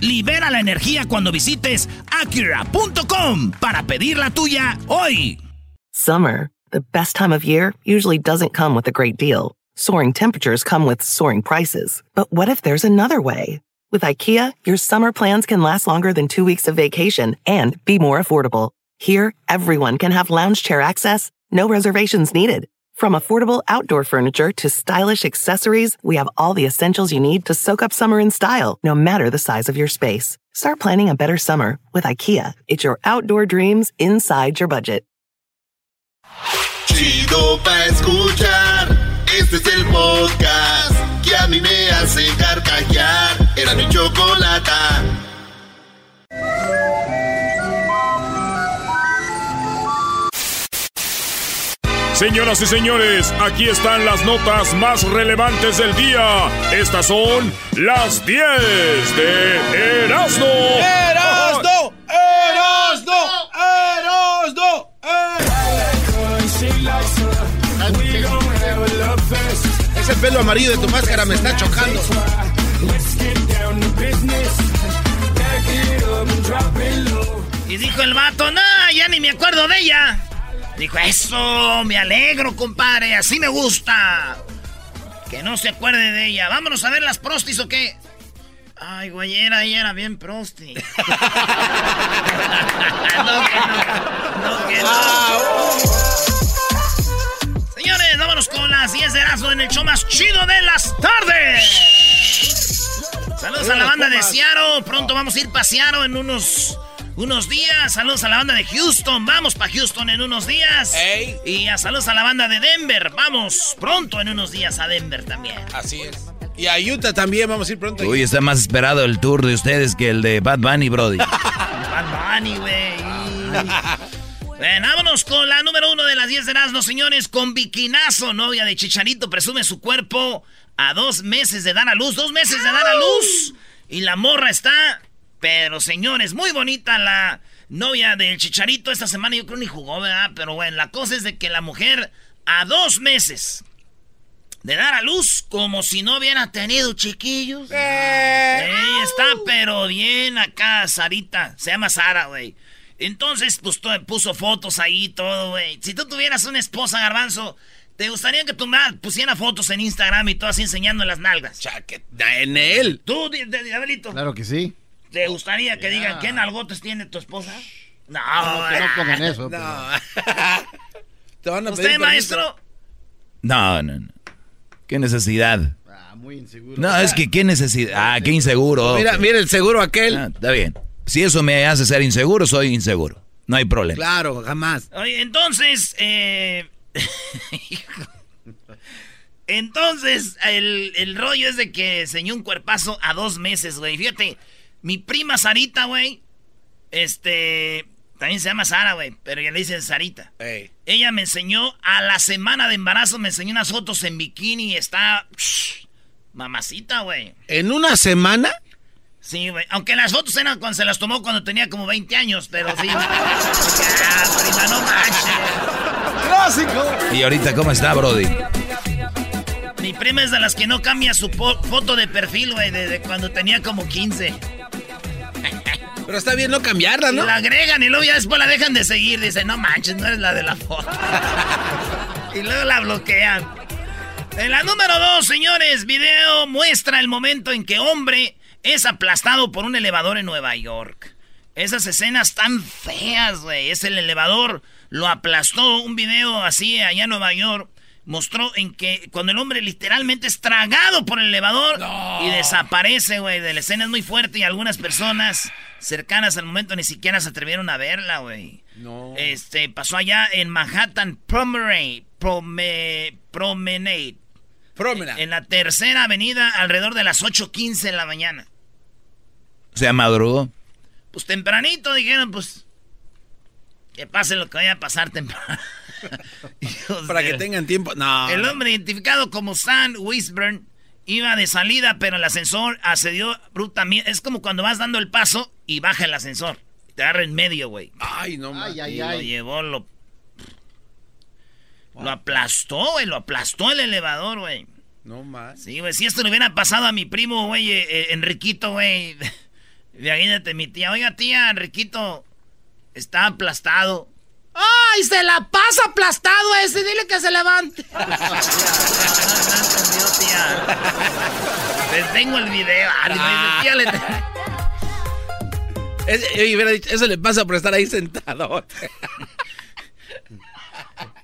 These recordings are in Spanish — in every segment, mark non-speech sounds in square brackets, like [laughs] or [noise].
Libera la energía cuando visites Acura.com para pedir la tuya hoy. Summer, the best time of year, usually doesn't come with a great deal. Soaring temperatures come with soaring prices. But what if there's another way? With IKEA, your summer plans can last longer than two weeks of vacation and be more affordable. Here, everyone can have lounge chair access, no reservations needed. From affordable outdoor furniture to stylish accessories, we have all the essentials you need to soak up summer in style, no matter the size of your space. Start planning a better summer with IKEA. It's your outdoor dreams inside your budget. Chido pa escuchar. Este es el podcast que a mí me hace carcajear. Era mi chocolata. Señoras y señores, aquí están las notas más relevantes del día. Estas son las 10 de Erasmo. ¡Erasmo! ¡Erasmo! ¡Erasmo! Ese pelo amarillo de tu máscara me está chocando. Y dijo el vato, no, ya ni me acuerdo de ella. Dijo, eso, me alegro, compadre, así me gusta. Que no se acuerde de ella. Vámonos a ver las prostis o qué. Ay, güey, era, ella era bien prosti. [laughs] no, que no. No, que no. Señores, vámonos con las 10 de Erasmo en el show más chido de las tardes. Saludos a la banda de Seattle. Pronto vamos a ir para en unos unos días. Saludos a la banda de Houston. Vamos para Houston en unos días. Y a saludos a la banda de Denver. Vamos pronto en unos días a Denver también. Así es. Y a Utah también vamos a ir pronto. Uy, está más esperado el tour de ustedes que el de Bad Bunny, Brody. [laughs] Bad Bunny, güey. [laughs] Ven, vámonos con la número uno de las 10 de Erasmo, señores. Con Bikinazo, novia de Chicharito, presume su cuerpo a dos meses de dar a luz. Dos meses de dar a luz. Y la morra está pero señores, muy bonita la novia del Chicharito esta semana. Yo creo ni jugó, ¿verdad? Pero bueno, la cosa es de que la mujer a dos meses de dar a luz como si no hubiera tenido chiquillos. Eh. está pero bien acá, Sarita. Se llama Sara, güey. Entonces, pues puso fotos ahí todo, güey. Si tú tuvieras una esposa, Garbanzo, ¿te gustaría que tu madre pusiera fotos en Instagram y todo así enseñando las nalgas? en él. ¿Tú, Diablito? Claro que sí. ¿Te gustaría que digan qué nalgotes tiene tu esposa? No, no, que no pongan eso. No. [laughs] ¿Te van a ¿Usted, maestro? No, no, no. ¿Qué necesidad? Ah, muy inseguro. No, es que qué necesidad. Ah, qué inseguro. Mira, mira el seguro aquel. Ah, está bien. Si eso me hace ser inseguro, soy inseguro. No hay problema. Claro, jamás. Oye, entonces, eh... [laughs] entonces, el, el rollo es de que enseñó un cuerpazo a dos meses, güey. Fíjate, mi prima Sarita, güey. Este. También se llama Sara, güey. Pero ya le dicen Sarita. Ella me enseñó a la semana de embarazo, me enseñó unas fotos en bikini y está. mamacita, güey. ¿En una semana? Sí, güey. Aunque las fotos eran cuando se las tomó cuando tenía como 20 años, pero sí. [laughs] ya, prima, no manches. ¡Clásico! ¿Y ahorita cómo está, Brody? Mi prima es de las que no cambia su foto de perfil, güey, desde cuando tenía como 15. Pero está bien no cambiarla, ¿no? La agregan y luego ya después la dejan de seguir. Dice, no manches, no eres la de la foto. [laughs] y luego la bloquean. En la número dos, señores, video muestra el momento en que hombre es aplastado por un elevador en Nueva York. Esas escenas tan feas, güey. Es el elevador, lo aplastó. Un video así allá en Nueva York mostró en que cuando el hombre literalmente es tragado por el elevador y desaparece, güey, de la escena es muy fuerte y algunas personas cercanas al momento ni siquiera se atrevieron a verla, güey. No. Este, pasó allá en Manhattan Promenade, Promenade. Promenade. En la tercera avenida alrededor de las 8.15 de la mañana. ¿Se madrugó? Pues tempranito dijeron, pues Que pase lo que vaya a pasar temprano. [laughs] [laughs] Para que tengan tiempo. No. El hombre identificado como Sam Wisburn iba de salida, pero el ascensor accedió brutamente. Es como cuando vas dando el paso y baja el ascensor. Te agarra en medio, güey. Ay, no Ay, mames. ay, Y lo ay. llevó, lo... Lo aplastó, güey. Lo aplastó el elevador, güey. No más. Sí, güey. Si esto le hubiera pasado a mi primo, güey, eh, eh, Enriquito, güey. [laughs] Imagínate, mi tía. Oiga, tía, Enriquito está aplastado. ¡Ay, se la pasa aplastado ese! Dile que se levante. No, no entendió, tía. Les tengo el video. Eso le pasa por estar ahí sentado.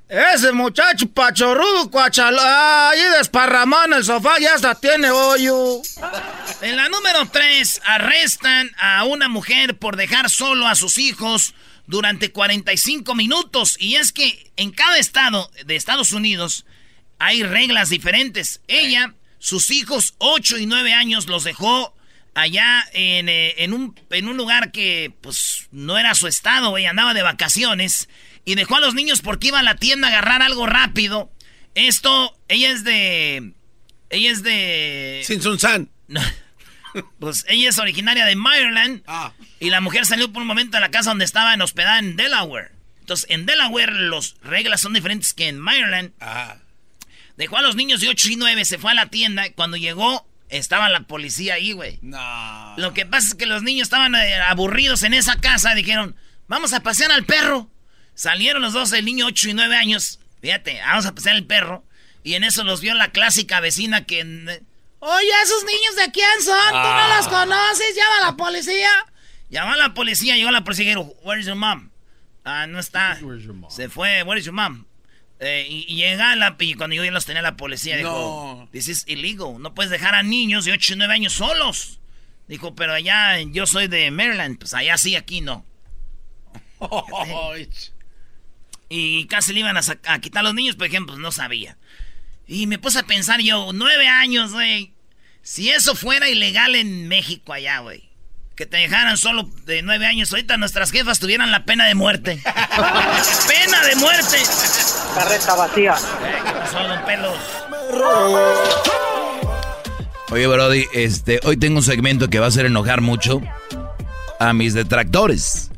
Ese muchacho pachorrudo, cuachala, ahí desparramado en el sofá, ya hasta tiene hoyo. En la número 3, arrestan a una mujer por dejar solo a sus hijos durante 45 minutos. Y es que en cada estado de Estados Unidos hay reglas diferentes. Ella, sus hijos 8 y 9 años los dejó allá en, eh, en un, en un lugar que pues no era su estado, güey, andaba de vacaciones. Y dejó a los niños porque iba a la tienda a agarrar algo rápido. Esto, ella es de... Ella es de... Sin Sun San. No. [laughs] Pues ella es originaria de Maryland. Ah. Y la mujer salió por un momento de la casa donde estaba en hospedada en Delaware. Entonces, en Delaware las reglas son diferentes que en Maryland. Ah. Dejó a los niños de 8 y 9, se fue a la tienda. Cuando llegó, estaba la policía ahí, güey. No. Lo que pasa es que los niños estaban eh, aburridos en esa casa. Dijeron, vamos a pasear al perro. Salieron los dos, el niño 8 y 9 años. Fíjate, vamos a pasear al perro. Y en eso los vio la clásica vecina que... Oye, ¿esos niños de quién son? ¿Tú no los conoces? Llama a la policía. Llamó a la policía, llegó la policía y dijo, Where's your mom? Ah, no está. Where's your mom? Se fue, Where's your mom? Eh, y, y llega la, y cuando yo ya los tenía la policía, dijo, No. This is illegal. No puedes dejar a niños de 8 y 9 años solos. Dijo, pero allá yo soy de Maryland, pues allá sí, aquí no. Y casi le iban a, a quitar los niños, por ejemplo, pues no sabía. Y me puse a pensar yo, nueve años, güey. Si eso fuera ilegal en México allá, güey. Que te dejaran solo de nueve años, ahorita nuestras jefas tuvieran la pena de muerte. [laughs] ¡Pena de muerte! Carreta vacía. Eh, ¿Qué pasó, don Pelos? Oye, Brody, este, hoy tengo un segmento que va a hacer enojar mucho a mis detractores.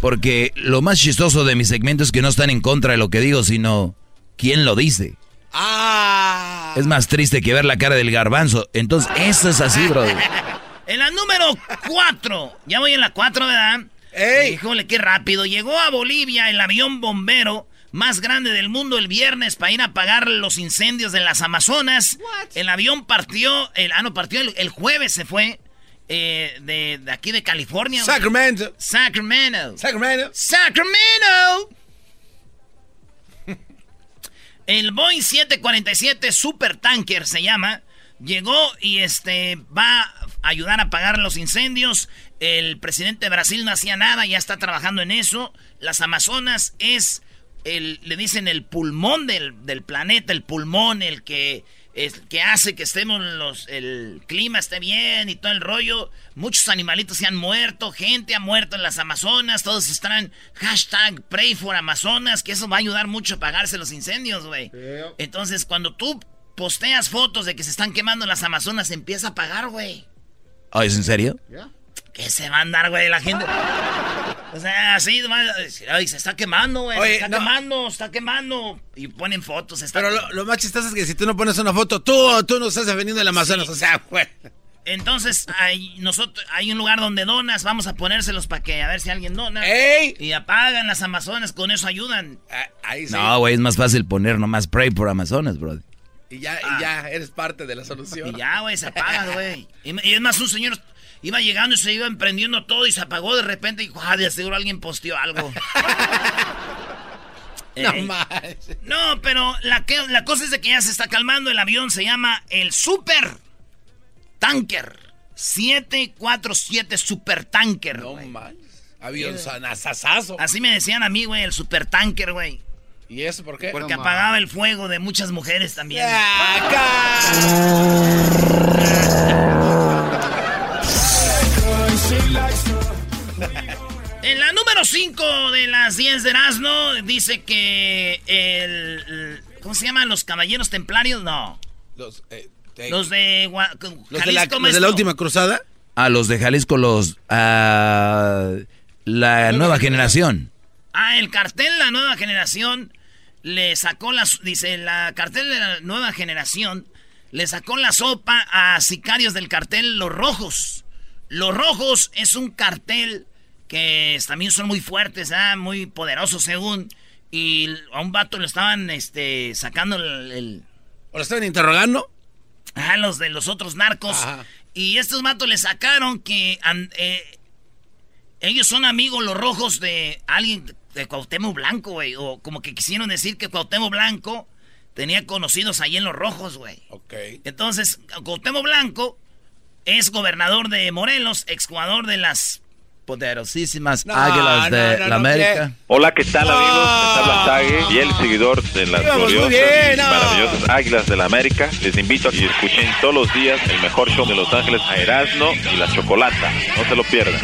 Porque lo más chistoso de mi segmento es que no están en contra de lo que digo, sino quién lo dice. Ah. Es más triste que ver la cara del garbanzo. Entonces, eso es así, Brody. [laughs] En la número cuatro. Ya voy en la cuatro, ¿verdad? ¡Ey! Híjole, qué rápido. Llegó a Bolivia el avión bombero más grande del mundo el viernes para ir a apagar los incendios de las Amazonas. El avión partió, el, ah, no, partió el, el jueves, se fue eh, de, de aquí de California. Sacramento. Sacramento. Sacramento. Sacramento. El Boeing 747 Supertanker se llama. Llegó y este va a ayudar a apagar los incendios. El presidente de Brasil no hacía nada, ya está trabajando en eso. Las Amazonas es el, le dicen el pulmón del, del planeta, el pulmón, el que, es, que hace que estemos los, el clima esté bien y todo el rollo. Muchos animalitos se han muerto, gente ha muerto en las Amazonas, todos están hashtag pray for Amazonas, que eso va a ayudar mucho a apagarse los incendios, güey. Entonces, cuando tú posteas fotos de que se están quemando las Amazonas, se empieza a apagar, güey. Oh, ¿Es en serio? ¿Qué se va a andar, güey? La gente. O sea, así, nomás, ay, se está quemando, güey. Se está no. quemando, está quemando. Y ponen fotos. se Está... Pero lo, lo más chistoso es que si tú no pones una foto, tú, tú no estás defendiendo el Amazonas. O sea, güey. Entonces, hay, nosotros, hay un lugar donde donas, vamos a ponérselos para que a ver si alguien dona. ¡Ey! Y apagan las Amazonas, con eso ayudan. Ah, Ahí sí. No, güey, es más fácil poner nomás pray por Amazonas, Brody. Y ya, y ya, eres parte de la solución. Y ya, güey, se apagan, güey. Y, y es más, un señor iba llegando y se iba emprendiendo todo y se apagó de repente y dijo, ah, de seguro alguien posteó algo. [laughs] No Ey. manches. No, pero la, que, la cosa es de que ya se está calmando. El avión se llama el Super Tanker. 747 Super Tanker. No manches. Avión sanazazazo. Así me decían a mí, güey, el Super Tanker, güey. ¿Y eso por qué? Porque No apagaba el fuego de muchas mujeres también. ¡Acá! En la número 5 de las 10 de Erasmo dice que el, el- ¿Cómo se llaman? ¿Los caballeros templarios? No. Los, eh, eh, Los de, Gua- los de la, Jalisco, los de la última cruzada. A los de Jalisco, los... ah, la nueva generación. Ah, el cartel La Nueva Generación le sacó las... Dice, la cartel de la Nueva Generación le sacó la sopa a sicarios del cartel Los Rojos. Los Rojos es un cartel que también son muy fuertes, ah, muy poderosos según. Y a un vato le estaban este, sacando el- el ¿O lo estaban interrogando? Ah, los de los otros narcos. Ajá. Y estos matos le sacaron que eh, ellos son amigos los rojos de alguien de Cuauhtémoc Blanco, güey. O como que quisieron decir que Cuauhtémoc Blanco tenía conocidos ahí en los rojos, güey. Ok. Entonces, Cuauhtémoc Blanco es gobernador de Morelos, exjugador de las Poderosísimas No, águilas no, de no, la no, América. Hola, ¿qué tal amigos? Les habla Sage y el seguidor de las gloriosas bien, y maravillosas Águilas de la América. Les invito a que escuchen todos los días el mejor show de Los Ángeles a Erasmo y la Chocolata. No se lo pierdan.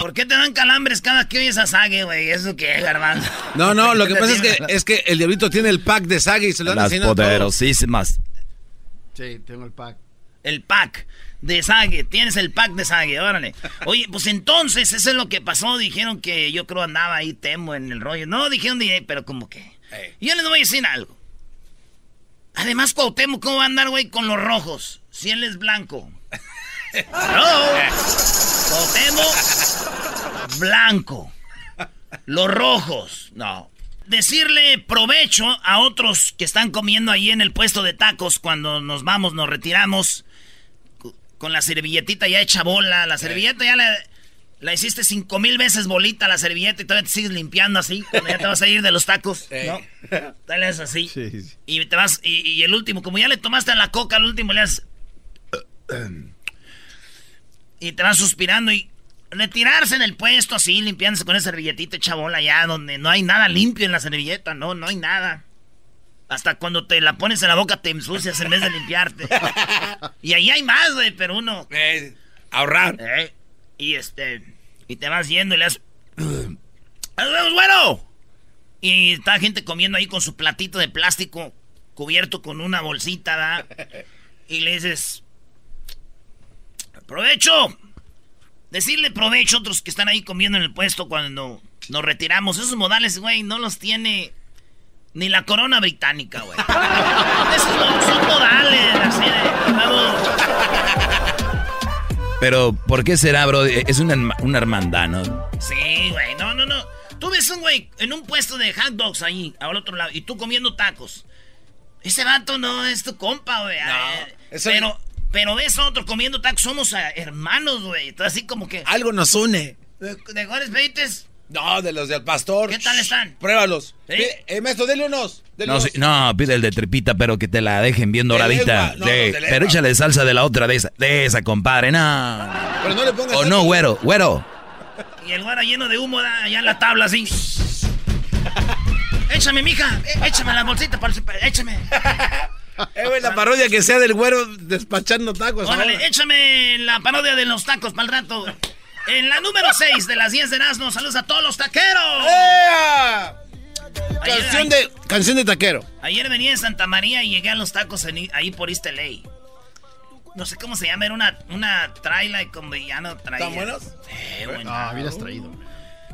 ¿Por qué te dan calambres cada que oyes a Sague, güey? ¿Eso qué, garbanzo? No, no, lo que [laughs] pasa es que, es que el diablito tiene el pack de saga y se lo anda Las todos. poderosísimas. Sí, tengo el pack. El pack de Sague. Tienes el pack de Sague, órale. Oye, pues entonces, eso es lo que pasó. Dijeron que yo creo andaba ahí temo en el rollo. No, dijeron, pero como que. Ey. Yo les voy a decir algo. Además, Cuauhtémoc, ¿cómo va a andar, güey, con los rojos? Si él es blanco. No. Cuauhtémoc, blanco. Los rojos, no. Decirle provecho a otros que están comiendo ahí en el puesto de tacos cuando nos vamos, nos retiramos, con la servilletita ya hecha bola. La servilleta ya la, la hiciste cinco mil veces bolita la servilleta y todavía te sigues limpiando así. Cuando ya te vas a ir de los tacos, ¿no? Dale eso así. Sí, sí. Y te vas, y, y el último, como ya le tomaste a la coca, al último le haces. [clears throat] Y te vas suspirando y retirarse en el puesto así, limpiándose con esa servilletita hecha bola ya, donde no hay nada limpio en la servilleta, no, no hay nada. Hasta cuando te la pones en la boca te ensucias en vez de limpiarte. [laughs] y ahí hay más, güey, pero uno. Eh, ahorrar. eh, y este. Y te vas yendo y le haces. ¡Nos vemos, bueno! Y está gente comiendo ahí con su platito de plástico cubierto con una bolsita, ¿da? Y le dices. ¡Provecho! Decirle provecho a otros que están ahí comiendo en el puesto cuando nos retiramos. Esos modales, güey, no los tiene ni la corona británica, güey. [laughs] Esos no son modales, así de. Vamos. Pero, ¿por qué será, bro? Es una, una hermandad, ¿no? Sí, güey, no, no, no. Tú ves un güey en un puesto de hot dogs ahí, al otro lado, y tú comiendo tacos. Ese vato no es tu compa, güey. Eh, eso- pero, pero ves otro comiendo tacos, somos ah, hermanos, güey. Así como que. Algo nos une. ¿De, de cuáles pedites? No, de los del pastor. ¿Qué tal están? Pruébalos. ¿Sí? Eh, eh, maestro, dele unos. Dele No, unos. sí, no, pide el de tripita, pero que te la dejen bien doradita. no, no, pero échale salsa de la otra, de esa, de esa compadre, no. Pero no le pongas. O no, güero, güero. Y el güero lleno de humo da, allá en la tabla así. échame, mija. Échame la bolsita para el super- Échame. Eh, güey, la parodia que sea del güero despachando tacos. Órale, ahora. échame la parodia de los tacos para el rato. En la número 6 de las 10 de Erasmo, saludos a todos los taqueros. ¡Ea! Ayer, Canción de, canción de taquero. ayer venía de Santa María y llegué a los tacos en- ahí por East LA. No sé cómo se llama, era una, una traila y como ya no traía. ¿Están buenos? Eh, bueno. Ah, hubieras traído.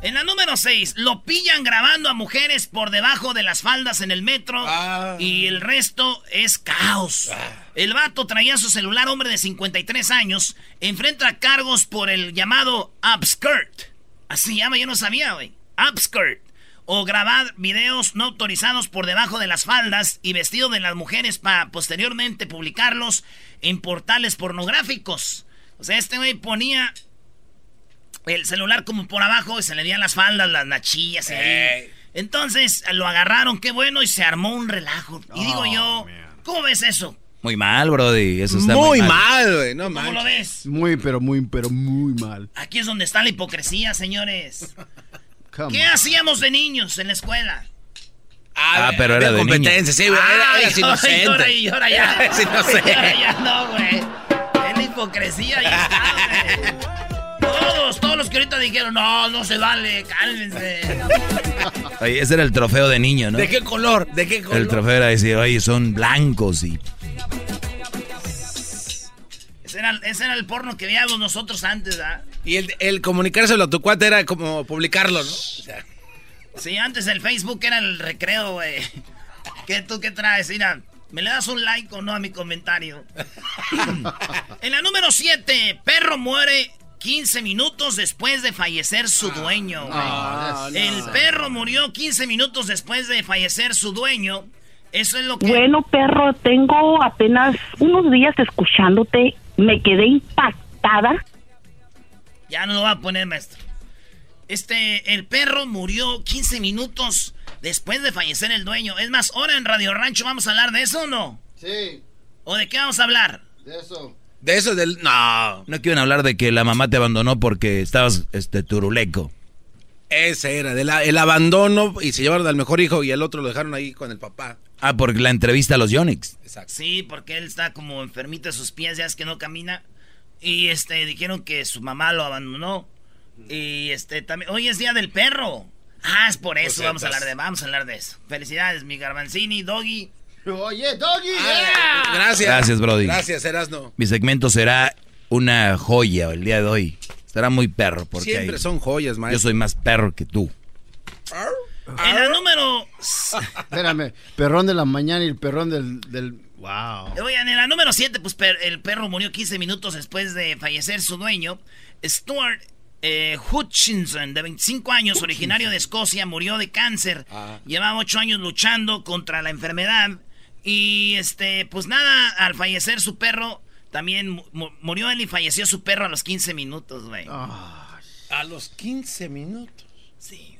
En la número 6, lo pillan grabando a mujeres por debajo de las faldas en el metro Ah. y el resto es caos. El vato traía su celular, hombre de 53 años, enfrenta cargos por el llamado upskirt. Así llama, yo no sabía, güey. Upskirt. O grabar videos no autorizados por debajo de las faldas y vestido de las mujeres para posteriormente publicarlos en portales pornográficos. O sea, este güey ponía el celular como por abajo y se le veían las faldas, las nachillas. Entonces lo agarraron, qué bueno, y se armó un relajo. Y digo yo, ¿cómo ves eso? Muy mal, brody. Eso está Muy muy, mal. güey. No ¿Cómo lo ves? Muy, pero muy, pero muy mal. Aquí es donde está la hipocresía, señores. [laughs] ¿Qué on. hacíamos de niños en la escuela? Ah, pero era de competencia, sí, güey. Era, y [laughs] ahora inocente. y ahora ya. [laughs] Es inocente. Y ahora ya no, güey. Es la hipocresía, ahí está, güey. Que ahorita dijeron, no, no se vale, cálmense. [laughs] Oye, ese era el trofeo de niño, ¿no? ¿De qué color? ¿De qué color? El trofeo era decir, oye, son blancos y... Ese era, ese era el porno que veíamos nosotros antes, ¿ah? Y el, el comunicárselo a tu cuate era como publicarlo, ¿no? O sea, Sí, antes el Facebook era el recreo, güey. ¿Qué tú qué traes? Mira, ¿me le das un like o no a mi comentario? [laughs] en la número 7, perro muere 15 minutos después de fallecer su dueño. Ah, no. El perro murió 15 minutos después de fallecer su dueño. Eso es lo que... Bueno, perro, tengo apenas unos días escuchándote. Me quedé impactada. Ya no lo va a poner, maestro. Este, el perro murió 15 minutos después de fallecer el dueño. Es más, ahora en Radio Rancho vamos a hablar de eso o no? Sí, ¿O de qué vamos a hablar? de eso. De eso del... No, No quieren hablar de que la mamá te abandonó porque estabas este, turuleco. ese era, del el abandono y se llevaron al mejor hijo y el otro lo dejaron ahí con el papá. Ah, por la entrevista a los Yonix. Exacto. Sí, porque él está como enfermito de sus pies, ya es que no camina. Y este, dijeron que su mamá lo abandonó. Y este, también, hoy es día del perro. Ah, es por eso, Pues, vamos a hablar de, vamos a hablar de eso. Felicidades, mi Garbanzini, Doggy. Oye, Doggy, Ah, yeah. Gracias. Gracias, Brody. Gracias, Erasno. Mi segmento será una joya el día de hoy. Será muy perro porque Siempre hay- son joyas, yo maestro. soy más perro que tú. En la número. Espérame, perrón de la mañana y el perrón del... del... Wow. Oigan, en la número 7, pues per- el perro murió 15 minutos después de fallecer su dueño. Stuart eh, Hutchinson, de 25 años, originario de Escocia, murió de cáncer. Llevaba 8 años luchando contra la enfermedad. Y este, pues nada, al fallecer su perro, también mu- mu- murió él y falleció su perro a los 15 minutos, güey. A los 15 minutos. Sí.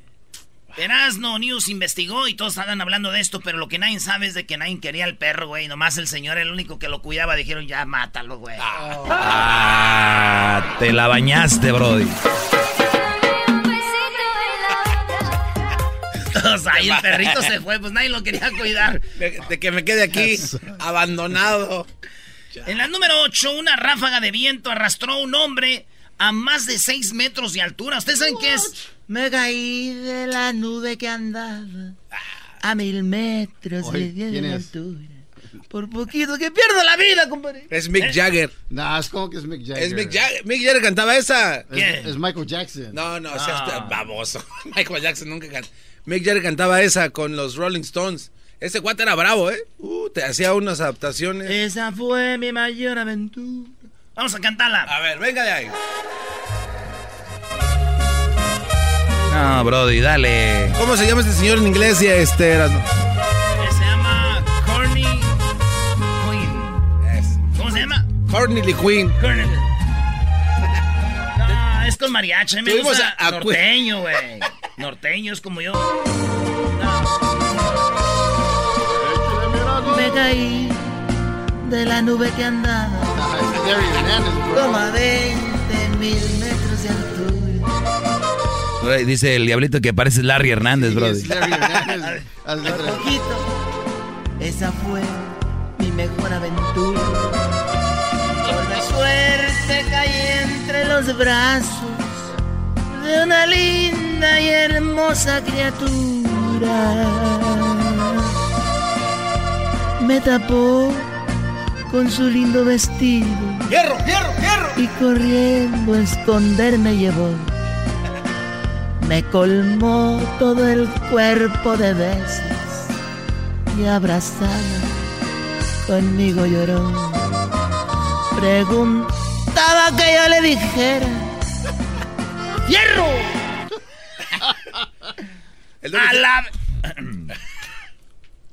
Erasno News investigó y todos andan hablando de esto, pero lo que nadie sabe es de que nadie quería al perro, güey. Nomás el señor, el único que lo cuidaba, dijeron, ya mátalo, güey. Ah, te la bañaste, Brody. Todos ahí el perrito se fue, pues nadie lo quería cuidar. De, de que me quede aquí abandonado. En la número 8, una ráfaga de viento arrastró a un hombre a más de 6 metros de altura. ¿Ustedes saben qué es? Me caí de la nube que andaba a mil metros Oye, de ¿quién es? altura. Por poquito que pierdo la vida, compadre. Es Mick ¿Eh? Jagger. Nah, es como que es Mick Jagger. Es Mick Jagger. Mick Jagger cantaba esa. Es, ¿Quién? es Michael Jackson. No, no, Ah. seas baboso. [laughs] Michael Jackson nunca cantó. Mick Jagger cantaba esa con los Rolling Stones. Ese cuate era bravo, ¿eh? Uh, te hacía unas adaptaciones. Esa fue mi mayor aventura. Vamos a cantarla. A ver, venga de ahí. No, Brody, dale. ¿Cómo se llama este señor en inglés y este Erasmo? Se llama Corny Queen. ¿Cómo se llama? Cornely Queen. Corny. Con mariachi. Me Tuvimos gusta a- a- norteño, güey. Norteño es como yo. Me caí de la nube que andaba Ah, es Gary Hernandez, bro. como a 20 mil metros de altura. Dice el diablito que parece Larry Hernández, Sí, es poquito, [laughs] esa fue mi mejor aventura. Por la suerte caí entre los brazos de una linda y hermosa criatura. Me tapó con su lindo vestido ¡Hierro, hierro, hierro! y corriendo a esconderme llevó. Me colmó todo el cuerpo de besos y abrazada conmigo lloró. Preguntaba que yo le dijera. ¡Fierro! El A la... [clears throat]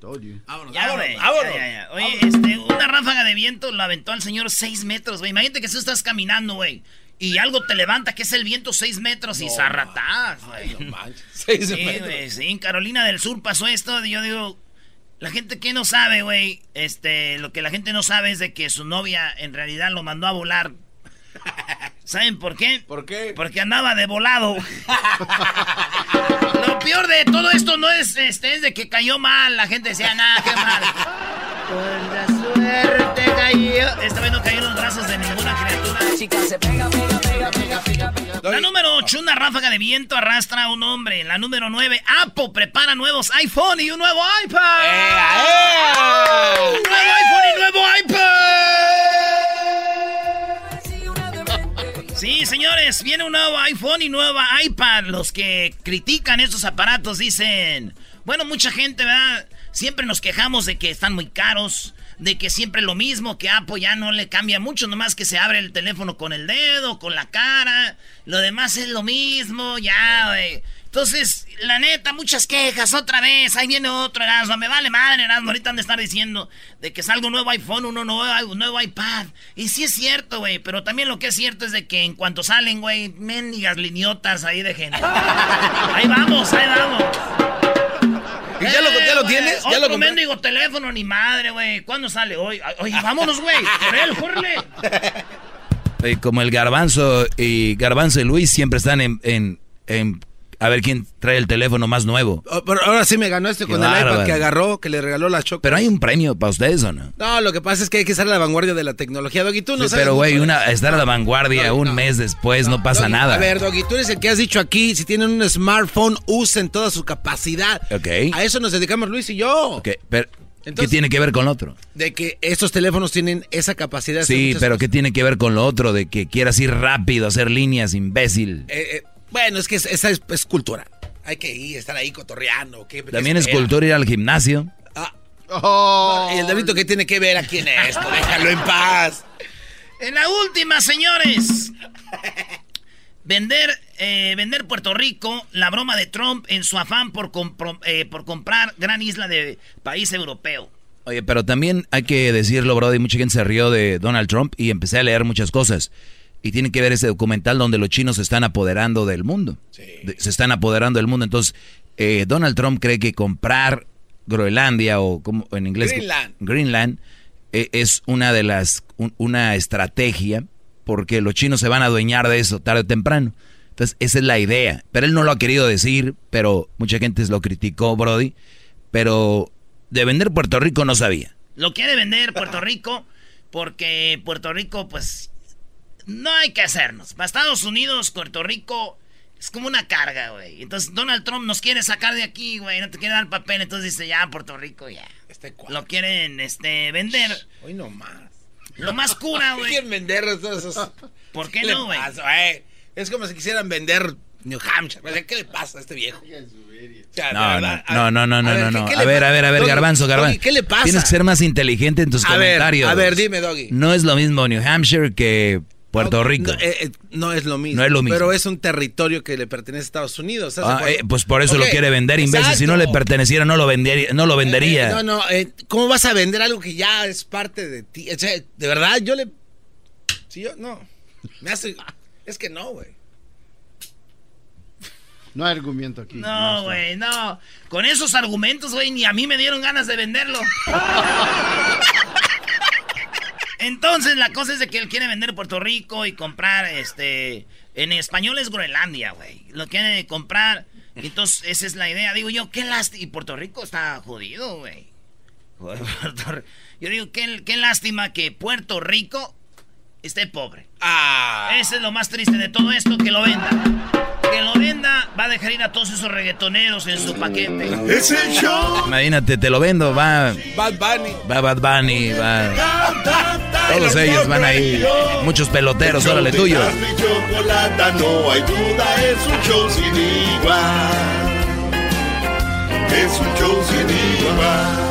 Told you. Vámonos, Ya, vámonos, vámonos. ya, ya, ya. Oye, este, una ráfaga de viento lo aventó al señor 6 metros, güey. Imagínate que tú estás caminando, güey. Y algo te levanta, que es el viento 6 metros y zarratás, güey. No manches. [laughs] Seis Sí, metros. güey, sí, en Carolina del Sur pasó esto. Y yo digo, la gente que no sabe, güey, este, lo que la gente no sabe es de que su novia en realidad lo mandó a volar. [laughs] ¿Saben por qué? ¿Por qué? Porque andaba de volado. [laughs] Lo peor de todo esto no es, este, es de que cayó mal. La gente decía, nada, qué mal. Por la suerte cayó. Esta vez no cayó en los brazos de ninguna criatura. Chica, se pega, pega, pega, pega, pega, pega. La número 8, una ráfaga de viento arrastra a un hombre. La número 9, Apple prepara nuevos iPhone y un nuevo iPad. ¡Eh, Un nuevo iPhone y nuevo iPad. Sí, señores, viene un nuevo iPhone y nueva iPad. Los que critican estos aparatos dicen, bueno, mucha gente, ¿verdad? Siempre nos quejamos de que están muy caros, de que siempre lo mismo, que Apple ya no le cambia mucho, nomás que se abre el teléfono con el dedo, con la cara. Lo demás es lo mismo, ya, güey. Entonces, la neta, muchas quejas, otra vez, ahí viene otro Erasmo, me vale madre Erasmo, ahorita han de estar diciendo de que salga un nuevo iPhone, uno nuevo, un nuevo iPad. Y sí es cierto, güey, pero también lo que es cierto es de que en cuanto salen, güey, mendigas liniotas ahí de gente. [laughs] ahí vamos, ahí vamos. ¿Y ya, lo, ya lo Eh, tienes? güey, ¿Ya lo Otro mendigo teléfono, ni madre, güey. ¿Cuándo sale hoy? Oye, vámonos, güey. Por él. Eh, como el Garbanzo y Garbanzo y Luis siempre están en, en, en a ver quién trae el teléfono más nuevo. Oh, pero ahora sí me ganó este Qué con el iPad que agarró, que le regaló la Choco. Pero hay un premio para ustedes o no? No, lo que pasa es que hay que estar a la vanguardia de la tecnología, Doggy. Tú no Sí, sabes pero güey, una, estar a la vanguardia un mes después no, pasa Doggy, nada. A ver, Doggy, tú eres el que has dicho aquí, si tienen un smartphone, usen toda su capacidad. Ok. A eso nos dedicamos Luis y yo. Ok, pero, ¿Qué tiene que ver con lo otro? De que estos teléfonos tienen esa capacidad. Sí, pero cosas. ¿qué tiene que ver con lo otro? De que quieras ir rápido, hacer líneas, imbécil. Eh, eh, bueno, es que es- esa es, es cultura. Hay que ir, estar ahí cotorreando. ¿qué- qué También es espera? cultura ir al gimnasio. No, ¿Y el delito qué tiene que ver aquí en esto? Déjalo en paz. En la última, señores. Vender, eh, vender Puerto Rico, la broma de Trump en su afán por, compro- eh, por comprar gran isla de país europeo. Oye, pero también hay que decirlo, Brody, mucha gente se rió de Donald Trump y empecé a leer muchas cosas. Y tiene que ver ese documental donde los chinos se están apoderando del mundo. Se están apoderando del mundo. Entonces, eh, Donald Trump cree que comprar Groenlandia o como en inglés Greenland. Greenland, eh, es una de las un- una estrategia porque los chinos se van a adueñar de eso tarde o temprano. Entonces, esa es la idea. Pero él no lo ha querido decir, pero mucha gente lo criticó, Brody. Pero de vender Puerto Rico no sabía. Lo quiere vender Puerto Rico porque Puerto Rico, pues, no hay que hacernos. Para Estados Unidos, Puerto Rico es como una carga, güey. Entonces Donald Trump nos quiere sacar de aquí, güey. No te quiere dar papel, entonces dice, ya, Puerto Rico, ya. Este Lo quieren este, vender. Hoy no más. Lo más cura, [laughs] güey. Quieren vender esos. ¿Por qué no, güey? güey? Es como si quisieran vender New Hampshire. ¿Qué le pasa a este viejo? O sea, de No, no, verdad, no, no, no, no, no, ¿qué- no. qué A ver, a ver, a ver, Doggy, Garbanzo, Doggy, Garbanzo. ¿Qué le pasa? Tienes que ser más inteligente en tus A ver, comentarios. a ver, dime, Doggy. No es lo mismo New Hampshire que Puerto Rico. No, eh, eh, no es lo mismo. No es lo mismo. Pero es un territorio que le pertenece a Estados Unidos. ¿estás de Ah, eh, pues por eso lo quiere vender, imbécil. Si no le perteneciera, no lo vendería. No lo vendería. Eh, no, no, eh, ¿cómo vas a vender algo que ya es parte de ti? O sea, de verdad, yo le. Si yo, no. Me hace. Es que no, güey. No hay argumento aquí. No, güey, no. Con esos argumentos, güey, ni a mí me dieron ganas de venderlo. [laughs] Entonces, la cosa es de que él quiere vender Puerto Rico y comprar, este... En español es Groenlandia, güey. Lo quiere comprar. Entonces, esa es la idea. Digo yo, qué lástima. Y Puerto Rico está jodido, güey. [laughs] Yo digo, qué, qué lástima que Puerto Rico esté pobre. Ah. Ese es lo más triste de todo esto, que lo venda. Que lo venda, va a dejar ir a todos esos reggaetoneros en su paquete. Es el show. Imagínate, te lo vendo, va, Bad Bunny. va Bad Bunny, va. Todos ellos van ahí. Muchos peloteros, órale tuyo. No hay duda, es un show sin igual. Es un show sin igual.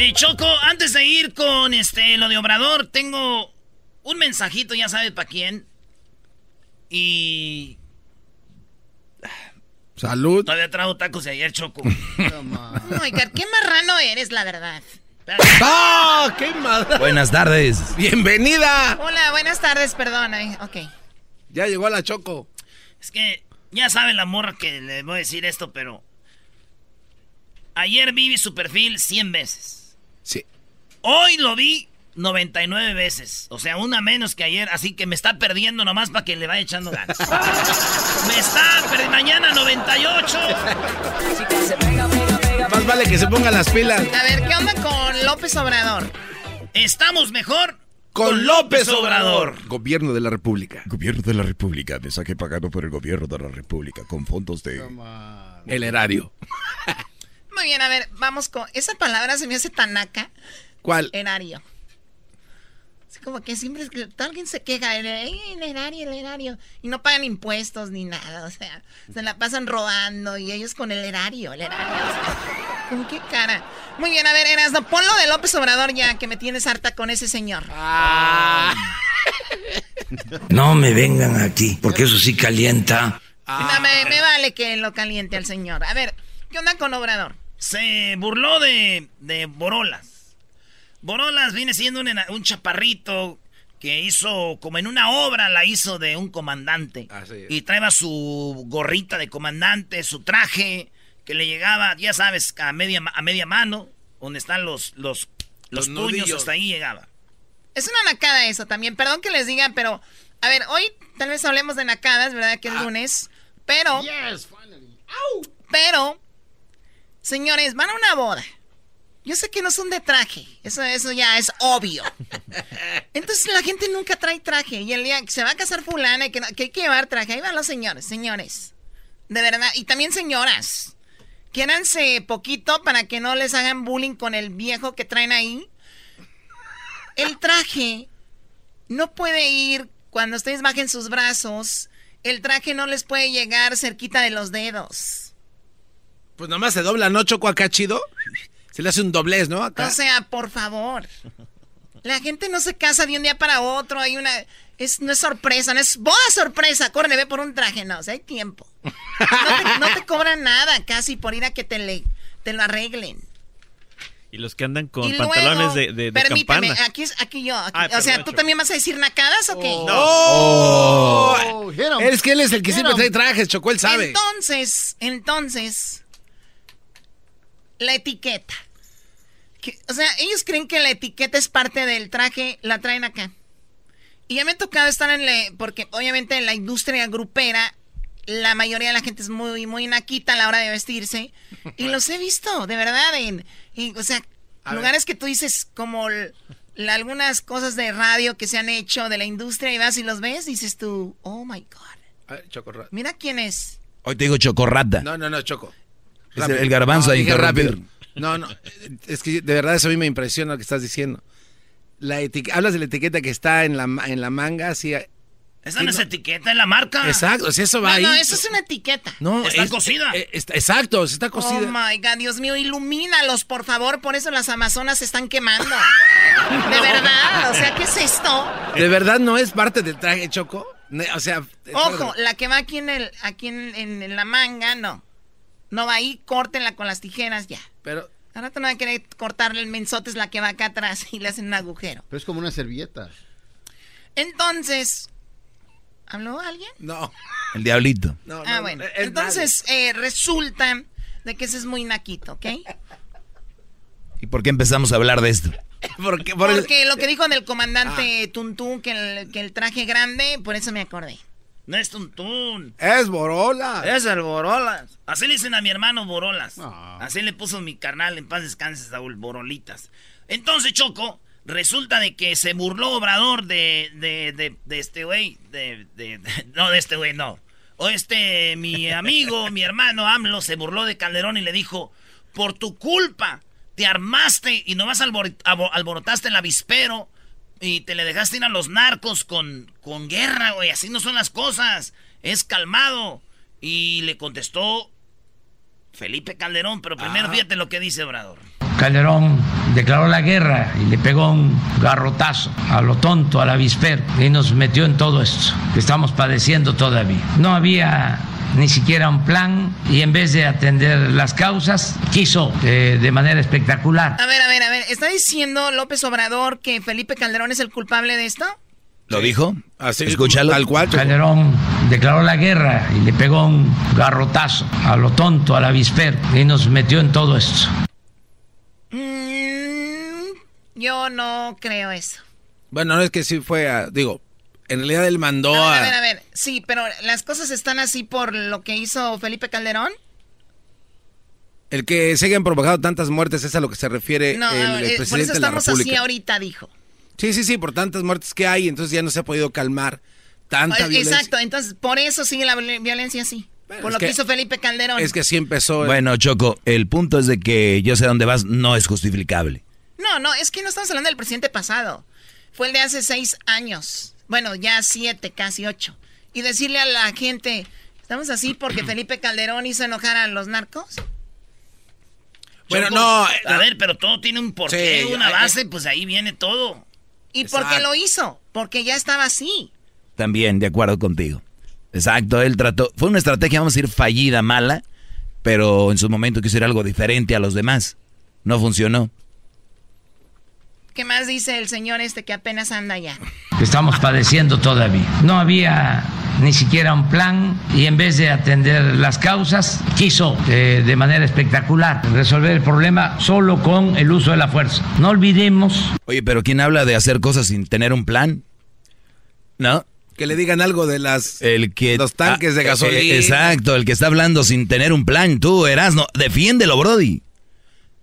Eh, Choco, antes de ir con este lo de Obrador, tengo un mensajito, ya sabes para quién. Y Salud. Todavía trago tacos de ayer, Choco. [laughs] Oiga, qué marrano eres, la verdad. ¡Ah! ¡Qué madre! Buenas tardes. ¡Bienvenida! Hola, buenas tardes, perdona. eh, Ok. Ya llegó a la Choco. Es que ya sabe la morra que le voy a decir esto, pero... Ayer vi su perfil 100 veces. Sí. Hoy lo vi 99 veces. O sea, una menos que ayer. Así que me está perdiendo nomás para que le vaya echando ganas. [laughs] me está perdiendo. Mañana 98. Más vale que se pongan las pilas. A ver, ¿qué onda con López Obrador? Estamos mejor Con López Obrador. Gobierno de la República. Gobierno de la República, mensaje pagado por el gobierno de la República con fondos de... El erario. [laughs] Muy bien, a ver, vamos con. Esa palabra se me hace tanaca. ¿Cuál? Erario. Así como que siempre es que alguien se queja, el, "Ay, el erario, el erario. Y no pagan impuestos ni nada, o sea, se la pasan robando y ellos con el erario, el erario. o [laughs] sea, ¿Con qué cara? Muy bien, a ver, Erasno, ponlo de López Obrador ya, que me tienes harta con ese señor. Ah. [laughs] No me vengan aquí, porque eso sí calienta. No, me, me vale que lo caliente al señor. A ver, ¿qué onda con Obrador? Se burló de, de Borolas. Borolas viene siendo un, chaparrito que hizo, como en una obra, la hizo de un comandante. Así es. Y traía su gorrita de comandante, su traje, que le llegaba, ya sabes, a media, a media mano, donde están los, los, los, Los puños, nudillos. hasta ahí llegaba. Es una nacada eso también. Perdón que les diga, pero. A ver, hoy tal vez hablemos de nacadas, ¿verdad? Que es lunes. Pero. Pero. Señores, van a una boda. Yo sé que no son de traje. Eso, eso ya es obvio. [laughs] Entonces la gente nunca trae traje. Y el día que se va a casar fulana y que, no- que hay que llevar traje. Ahí van los señores, señores. De verdad. Y también señoras. Quiéranse poquito para que no les hagan bullying con el viejo que traen ahí. El traje no puede ir cuando ustedes bajen sus brazos. El traje no les puede llegar cerquita de los dedos. Pues nomás se dobla, ¿no, Choco, acá chido? Se le hace un doblez, ¿no? Acá. O sea, por favor. La gente no se casa de un día para otro. Hay una. Es, no es sorpresa, no es boda sorpresa. Corre, ve por un traje. No, o sea, hay tiempo. No te, no te cobran nada casi por ir a que te, le, te lo arreglen. Y los que andan con y luego, pantalones de, de, de permíteme, campana. aquí, es- aquí yo. aquí- Ay, o sea, ¿tú también vas a decir nacadas o qué? ¡Oh! hit 'em. Es que él es el que siempre 'em. trae trajes, Choco, él sabe. Entonces, entonces, la etiqueta. Que- o sea, ellos creen que la etiqueta es parte del traje, la traen acá. Y ya me ha tocado estar en la, porque obviamente en la industria grupera, la mayoría de la gente es muy, muy naquita a la hora de vestirse. Y los he visto, de verdad, en, en, o sea, A ver. lugares que tú dices como l- algunas cosas de radio que se han hecho de la industria y vas y los ves, dices tú, oh my God, A ver, Choco, ra- mira quién es. Hoy te digo chocorrata. No, no, no, Choco. Es Rápido. el garbanzo No, a dije interrumpir. rápido. No, no. Es que de verdad eso a mí me impresiona lo que estás diciendo. La etiqueta, hablas de la etiqueta que está en la, en la manga, así. Esa no es etiqueta, es la marca. Exacto, o sea, eso va No, ahí. no, eso es una etiqueta. No, Está es- cocida. eh, está- exacto, está Oh cocida. my God, Dios mío, ilumínalos, por favor. Por eso las Amazonas se están quemando. [laughs] De verdad, o sea, ¿qué es esto? ¿De verdad no es parte del traje, Choco? O sea. Ojo, la que va aquí en el, aquí en, en- en la manga, no. No va ahí, córtenla con las tijeras ya. Pero. Ahora te van a querer cortarle el mensote, es la que va acá atrás y le hacen un agujero. Pero es como una servilleta. Entonces, ¿habló alguien? No. El diablito. No, ah, bueno. Entonces, eh, resulta de que ese es muy naquito, ¿ok? ¿Y por qué empezamos a hablar de esto? [laughs] Porque, por el- Porque lo que dijo del comandante Ah. Tuntún, que el, que el traje grande, por eso me acordé. No es Tuntún. Es Borola. Es el Borolas. Así le dicen a mi hermano Borolas. Ah. Así le puso mi carnal en paz descanse Saúl Borolitas. Entonces, Choco, resulta de que se burló Obrador de, de, de, de este güey. De, de- no, de este güey, no. O este, mi amigo, [laughs] mi hermano AMLO se burló de Calderón y le dijo, por tu culpa te armaste y nomás albor- alborotaste el avispero y te le dejaste ir a los narcos con, con guerra, güey. Así no son las cosas. Es calmado. Y le contestó Felipe Calderón, pero primero Ah. fíjate lo que dice Obrador. Calderón declaró la guerra y le pegó un garrotazo a lo tonto, al avispero, y nos metió en todo esto que estamos padeciendo todavía. No había ni siquiera un plan y en vez de atender las causas, quiso eh, de manera espectacular. A ver, a ver, a ver, ¿está diciendo López Obrador que Felipe Calderón es el culpable de esto? ¿Lo dijo? Así, Escúchalo. Tal cual. Calderón declaró la guerra y le pegó un garrotazo a lo tonto, a la vispera, y nos metió en todo esto. Mm, yo no creo eso. Bueno, no es que sí fue, a, digo, en realidad él mandó a... A ver, a ver, sí, pero las cosas están así por lo que hizo Felipe Calderón. El que se hayan provocado tantas muertes es a lo que se refiere no, el, eh, presidente por eso de la estamos República. así ahorita, dijo. Sí, sí, sí, por tantas muertes que hay, entonces ya no se ha podido calmar tanta Eh, violencia. Exacto, entonces por eso sigue la viol- violencia así. Por lo que, que- hizo Felipe Calderón. Es que así empezó. el- Bueno, Choco, el punto es de que yo sé dónde vas, no es justificable. No, no, es que no estamos hablando del presidente pasado. Fue el de hace seis años. Bueno, ya siete, casi ocho. Y decirle a la gente, ¿estamos así porque [clears throat] Felipe Calderón hizo enojar a los narcos? Bueno, Choco, no. A ver, pero todo tiene un porqué, Sí, una eh, base, pues ahí viene todo. ¿Y por qué lo hizo? Porque ya estaba así. También, de acuerdo contigo. Exacto, él trató, fue una estrategia, vamos a decir, fallida, mala, pero en su momento quiso ir algo diferente a los demás. No funcionó. ¿Qué más dice el señor este que apenas anda allá? estamos padeciendo todavía. No había ni siquiera un plan y en vez de atender las causas, quiso eh, de manera espectacular resolver el problema solo con el uso de la fuerza. No olvidemos Oye, pero ¿quién habla de hacer cosas sin tener un plan? ¿No? Que le digan algo de las El que los tanques de Ah, eh, gasolina. eh, exacto, el que está hablando sin tener un plan. Tú, Erasno, defiéndelo, Brody.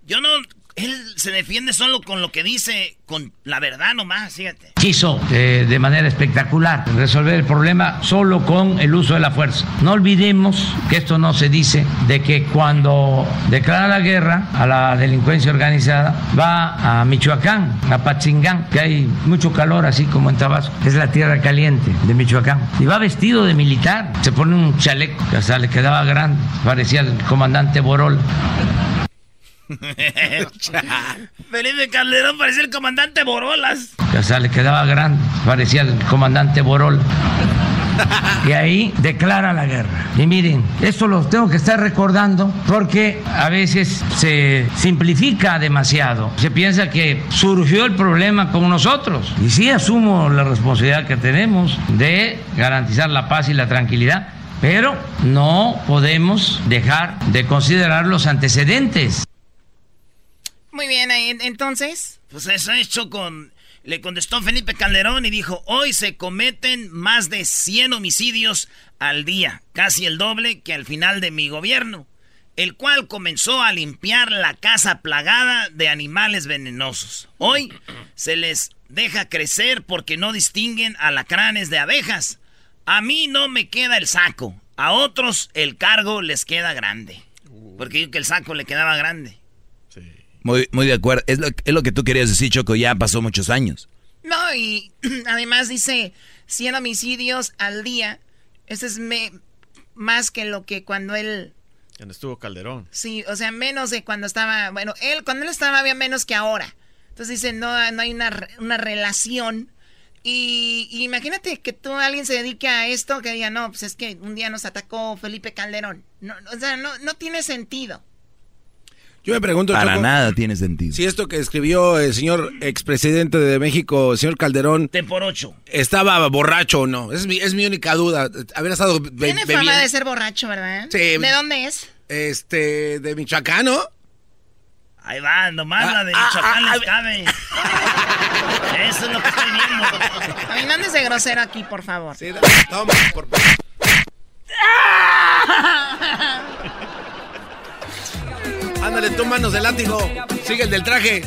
Yo no, él se defiende solo con lo que dice, con la verdad nomás, fíjate. quiso eh, de manera espectacular resolver el problema solo con el uso de la fuerza. No olvidemos que esto no se dice de que cuando declara la guerra a la delincuencia organizada va a Michoacán, a Patzingán, que hay mucho calor así como en Tabasco, es la tierra caliente de Michoacán. Y va vestido de militar, se pone un chaleco que hasta le quedaba grande, parecía el comandante Borol. [laughs] Felipe Calderón parecía el comandante Borolas. que hasta le quedaba grande, parecía el comandante Borol. Y ahí declara la guerra. Y miren, esto lo tengo que estar recordando porque a veces se simplifica demasiado. Se piensa que surgió el problema con nosotros. Y sí asumo la responsabilidad que tenemos de garantizar la paz y la tranquilidad, pero no podemos dejar de considerar los antecedentes. Bien, entonces. Pues eso hecho con... Le contestó Felipe Calderón y dijo, hoy se cometen más de 100 homicidios al día, casi el doble que al final de mi gobierno, el cual comenzó a limpiar la casa plagada de animales venenosos. Hoy se les deja crecer porque no distinguen alacranes de abejas. A mí no me queda el saco, a otros el cargo les queda grande. Porque digo que el saco le quedaba grande. Muy, muy de acuerdo. Es lo, es lo que tú querías decir, Choco, ya pasó muchos años. No, y [clears throat] además dice 100 homicidios al día. Eso es me- más que lo que cuando él... Cuando estuvo Calderón. Sí, o sea, menos de cuando estaba... Bueno, él, cuando él estaba había menos que ahora. Entonces dice, no, no hay una, una relación. Y, y imagínate que tú, alguien se dedique a esto, que diga, no, pues es que un día nos atacó Felipe Calderón. No, o sea, no, no tiene sentido. Yo me pregunto, Para Choco, nada tiene sentido. si esto que escribió el señor expresidente de México, el señor Calderón, Te por ocho. estaba borracho o no. Es mi, es mi única duda. Haber estado be- Tiene bebiendo. fama de ser borracho, ¿verdad? Sí. ¿De dónde es? Este, de Michoacán, ¿no? Ahí va, nomás Ah, la de ah, Michoacán ah, les cabe. Eso es lo que estoy viendo. A mí no andes de grosero aquí, por favor. Sí, toma, por [laughs] Ándale tú, manos de látigo. Sigue el del traje.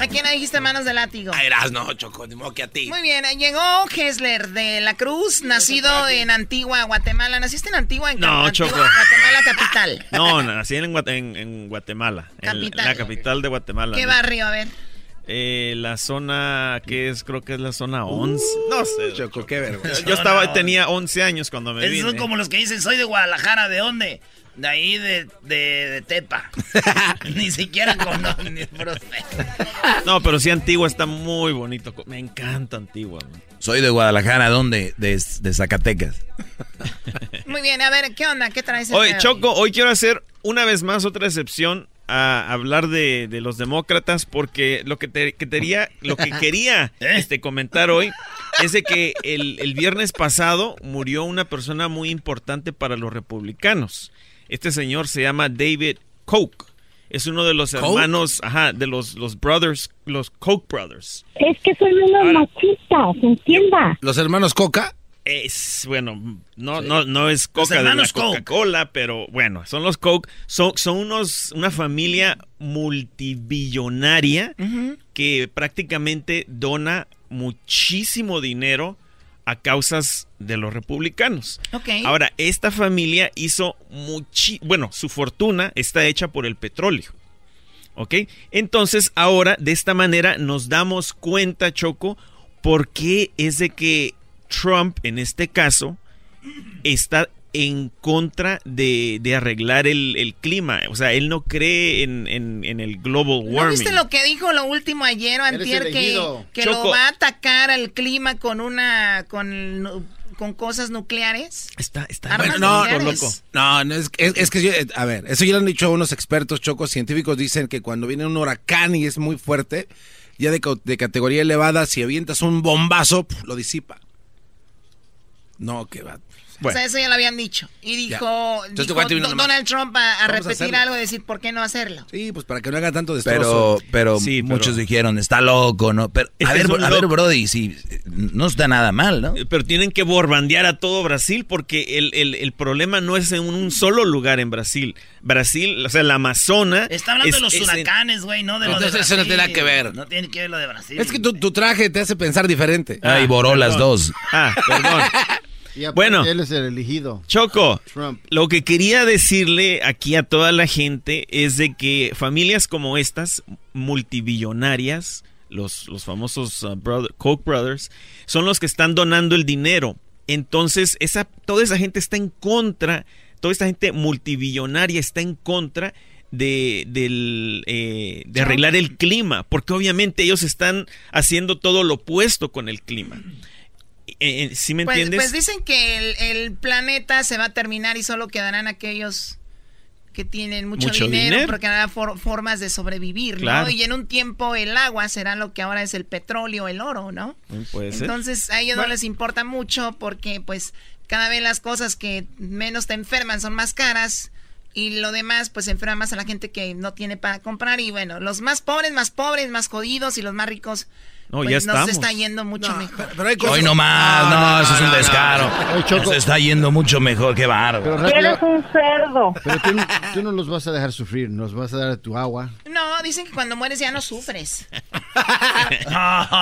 ¿A quién le dijiste manos de látigo? A Erasno, Choco, ni modo que a ti. Muy bien, llegó Hessler de la Cruz, nacido en Antigua, Guatemala. ¿Naciste en Antigua? En No, Antigua, Choco. Guatemala capital. [laughs] No, nací en, en- en Guatemala. en Capital. la capital de Guatemala. ¿Qué ¿no? barrio? A ver. Eh, la zona que es, creo que es la zona 11. no sé. Choco, qué vergüenza. Yo estaba, tenía 11 años cuando me Esos vine. son como los que dicen, soy de Guadalajara, ¿de dónde? De ahí, de, de, de Tepa. [laughs] Ni siquiera ni por- No, pero sí, Antigua está muy bonito. Me encanta Antigua. man. Soy de Guadalajara, ¿dónde? De, de Zacatecas. Muy bien, a ver, ¿qué onda? ¿Qué traes? de Choco, hoy quiero hacer una vez más otra excepción a hablar de, de los demócratas porque lo que, te, que quería, lo que [laughs] quería este, comentar hoy es de que el, el viernes pasado murió una persona muy importante para los republicanos. Este señor se llama David Koch. Es uno de los hermanos, ajá, de los, los brothers, los Koch brothers. Es que son unos machistas, entienda. Los hermanos Coca. Es, bueno, no, no, no es Coca de la. Coca-Cola, pero bueno, son los Coke. Son, son unos, una familia multibillonaria que prácticamente dona muchísimo dinero a causas de los republicanos. Ok. Ahora, esta familia hizo muchi bueno, su fortuna está hecha por el petróleo. ¿Ok? Entonces, ahora, de esta manera, nos damos cuenta, Choco, por qué es de que Trump, en este caso, está en contra de, de arreglar el, el clima. O sea, él no cree en, en- en el global ¿No warming. viste lo que dijo lo último ayer antier que, que lo va a atacar al clima con una con, con cosas nucleares? Está, está no, nucleares. No, no es, es, es que yo, eh, a ver, eso ya lo han dicho unos expertos chocos científicos, dicen que cuando viene un huracán y es muy fuerte, ya de, de categoría elevada, si avientas un bombazo, pf, lo disipa. No, que va. O sea, eso ya lo habían dicho. Y dijo, Entonces. Donald Trump a, a Vamos a repetir algo y decir por qué no hacerlo. Sí, pues para que no haga tanto Pero, destrozo. pero Sí, pero- muchos dijeron, está loco, ¿no? Pero, a ver, a ver. Brody, si no está nada mal, ¿no? Pero tienen que borbandear a todo Brasil porque el, el- el problema no es en un solo lugar en Brasil. Brasil, o sea, la Amazona... Está hablando es- de los es en- huracanes, güey, no de lo de Entonces, eso no tiene nada que ver. No tiene que ver lo de Brasil. Es que tu, tu traje te hace pensar diferente. Ah, y boró las dos. Ah, perdón. [laughs] Y Bueno. él es el elegido. Choco, Trump. lo que quería decirle aquí a toda la gente es de que familias como estas, multibillonarias, los, los famosos uh, brother- Koch brothers, son los que están donando el dinero. Entonces, esa, toda esa gente está en contra, toda esta gente multibillonaria está en contra de, del, eh, de arreglar el clima, porque obviamente ellos están haciendo todo lo opuesto con el clima. Eh, eh, ¿Sí me Pues, entiendes? pues dicen que el, el planeta se va a terminar y solo quedarán aquellos que tienen mucho, Mucho dinero, dinero. porque habrá for- formas de sobrevivir, Claro. ¿no? Y en un tiempo el agua será lo que ahora es el petróleo, el oro, ¿no? Puede ser. Entonces a ellos no les importa mucho porque pues cada vez las cosas que menos te enferman son más caras y lo demás pues enferma más a la gente que no tiene para comprar y bueno, los más pobres, más pobres, más jodidos y los más ricos No, pues ya nos estamos. está yendo mucho mejor. Hoy no más, no, eso es un no, no. descaro. Nos está yendo mucho mejor, qué bárbaro. Pero rápido, un cerdo. pero tú, no- tú no los vas a dejar sufrir, nos vas a dar tu agua. No, dicen que cuando mueres ya no sufres.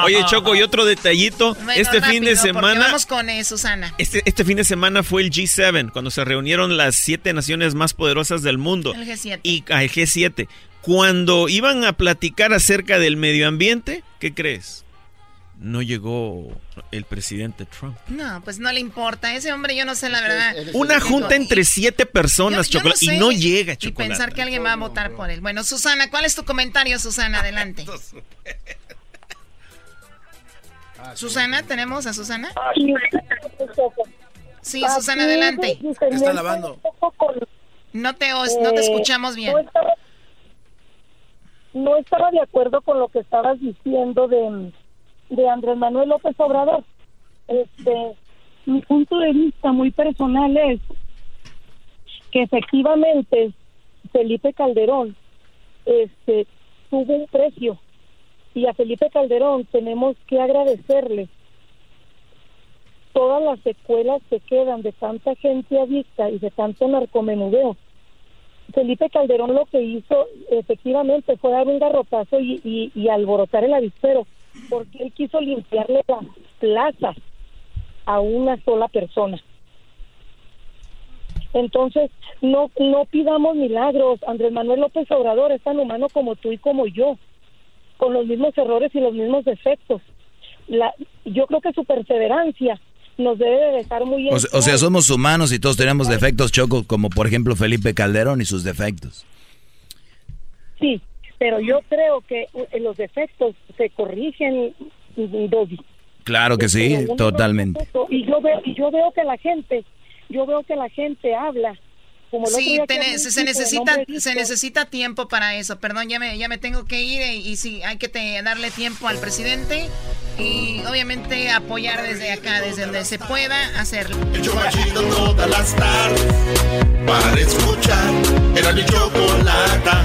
Oye, Choco, y otro detallito. Bueno, este fin de semana. Vamos con eh, Susana. Este, este fin de semana fue el G7, cuando se reunieron las siete naciones más poderosas del mundo. El G7. Y ah, el G7. Cuando iban a platicar acerca del medio ambiente, ¿qué crees? No llegó el presidente Trump. No, pues no le importa. Ese hombre, yo no sé la verdad. Una junta entre siete personas, Yo- yo Chocolate, sé. y no llega, Y Chocolate. pensar que alguien va a votar por él. Bueno, Susana, ¿cuál es tu comentario, Susana? Adelante. [laughs] [laughs] Susana, ¿tenemos a Susana? Sí, Susana, adelante. Está lavando. No te, no te Eh, escuchamos bien. No estaba, no estaba de acuerdo con lo que estabas diciendo de, de Andrés Manuel López Obrador. Este, mi punto de vista muy personal es que efectivamente Felipe Calderón este, tuvo un precio y a Felipe Calderón tenemos que agradecerle todas las secuelas que quedan de tanta gente adicta y de tanto narcomenudeo. Felipe Calderón lo que hizo efectivamente fue dar un garrotazo y, y, y alborotar el avispero, porque él quiso limpiarle las plazas a una sola persona. Entonces, no, no pidamos milagros. Andrés Manuel López Obrador es tan humano como tú y como yo, con los mismos errores y los mismos defectos. La, yo creo que su perseverancia nos debe de dejar muy en O, o sea, somos humanos y todos tenemos defectos, Choco, como por ejemplo Felipe Calderón y sus defectos. Sí, pero yo creo que eh, los defectos se corrigen, Doggy. Claro que sí, no totalmente. Y yo veo, y yo veo que la gente yo veo que la gente habla. Como el sí, otro día que se, necesita, se necesita tiempo para eso. Perdón, ya me, ya me tengo que ir y, y sí, hay que te- darle tiempo al presidente y obviamente apoyar desde acá, desde donde se pueda hacerlo. El chido todas las tardes para escuchar. Era mi chocolata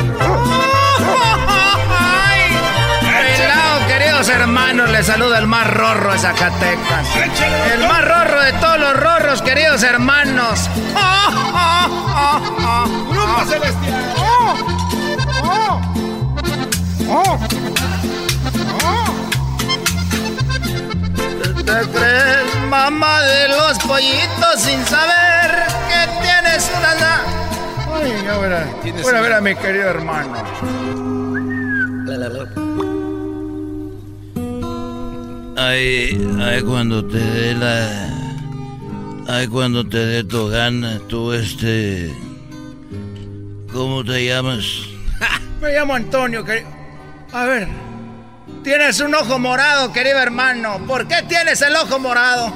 Hermanos, les saluda el más rorro de Zacatecas. El más rorro de todos los rorros, queridos hermanos. Grupo Celestial. ¿Te crees mamá de los pollitos sin saber que tienes una... na- Ay. Tienes Bueno, a mi querido hermano. Ay, ay, cuando te dé la. Ay, cuando te dé tu gana, tú este. ¿Cómo te llamas? [laughs] Me llamo Antonio, querido. A ver. Tienes un ojo morado, querido hermano. ¿Por qué tienes el ojo morado?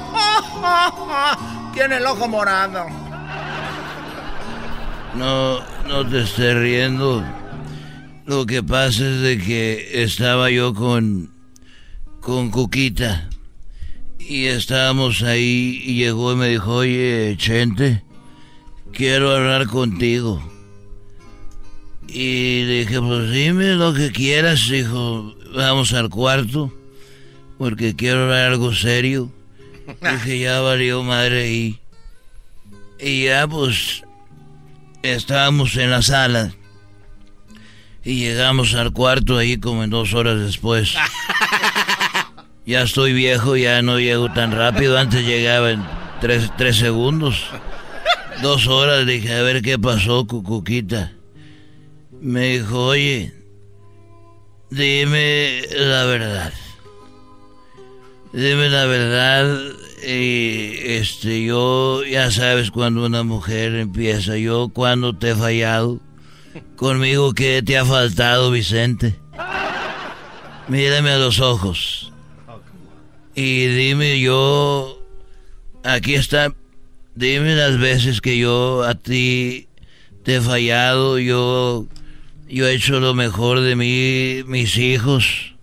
[laughs] Tiene el ojo morado. No, no te estés riendo. Lo que pasa es de que estaba yo con. Con Cuquita. Y estábamos ahí y llegó y me dijo, oye, Chente, quiero hablar contigo. Y le dije, pues dime lo que quieras, dijo, vamos al cuarto, porque quiero hablar algo serio. [laughs] Dije, ya valió madre ahí. Y ya pues estábamos en la sala y llegamos al cuarto ahí como en dos horas después. [laughs] Ya estoy viejo, ya no llego tan rápido. Antes llegaba en tres, tres segundos. Dos horas, dije, a ver qué pasó, Cucuquita. Me dijo, oye, dime la verdad. Dime la verdad. Y este, yo, ya sabes, cuando una mujer empieza, yo cuando te he fallado, conmigo, ¿qué te ha faltado, Vicente? Mírame a los ojos. Y dime yo, aquí está, dime las veces que yo a ti te he fallado, yo, yo he hecho lo mejor de mí, mis hijos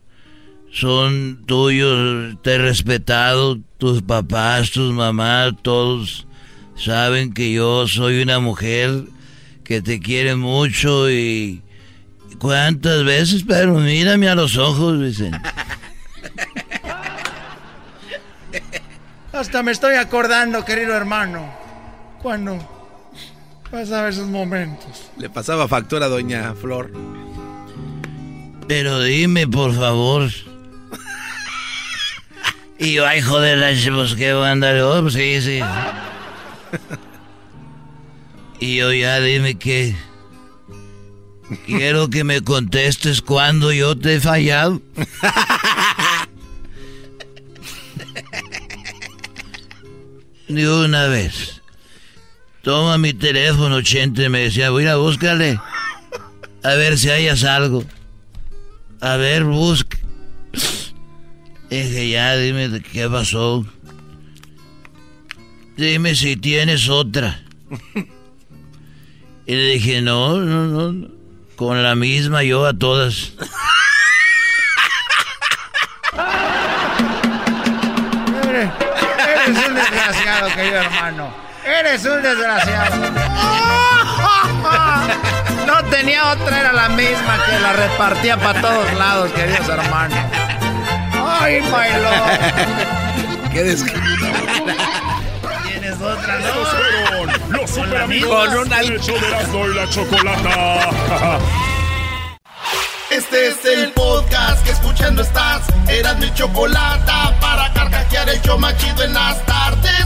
son tuyos, te he respetado, tus papás, tus mamás, todos saben que yo soy una mujer que te quiere mucho y cuántas veces, pero mírame a los ojos, Vicente. [laughs] Hasta me estoy acordando, querido hermano. Cuando pasaba esos momentos. Le pasaba factura a doña Flor. Pero dime, por favor. Y yo, ay, joder, la pues qué voy a andar. Oh, pues sí, sí. Y yo, ya dime que. Quiero que me contestes cuando yo te he fallado. De una vez. Toma mi teléfono, Chente. Me decía, voy a ir a búscale. A ver si hayas algo. A ver, busca. Dije, ya, dime qué pasó. Dime si tienes otra. Y le dije, no, no. no. Con la misma yo a todas. Querido hermano. Eres un desgraciado. [laughs] No tenía otra, era la misma que la repartía para todos lados, queridos hermanos. Ay, my lord. Qué desgraciado. Tienes otra, Estos fueron los super amigos Con un de Erasmo y la chocolata. Este es el podcast que escuchando estás. Eran mi chocolate para carcajear el show más chido en las tardes.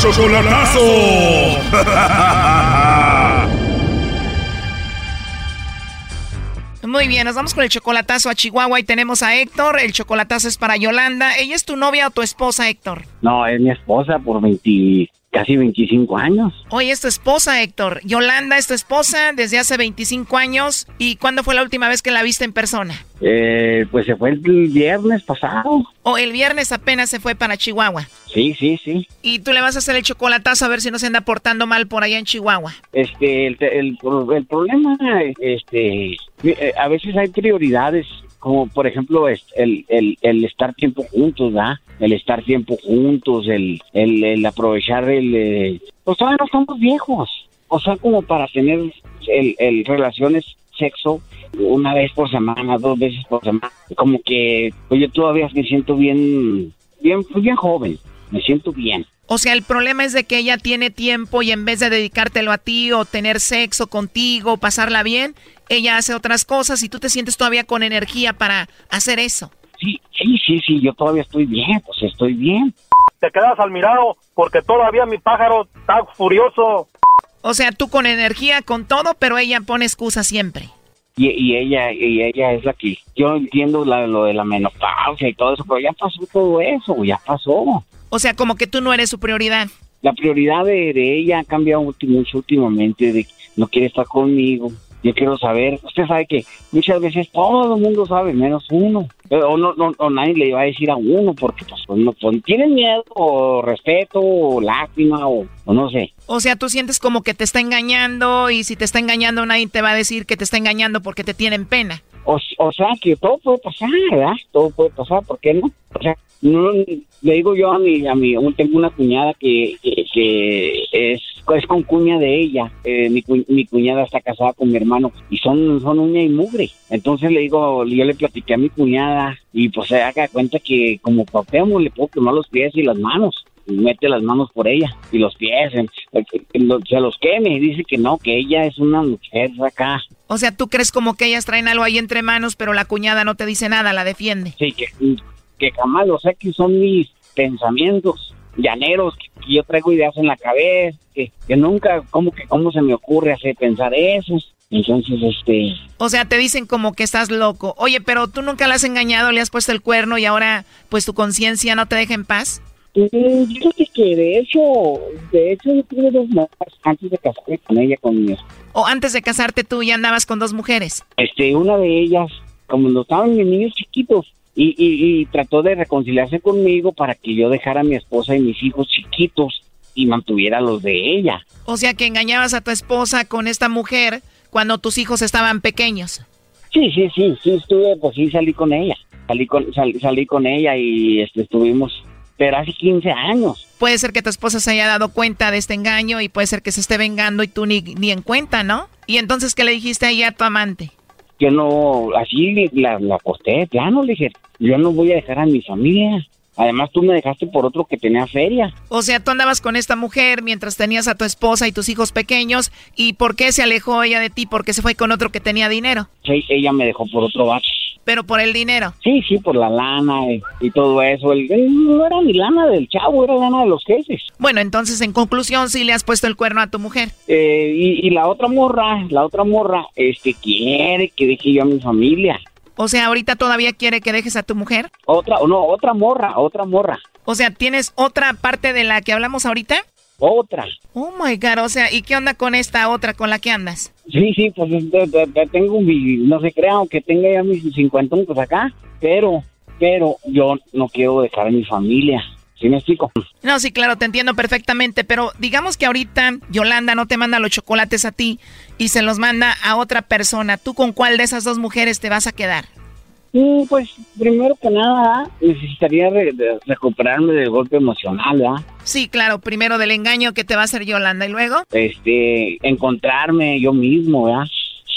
Chocolatazo. [laughs] Muy bien, nos vamos con el chocolatazo a Chihuahua y tenemos a Héctor. El chocolatazo es para Yolanda. ¿Ella es tu novia o tu esposa, Héctor? No, es mi esposa por 20, casi 25 años. Oye, es tu esposa, Héctor. Yolanda es tu esposa desde hace 25 años. ¿Y cuándo fue la última vez que la viste en persona? Eh, pues se fue el viernes pasado. O el viernes apenas se fue para Chihuahua. Sí, sí, sí. Y tú le vas a hacer el chocolatazo a ver si no se anda portando mal por allá en Chihuahua. Este, el, el, el problema, este, eh, a veces hay prioridades como por ejemplo el, el, estar tiempo juntos, ¿verdad? El estar tiempo juntos, el, el, el aprovechar el... Eh, pues todavía no estamos viejos, o sea, como para tener el, el relaciones sexo una vez por semana, dos veces por semana, como que pues yo todavía me siento bien, bien, bien joven, me siento bien. O sea, el problema es de que ella tiene tiempo y en vez de dedicártelo a ti o tener sexo contigo, pasarla bien, ella hace otras cosas y tú te sientes todavía con energía para hacer eso. Sí, sí, sí, sí, yo todavía estoy bien, pues estoy bien. Te quedas al mirado porque todavía mi pájaro está furioso. O sea, tú con energía, con todo, pero ella pone excusa siempre. Y, y ella y ella es la que yo entiendo lo de la menopausia y todo eso, pero ya pasó todo eso, ya pasó. O sea, como que tú no eres su prioridad. La prioridad de, de ella ha cambiado mucho últimamente, de que no quiere estar conmigo, yo quiero saber, usted sabe que muchas veces todo el mundo sabe, menos uno. O, no, no, o nadie le va a decir a uno porque pues, pues no, pues, tienen miedo o respeto o lástima o, o, no sé. O sea, tú sientes como que te está engañando y si te está engañando nadie te va a decir que te está engañando porque te tienen pena. O, o sea, que todo puede pasar, ¿verdad? Todo puede pasar, ¿por qué no? O sea, no, le digo yo a mi, a mi, tengo una cuñada que, que, es, es con cuña de ella. Eh, mi, mi, cuñada está casada con mi hermano y son, son uña y mugre. Entonces le digo, yo le platiqué a mi cuñada y pues se haga cuenta que como papemos le puedo quemar los pies y las manos. Y mete las manos por ella y los pies, se los queme. Y dice que no, que ella es una mujer acá. O sea, tú crees como que ellas traen algo ahí entre manos, pero la cuñada no te dice nada, la defiende. Sí, que, que jamás lo sé que son mis pensamientos llaneros, que, yo traigo ideas en la cabeza, que, que nunca, como que cómo se me ocurre hacer pensar eso. Entonces, este... O sea, te dicen como que estás loco. Oye, pero tú nunca la has engañado, le has puesto el cuerno y ahora, pues, tu conciencia no te deja en paz. Mm, yo creo que de hecho, de hecho yo tuve dos mujeres antes de casarme con ella, con mi O antes de casarte tú ya andabas con dos mujeres. Este, una de ellas, como no estaban mis niños chiquitos, y, y, y, trató de reconciliarse conmigo para que yo dejara a mi esposa y mis hijos chiquitos y mantuviera los de ella. O sea que engañabas a tu esposa con esta mujer cuando tus hijos estaban pequeños. Sí, sí, sí, sí estuve, pues sí salí con ella, salí con, sal, salí con ella y este, estuvimos, pero hace 15 años. Puede ser que tu esposa se haya dado cuenta de este engaño y puede ser que se esté vengando y tú ni, ni en cuenta, ¿no? Y entonces, ¿qué le dijiste ahí a tu amante? Que no, así la, la acosté, plano, le dije, yo no voy a dejar a mi familia. Además, tú me dejaste por otro que tenía feria. O sea, tú andabas con esta mujer mientras tenías a tu esposa y tus hijos pequeños. ¿Y por qué se alejó ella de ti? ¿Porque se fue con otro que tenía dinero? Sí, ella me dejó por otro vato. ¿Pero por el dinero? Sí, sí, por la lana y, y todo eso. El, el, no era ni lana del chavo, era lana de los jefes. Bueno, entonces, en conclusión, sí le has puesto el cuerno a tu mujer. Eh, y, y la otra morra, la otra morra, este, quiere que deje yo a mi familia. O sea, ahorita todavía quiere que dejes a tu mujer. Otra, no, otra morra, otra morra. O sea, ¿tienes otra parte de la que hablamos ahorita? Otra. Oh my god, o sea, ¿y qué onda con esta otra con la que andas? Sí, sí, pues tengo mi, no se crea, aunque tenga ya mis 50 pues acá, pero, pero yo no quiero dejar a mi familia. ¿Sí me explico? No, sí, claro, te entiendo perfectamente, pero digamos que ahorita Yolanda no te manda los chocolates a ti y se los manda a otra persona. ¿Tú con cuál de esas dos mujeres te vas a quedar? Mm, pues primero que nada necesitaría re recuperarme del golpe emocional, ¿verdad? Sí, claro, primero del engaño que te va a hacer Yolanda y luego... Este, encontrarme yo mismo, ¿verdad?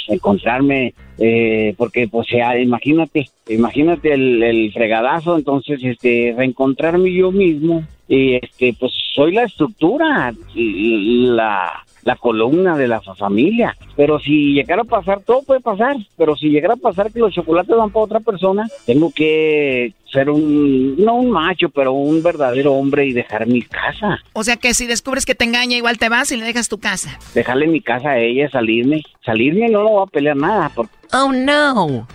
encontrarme, eh, porque pues ya, imagínate, imagínate el, el fregadazo, entonces este reencontrarme yo mismo y este pues soy la estructura, la la columna de la fa- familia. Pero si llegara a pasar, todo puede pasar. Pero si llegara a pasar que los chocolates van para otra persona, tengo que ser un, no un macho, pero un verdadero hombre y dejar mi casa. O sea que si descubres que te engaña, igual te vas y le dejas tu casa. Dejarle mi casa a ella, salirme. Salirme no lo voy a pelear nada. Porque Oh no.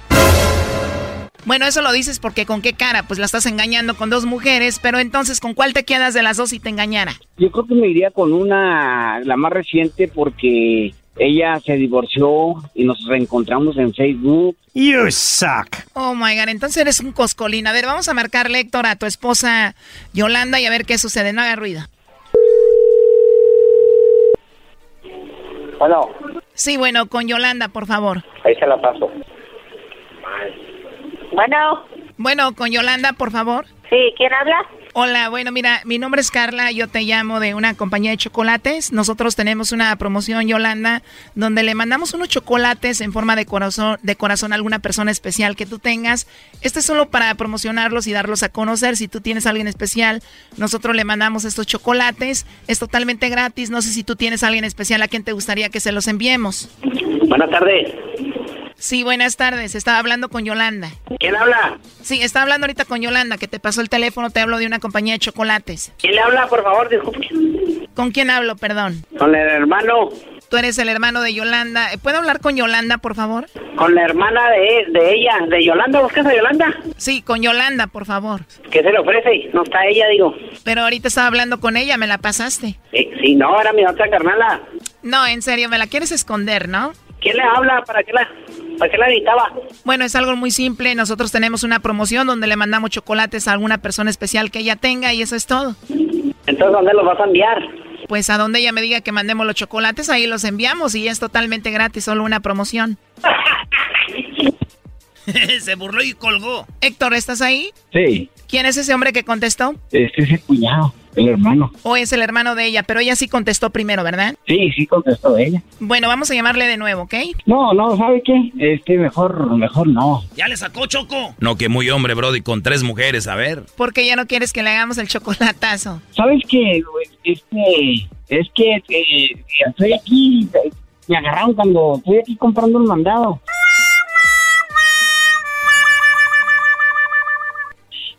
Bueno, eso lo dices porque con qué cara, pues la estás engañando con dos mujeres, pero entonces ¿con cuál te quedas de las dos si te engañara? yo creo que me iría con una, la más reciente, porque ella se divorció y nos reencontramos en Facebook. You suck. Oh my god, entonces eres un coscolín. A ver, vamos a marcarle Héctor a tu esposa Yolanda y a ver qué sucede. No haga ruido. Bueno, Sí, bueno, con Yolanda, por favor. ahí se la paso. Bueno. Bueno, con Yolanda, por favor. Sí, ¿quién habla? Hola, bueno, mira, mi nombre es Carla, yo te llamo de una compañía de chocolates. Nosotros tenemos una promoción, Yolanda, donde le mandamos unos chocolates en forma de corazón, de corazón a alguna persona especial que tú tengas. Este es solo para promocionarlos y darlos a conocer. Si tú tienes a alguien especial, nosotros le mandamos estos chocolates. Es totalmente gratis. No sé si tú tienes a alguien especial a quien te gustaría que se los enviemos. Buenas tardes. Sí, buenas tardes. Estaba hablando con Yolanda. ¿Quién habla? Sí, estaba hablando ahorita con Yolanda, que te pasó el teléfono, te hablo de una compañía de chocolates. ¿Quién le habla, por favor? Disculpe. ¿Con quién hablo, perdón? Con el hermano, Tú eres el hermano de Yolanda. Eh, ¿Puedo hablar con Yolanda, por favor? con la hermana de, de ella, de Yolanda. ¿Buscas a Yolanda? Sí, con Yolanda, por favor. ¿Qué se le ofrece? No está ella, digo. Pero ahorita estaba hablando con ella, me la pasaste. Sí, sí, no, era mi otra carnala. No, en serio, me la quieres esconder, ¿no? ¿Quién le habla? ¿Para qué la, para qué la editaba? Bueno, es algo muy simple. Nosotros tenemos una promoción donde le mandamos chocolates a alguna persona especial que ella tenga y eso es todo. Entonces, ¿dónde los vas a enviar? Pues a donde ella me diga que mandemos los chocolates, ahí los enviamos y es totalmente gratis, solo una promoción. [laughs] [laughs] Se burló y colgó. Héctor, ¿estás ahí? Sí, ¿Quién es ese hombre que contestó? este es el cuñado, el hermano. ¿O es el hermano de ella? Pero ella sí contestó primero, ¿verdad? Sí, sí contestó ella. Bueno, vamos a llamarle de nuevo, ¿ok? No, no, ¿sabe qué? Este, mejor, mejor no. Ya le sacó Choco. No, que muy hombre, Brody, con tres mujeres, a ver. Porque ya no quieres que le hagamos el chocolatazo. ¿Sabes qué? güey? Este, es que eh, estoy aquí, me agarraron cuando estoy aquí comprando un mandado.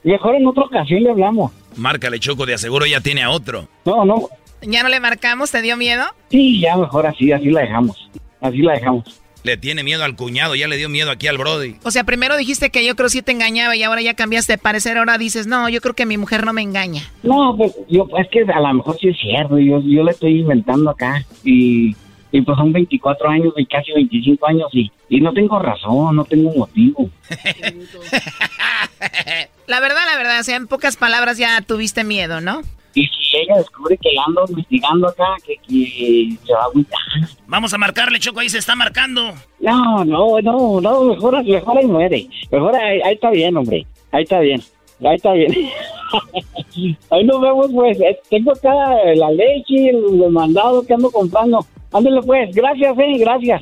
Mejor en otra ocasión le hablamos. Márcale, Choco, de aseguro ya tiene a otro. No, no. ¿Ya no le marcamos? ¿Te dio miedo? Sí, ya mejor así, así la dejamos. Así la dejamos. Le tiene miedo al cuñado, ya le dio miedo aquí al Brody. O sea, primero dijiste que yo creo sí te engañaba y ahora ya cambiaste de parecer. Ahora dices, no, yo creo que mi mujer no me engaña. No, pues yo, es que a lo mejor sí es cierto, yo, yo le estoy inventando acá y, y pues son 24 años y casi 25 años y, y no tengo razón, no tengo motivo. [laughs] La verdad, la verdad, o sea, en pocas palabras ya tuviste miedo, ¿no? Y si ella descubre que la ando investigando acá, que, que se va a agüitar. Vamos a marcarle, Choco, ahí se está marcando. No, no, no, no, mejor, mejor ahí muere. Mejor ahí, ahí está bien, hombre. Ahí está bien. Ahí está bien. [laughs] ahí nos vemos, pues. Eh, Tengo acá la leche, el mandado que ando comprando. Ándale, pues. Gracias, eh, gracias.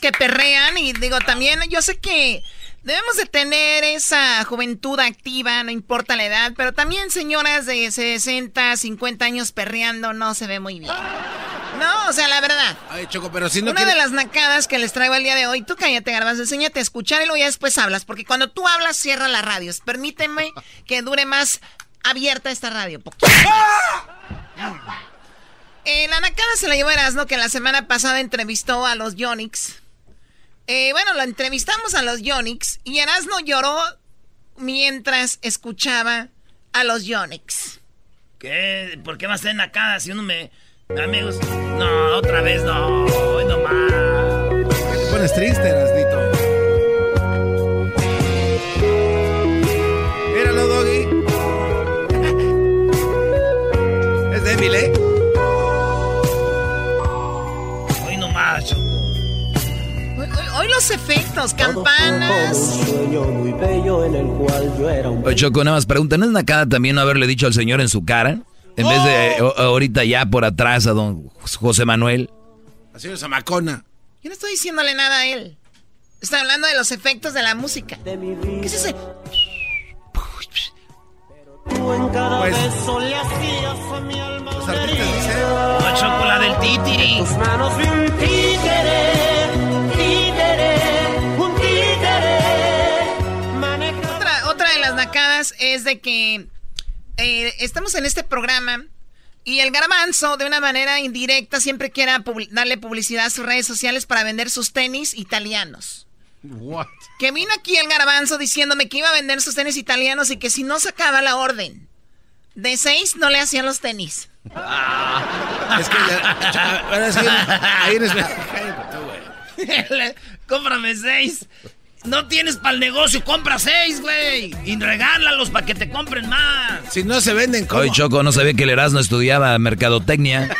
que perrean y digo también, yo sé que debemos de tener esa juventud activa, no importa la edad, pero también señoras de 60, 50 años perreando no se ve muy bien. No, o sea, la verdad. Ay, Choco, pero si no Una quiere- de las nacadas que les traigo el día de hoy, tú cállate, Garbanzo, enséñate a escuchar y luego ya después hablas, porque cuando tú hablas, cierra la radio. Permíteme que dure más abierta esta radio. poquito. Eh, la Nakada se la llevó Erasmo, que la semana pasada entrevistó a los Yonix. Eh, bueno, lo entrevistamos a los Yonix y Erasmo lloró mientras escuchaba a los Yonix. ¿Qué? ¿Por qué va a ser Nakada si uno me... Amigos, no, otra vez no, no más. Te pones triste, Erasnito. Míralo, Doggy. [laughs] es débil, ¿eh? Los efectos, campanas. Choco, nada más pregunta, ¿no es nacada también no haberle dicho al señor en su cara? En vez de Oh. eh, o- ahorita ya por atrás a don José Manuel. Así es Zamacona. Yo no estoy diciéndole nada a él. Estoy hablando de los efectos de la música. ¿Qué es ese? Pues, Los artistas dicen... No, Choco, la del titiri. Es de que eh, estamos en este programa y el garbanzo, de una manera indirecta, siempre quiere darle publicidad a sus redes sociales para vender sus tenis italianos. What? Que vino aquí el garbanzo diciéndome que iba a vender sus tenis italianos y que si no sacaba la orden de seis, no le hacían los tenis. Es que... ya- bueno, es que ahí. [laughs] Cómprame seis. No tienes para el negocio, compra seis, güey. Y regálalos para que te compren más. Si no se venden, ¿cómo? Oye, Choco, no sabía que el Erasmo estudiaba mercadotecnia. [laughs]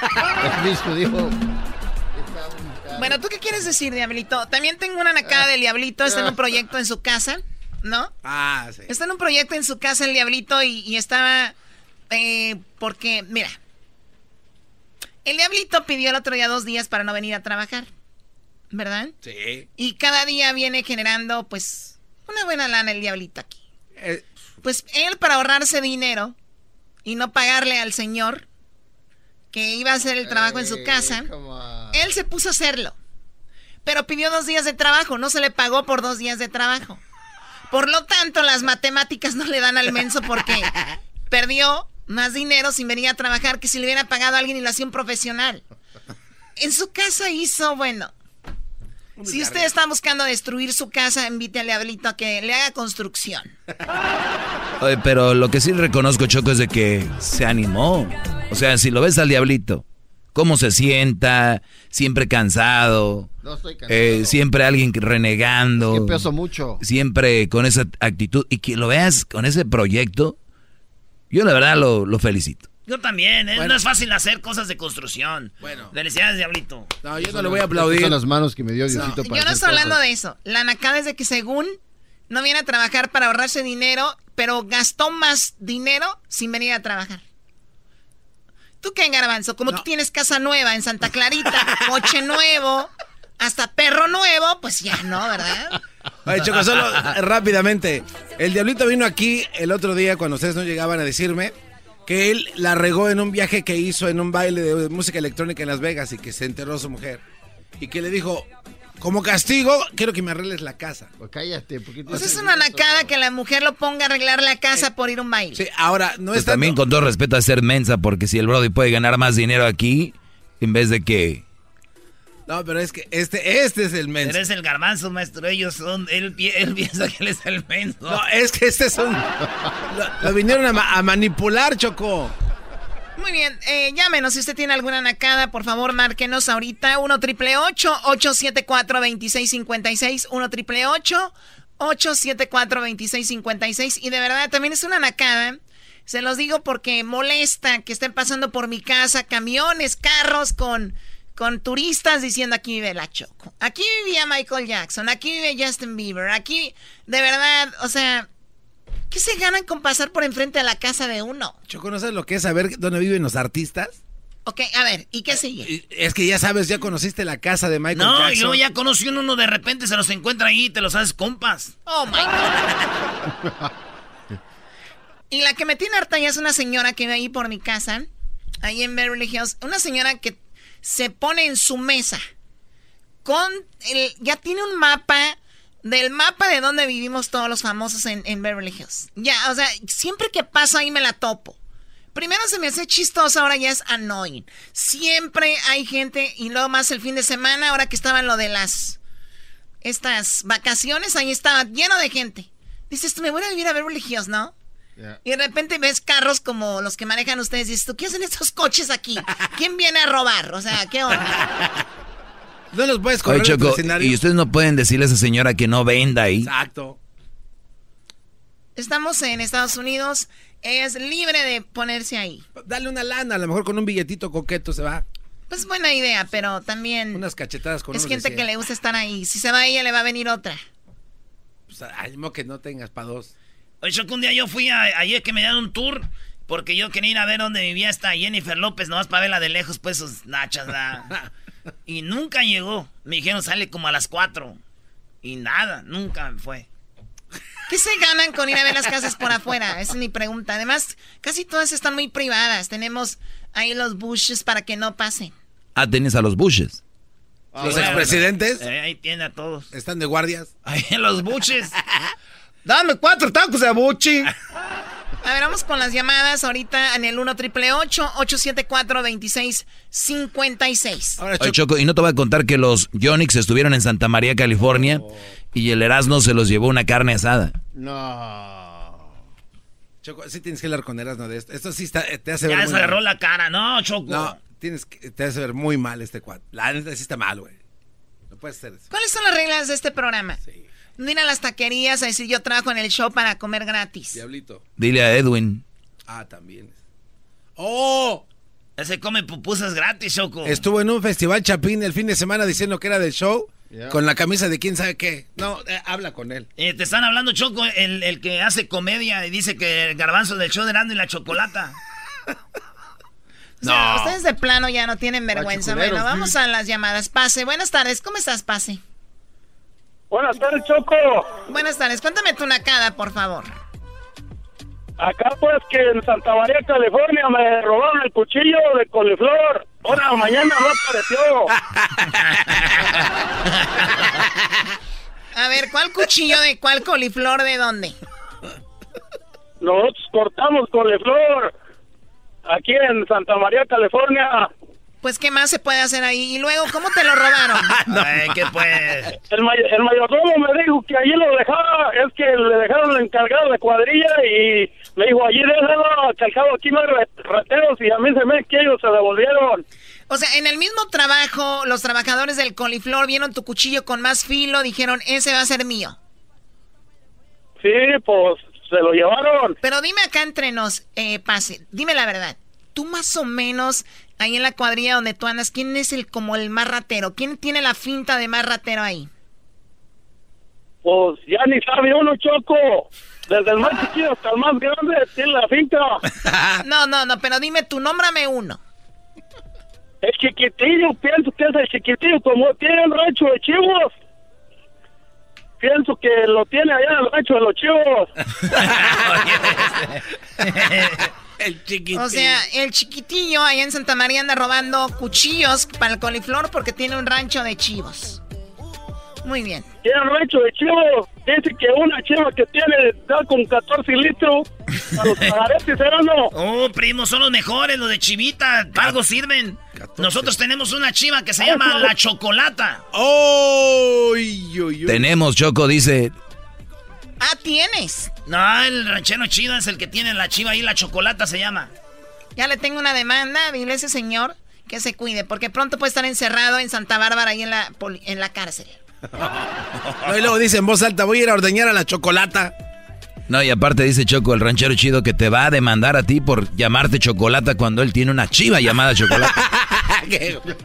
Bueno, ¿tú qué quieres decir, Diablito? También tengo una nacada del Diablito, está en un proyecto en su casa, ¿no? Ah, sí. Está en un proyecto en su casa el Diablito y, y estaba... eh, porque, mira, el Diablito pidió el otro día dos días para no venir a trabajar, ¿verdad? Sí. Y cada día viene generando, pues, una buena lana el Diablito aquí. Eh, Pues él para ahorrarse dinero y no pagarle al señor que iba a hacer el trabajo en su casa, él se puso a hacerlo. Pero pidió dos días de trabajo, no se le pagó por dos días de trabajo. Por lo tanto, las matemáticas no le dan al menso porque [laughs] perdió más dinero sin venir a trabajar que si le hubiera pagado a alguien y lo hacía un profesional. En su casa hizo, bueno, si usted está buscando destruir su casa, invite al Diablito a que le haga construcción. [laughs] Oye, pero lo que sí reconozco, Choco, es de que se animó. O sea, si lo ves al diablito, cómo se sienta, siempre cansado, No estoy cansado. eh, siempre alguien renegando. Es que peso mucho. Siempre con esa actitud. Y que lo veas con ese proyecto, yo la verdad lo, lo felicito. Yo también, ¿eh? Bueno. No es fácil hacer cosas de construcción. Bueno. Felicidades, Diablito. No, yo no le voy a aplaudir. Son las manos que me dio Diosito para Yo no estoy hablando cosas. de eso. La nacada es de que según no viene a trabajar para ahorrarse dinero, pero gastó más dinero sin venir a trabajar. ¿Tú qué, Garbanzo? Como tú tienes casa nueva en Santa Clarita, [laughs] coche nuevo, hasta perro nuevo, pues ya no, ¿verdad? Oye, Choco, solo rápidamente. El Diablito vino aquí el otro día cuando ustedes no llegaban a decirme que él la regó en un viaje que hizo en un baile de música electrónica en Las Vegas y que se enterró su mujer. Y que le dijo, como castigo, quiero que me arregles la casa. Pues cállate, porque Pues es una nacada que la mujer lo ponga a arreglar la casa por ir a un baile. Sí, ahora, no Pues está... también con todo respeto a ser mensa, porque si el Brody puede ganar más dinero aquí, en vez de que... No, pero es que este, este es el menso. Eres el garbanzo, maestro. Ellos son. Él, él [laughs] piensa que él es el menso. No, es que este es un... Lo, lo vinieron a, ma- a manipular, Choco. Muy bien, eh, llámenos si usted tiene alguna nacada, por favor, márquenos ahorita 1 triple 874 2656 1 triple 874 2656 y de verdad también es una nacada. Se los digo porque molesta que estén pasando por mi casa camiones, carros con con turistas diciendo aquí vive la Choco. Aquí vivía Michael Jackson, aquí vive Justin Bieber, aquí de verdad, o sea, ¿qué se ganan con pasar por enfrente de la casa de uno? Choco, ¿no sabes lo que es saber dónde viven los artistas? Ok, a ver, ¿y qué sigue? Es que ya sabes, ya conociste la casa de Michael No, Jackson. y luego ya conocí uno, uno de repente se los encuentra ahí y te los haces compas. Oh my God. [laughs] y la que me tiene harta ya es una señora que ve ahí por mi casa, ahí en Beverly Hills. Una señora que se pone en su mesa con el. Ya tiene un mapa del mapa de donde vivimos todos los famosos en, en Beverly Hills. Ya, o sea, siempre que paso ahí me la topo. Primero se me hace chistoso, ahora ya es annoying. Siempre hay gente, y luego más el fin de semana, ahora que estaban lo de las. Estas vacaciones, ahí estaba lleno de gente. Dices, me voy a vivir a Beverly Hills, ¿no? Y de repente ves carros como los que manejan ustedes y dices, ¿tú qué hacen estos coches aquí? ¿Quién viene a robar? O sea, ¿qué onda? No los puedes Oye, correr Choco, del escenario. y ustedes no pueden decirle a esa señora que no venda ahí. Exacto. Estamos en Estados Unidos, es libre de ponerse ahí. Dale una lana, a lo mejor con un billetito coqueto se va. Pues buena idea, pero también Unas cachetadas con es gente que le gusta estar ahí. Si se va ella, le va a venir otra. Pues, ay, mo que no tengas para dos. Oye, Choco, un día yo fui a, ayer que me dieron un tour porque yo quería ir a ver dónde vivía esta Jennifer López, nomás para verla de lejos, pues sus nachas, ¿verdad? [laughs] Y nunca llegó. Me dijeron, sale como a las 4. Y nada, nunca fue. ¿Qué se ganan con ir a ver las casas por afuera? Esa es mi pregunta. Además, casi todas están muy privadas. Tenemos ahí los bushes para que no pasen. Ah, tenés a los bushes. Los expresidentes Eh, ahí tiene a todos. están de guardias. [laughs] Ahí en los buches. [laughs] Dame cuatro tacos de buchi. A ver, vamos con las llamadas ahorita en el 1 triple 874 2656 Oye, Choco, y no te voy a contar que los Yonix estuvieron en Santa María, California, y el Erasmo se los llevó una carne asada. No. Choco, sí tienes que hablar con Erasmo de esto. Esto sí está, te hace ver Ya muy se agarró mal. la cara, no, Choco. No, tienes que, te hace ver muy mal este cuadro. La neta sí está mal, güey. No puedes hacer eso. ¿Cuáles son las reglas de este programa? No ir a las taquerías a decir yo trabajo en el show para comer gratis. Diablito. Dile a Edwin. Ah, también. ¡Oh! Ese come pupusas gratis, Choco. Estuvo en un festival Chapín el fin de semana diciendo que era del show con la camisa de quién sabe qué. No, eh, habla con él. Eh, te están hablando, Choco, el, el que hace comedia y dice que el garbanzo del show de Erasmo y la chocolata. O sea, ustedes de plano ya no tienen vergüenza. Bueno, vamos a las llamadas. Pase, buenas tardes. ¿Cómo estás, Pase? Buenas tardes, Choco. Buenas tardes. Cuéntame tu nacada, por favor. Acá pues que en Santa María, California, me robaron el cuchillo de coliflor. Ahora mañana no apareció. [laughs] A ver, ¿cuál cuchillo de cuál coliflor de dónde? Nosotros cortamos coliflor. Aquí en Santa María, California. Pues, ¿qué más se puede hacer ahí? Y luego, ¿cómo te lo robaron? [laughs] Ay, ¿qué pues? El, may- el mayordomo me dijo que allí lo dejaba, es que le dejaron encargado de cuadrilla y me dijo, allí déjalo, que al cabo aquí no hay rateros y a mí se me que ellos se devolvieron. O sea, en el mismo trabajo, los trabajadores del coliflor vieron tu cuchillo con más filo, dijeron, ese va a ser mío. Sí, pues se lo llevaron. Pero dime acá entre nos, eh, Pase, dime la verdad. Tú más o menos, ahí en la cuadrilla donde tú andas, ¿quién es el como el más ratero? ¿Quién tiene la finta de más ratero ahí? Pues ya ni sabe uno, Choco. Desde el más chiquito hasta el más grande tiene la finca. [laughs] No, no, no, pero dime tú, nómbrame uno. El chiquitillo, pienso que es el chiquitillo, como tiene el rancho de chivos. Pienso que lo tiene allá en el rancho de los chivos. [laughs] [laughs] el chiquitillo. O sea, el chiquitillo allá en Santa María anda robando cuchillos para el coliflor porque tiene un rancho de chivos. Muy bien. Tiene un rancho de chivos. Dice que una chiva que tiene da con 14 litros. A los [laughs] pagaretes, ¿era no? Oh, primo, son los mejores, los de chivita. Algo sirven. Nosotros tenemos una chiva que se llama la chocolata. ¡Oh! Tenemos, Choco, dice. Ah, tienes. No, el ranchero chido es el que tiene la chiva ahí, la chocolata se llama. Ya le tengo una demanda, dile a ese señor que se cuide, porque pronto puede estar encerrado en Santa Bárbara ahí en la, en la cárcel. No, y luego dice en voz alta, voy a ir a ordeñar a la chocolata. No, y aparte dice Choco, el ranchero chido, que te va a demandar a ti por llamarte chocolata cuando él tiene una chiva llamada chocolata. [laughs]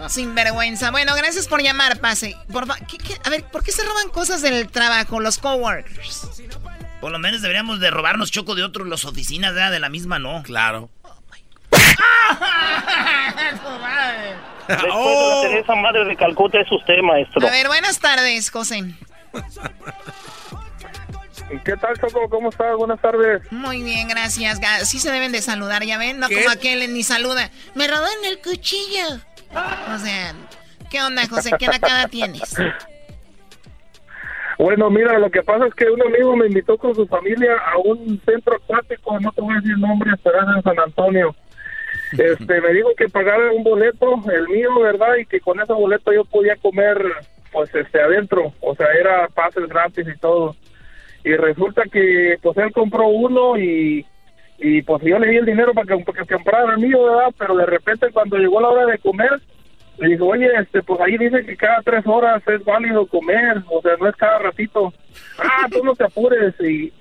Sin vergüenza. Bueno, gracias por llamar, Pase. Por fa- ¿qué- qué? A ver, ¿por qué se roban cosas del trabajo, los coworkers? Por lo menos deberíamos de robarnos choco de otros, las oficinas ¿verdad? de la misma, ¿no? Claro. [laughs] Después de la Teresa Madre de Calcuta es usted, maestro. A ver, buenas tardes, José. [laughs] ¿Qué tal, Choco? ¿Cómo estás? Buenas tardes. Muy bien, gracias. Sí se deben de saludar, ¿ya ven? No ¿Qué? como aquel ni saluda. Me robaron el cuchillo. O sea, ¿qué onda, José? ¿Qué nacada tienes? [laughs] Bueno, mira, lo que pasa es que un amigo me invitó con su familia a un centro acuático, no te voy a decir nombres, pero es en San Antonio. [laughs] este, me dijo que pagara un boleto, el mío, ¿verdad? Y que con ese boleto yo podía comer, pues, este, adentro. O sea, era pases gratis y todo. Y resulta que, pues, él compró uno y, y pues yo le di el dinero para que, para que comprara el mío, ¿verdad? Pero de repente cuando llegó la hora de comer, le dijo, oye, este, pues ahí dice que cada tres horas es válido comer, o sea, no es cada ratito. Ah, tú no te apures y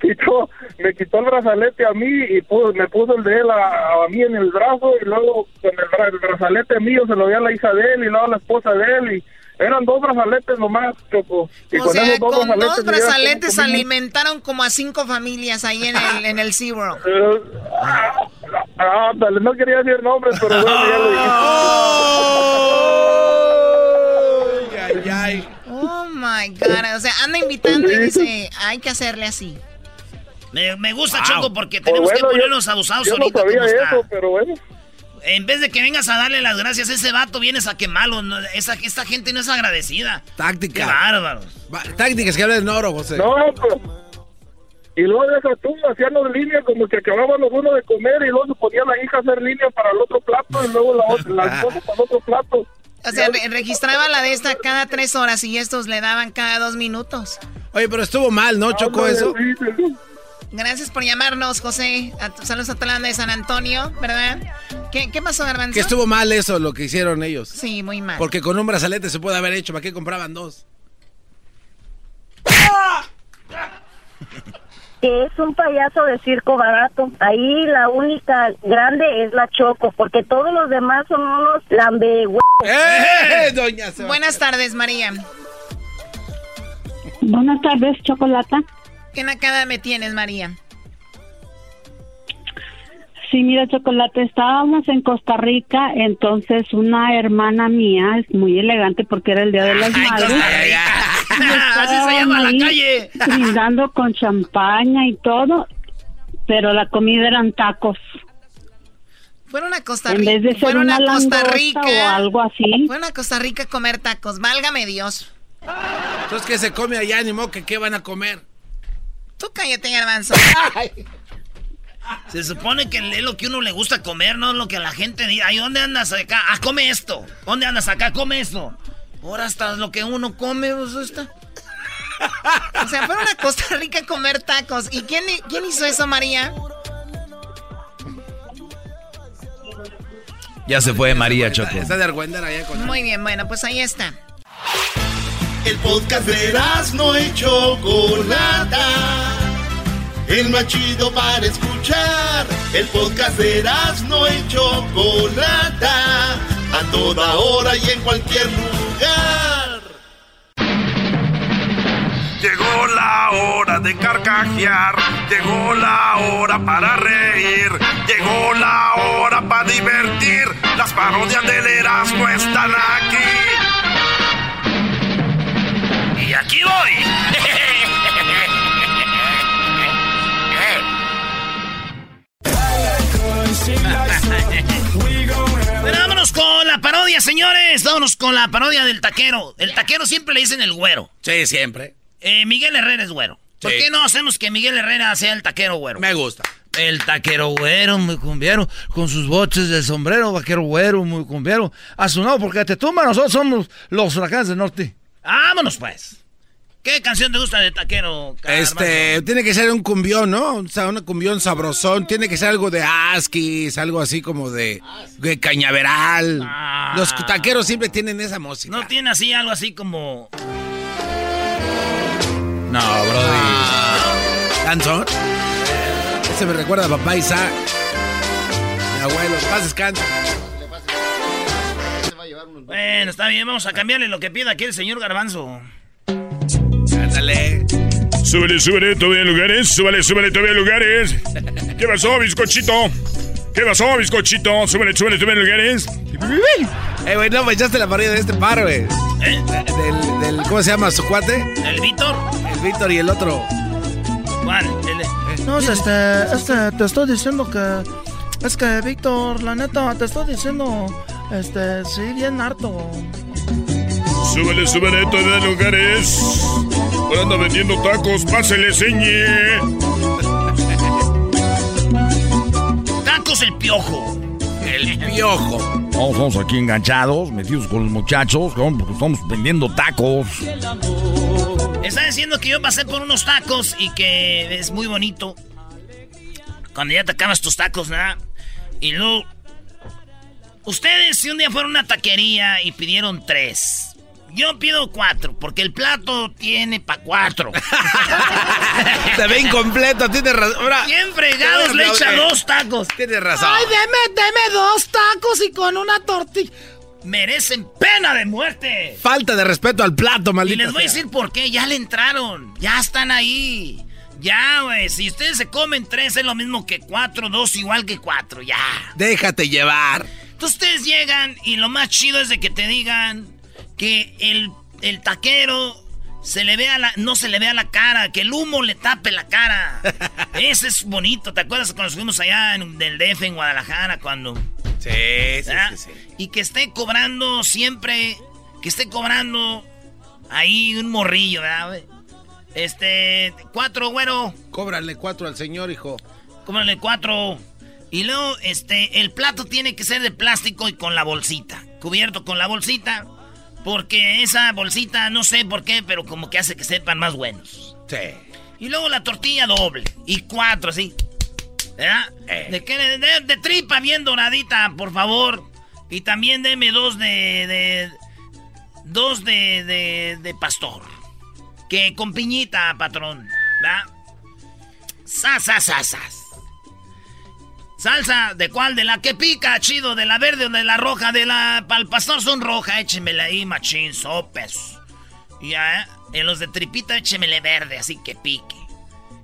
quitó, me quitó el brazalete a mí y me puso el de él a, a mí en el brazo y luego con el brazalete mío se lo dio a la hija de él y luego a la esposa de él y eran dos brazaletes nomás, Choco. Y O sea, esos con dos brazaletes ya brazaletes como- alimentaron como a cinco familias ahí en el, en el SeaWorld. Eh, ah, ah, no quería decir nombres, pero bueno, ya lo dije. Oh my God. O sea, anda invitando y dice, hay que hacerle así. Me, me gusta, Wow. Choco, porque Pues tenemos bueno, que yo- ponernos abusados yo no ahorita. sabía como está. eso, pero bueno. En vez de que vengas a darle las gracias a ese vato, vienes a quemarlo. No, esa, esta gente no es agradecida. Táctica. Qué bárbaros. Tácticas que hablan en oro, José. No, pues. Y luego deja tú, hacíamos línea como que acabábamos uno de comer y luego se ponía la hija a hacer línea para el otro plato y luego la, otra, la [laughs] esposa para el otro plato. O sea, re- registraba la de esta cada tres horas y estos le daban cada dos minutos. Oye, pero estuvo mal, ¿no, Chocó eso? Gracias por llamarnos, José. A tu- saludos a toda la banda de San Antonio, ¿verdad? ¿Qué, qué pasó, Garbanzo? Que estuvo mal eso, lo que hicieron ellos. Sí, muy mal. Porque con un brazalete se puede haber hecho. ¿Para qué compraban dos? [laughs] que es un payaso de circo barato. Ahí la única grande es la Choco, porque todos los demás son unos lambe ¡Eh, doña Sebastián! Buenas tardes, María. Buenas tardes, Chocolata. ¿Qué nacada me tienes, María? Sí, mira, Chocolate, estábamos en Costa Rica, entonces una hermana mía, es muy elegante porque era el Día de las Madres. y [laughs] Así se llama la calle. Brindando con champaña y todo, pero la comida eran tacos. Fueron a Costa En Rica. vez de ser Fueron una a Costa Rica. o algo así. Fueron a Costa Rica a comer tacos. Válgame Dios. Entonces, ¿qué se come allá? Ni modo que qué van a comer. Tú cállate, Garbanzo. [laughs] Se supone que es lo que uno le gusta comer, no lo que la gente diga. Ay, ¿dónde andas acá? Ah, come esto. ¿Dónde andas acá? Come esto. Ahora hasta lo que uno come, pues está. O sea, fueron a Costa Rica a comer tacos. ¿Y quién, quién hizo eso, María? Ya se fue María Choco. Está de argüendera allá con... Muy bien, bueno, pues ahí está. El podcast de no y Chocolata. El más chido para escuchar. El podcast de no y Chocolata. A toda hora y en cualquier lugar. Llegó la hora de carcajear, llegó la hora para reír, llegó la hora para divertir. Las parodias del Erasmo están aquí. Aquí voy. Vámonos con la parodia, señores. Vámonos con la parodia del taquero. El taquero siempre le dicen el güero. Sí, siempre. Eh, Miguel Herrera es güero. ¿Por Sí. qué no hacemos que Miguel Herrera sea el taquero güero? Me gusta. El taquero güero, muy cumbiero, con sus boches de sombrero, vaquero güero, muy cumbiero. A su no, porque te tumba, nosotros somos los huracanes del norte. Vámonos, pues. ¿Qué canción te gusta de taquero? Este, tiene que ser un cumbión, ¿no? O sea, un cumbión sabrosón. Tiene que ser algo de Askis, algo así como de, de cañaveral. Los taqueros siempre tienen esa música. ¿No tiene así algo así como... No, Brody. ¿Danzón? Ese me recuerda a papá Isaac. Mi abuelo, paz descansa. Bueno, está bien, vamos a cambiarle lo que pida aquí el señor Garbanzo. Ándale. Súbele, súbele, todavía hay lugares. Súbele, súbele, todavía hay lugares. ¿Qué pasó, bizcochito? ¿Qué pasó, bizcochito? Súbele, súbele, todavía hay lugares. Eh, güey, no me echaste la parrilla de este par, güey. ¿Eh? Del, del- ¿cómo se llama su cuate? ¿El Víctor? El Víctor y el otro. ¿Cuál? El- No, este, este, te estoy diciendo que. Es que, Víctor, la neta, te estoy diciendo. Este, sí, bien harto. Súbele, súbele, todavía hay lugares. Ahora anda vendiendo tacos, pásele, señe. [laughs] Tacos el piojo. El piojo. Todos estamos aquí enganchados, metidos con los muchachos, porque estamos vendiendo tacos. Está diciendo que yo pasé por unos tacos y que es muy bonito. Cuando ya te acabas tus tacos, ¿verdad? Y luego... Ustedes, si un día fueron a una taquería y pidieron tres, yo pido cuatro, porque el plato tiene pa' cuatro. [laughs] Se ve incompleto, tienes razón. Bien fregados, le echa dos tacos. Tienes razón. Ay, deme, deme dos tacos y con una tortilla. Merecen pena de muerte. Falta de respeto al plato, Y maldito. les voy a decir por qué, ya le entraron, ya están ahí. Ya, güey, si ustedes se comen tres es lo mismo que cuatro, dos igual que cuatro, ya. Déjate llevar. Entonces ustedes llegan y lo más chido es de que te digan que el, el taquero se le vea la, no se le vea la cara, que el humo le tape la cara. [laughs] Ese es bonito, ¿te acuerdas cuando fuimos allá en del DF en Guadalajara cuando... Sí, sí, sí, sí. Y que esté cobrando siempre, que esté cobrando ahí un morrillo, ¿verdad? Este, cuatro, güero. Cóbrale cuatro al señor, hijo. Cóbrale cuatro. Y luego, este, el plato tiene que ser de plástico y con la bolsita. Cubierto con la bolsita. Porque esa bolsita, no sé por qué, pero como que hace que sepan más buenos. Sí. Y luego la tortilla doble. Y cuatro, así. ¿Verdad? De, qué? De, de- de tripa bien doradita, por favor. Y también deme dos de. de dos de, de, de pastor. Que con piñita, patrón. ¿Verdad? Sas, sas, sas, sas. Salsa, ¿de cuál? De la que pica, chido, de la verde o de la roja, de la... Para el pastor son roja, échemela ahí, machín, sopes. Ya, ¿eh? en los de tripita échemele verde, así que pique.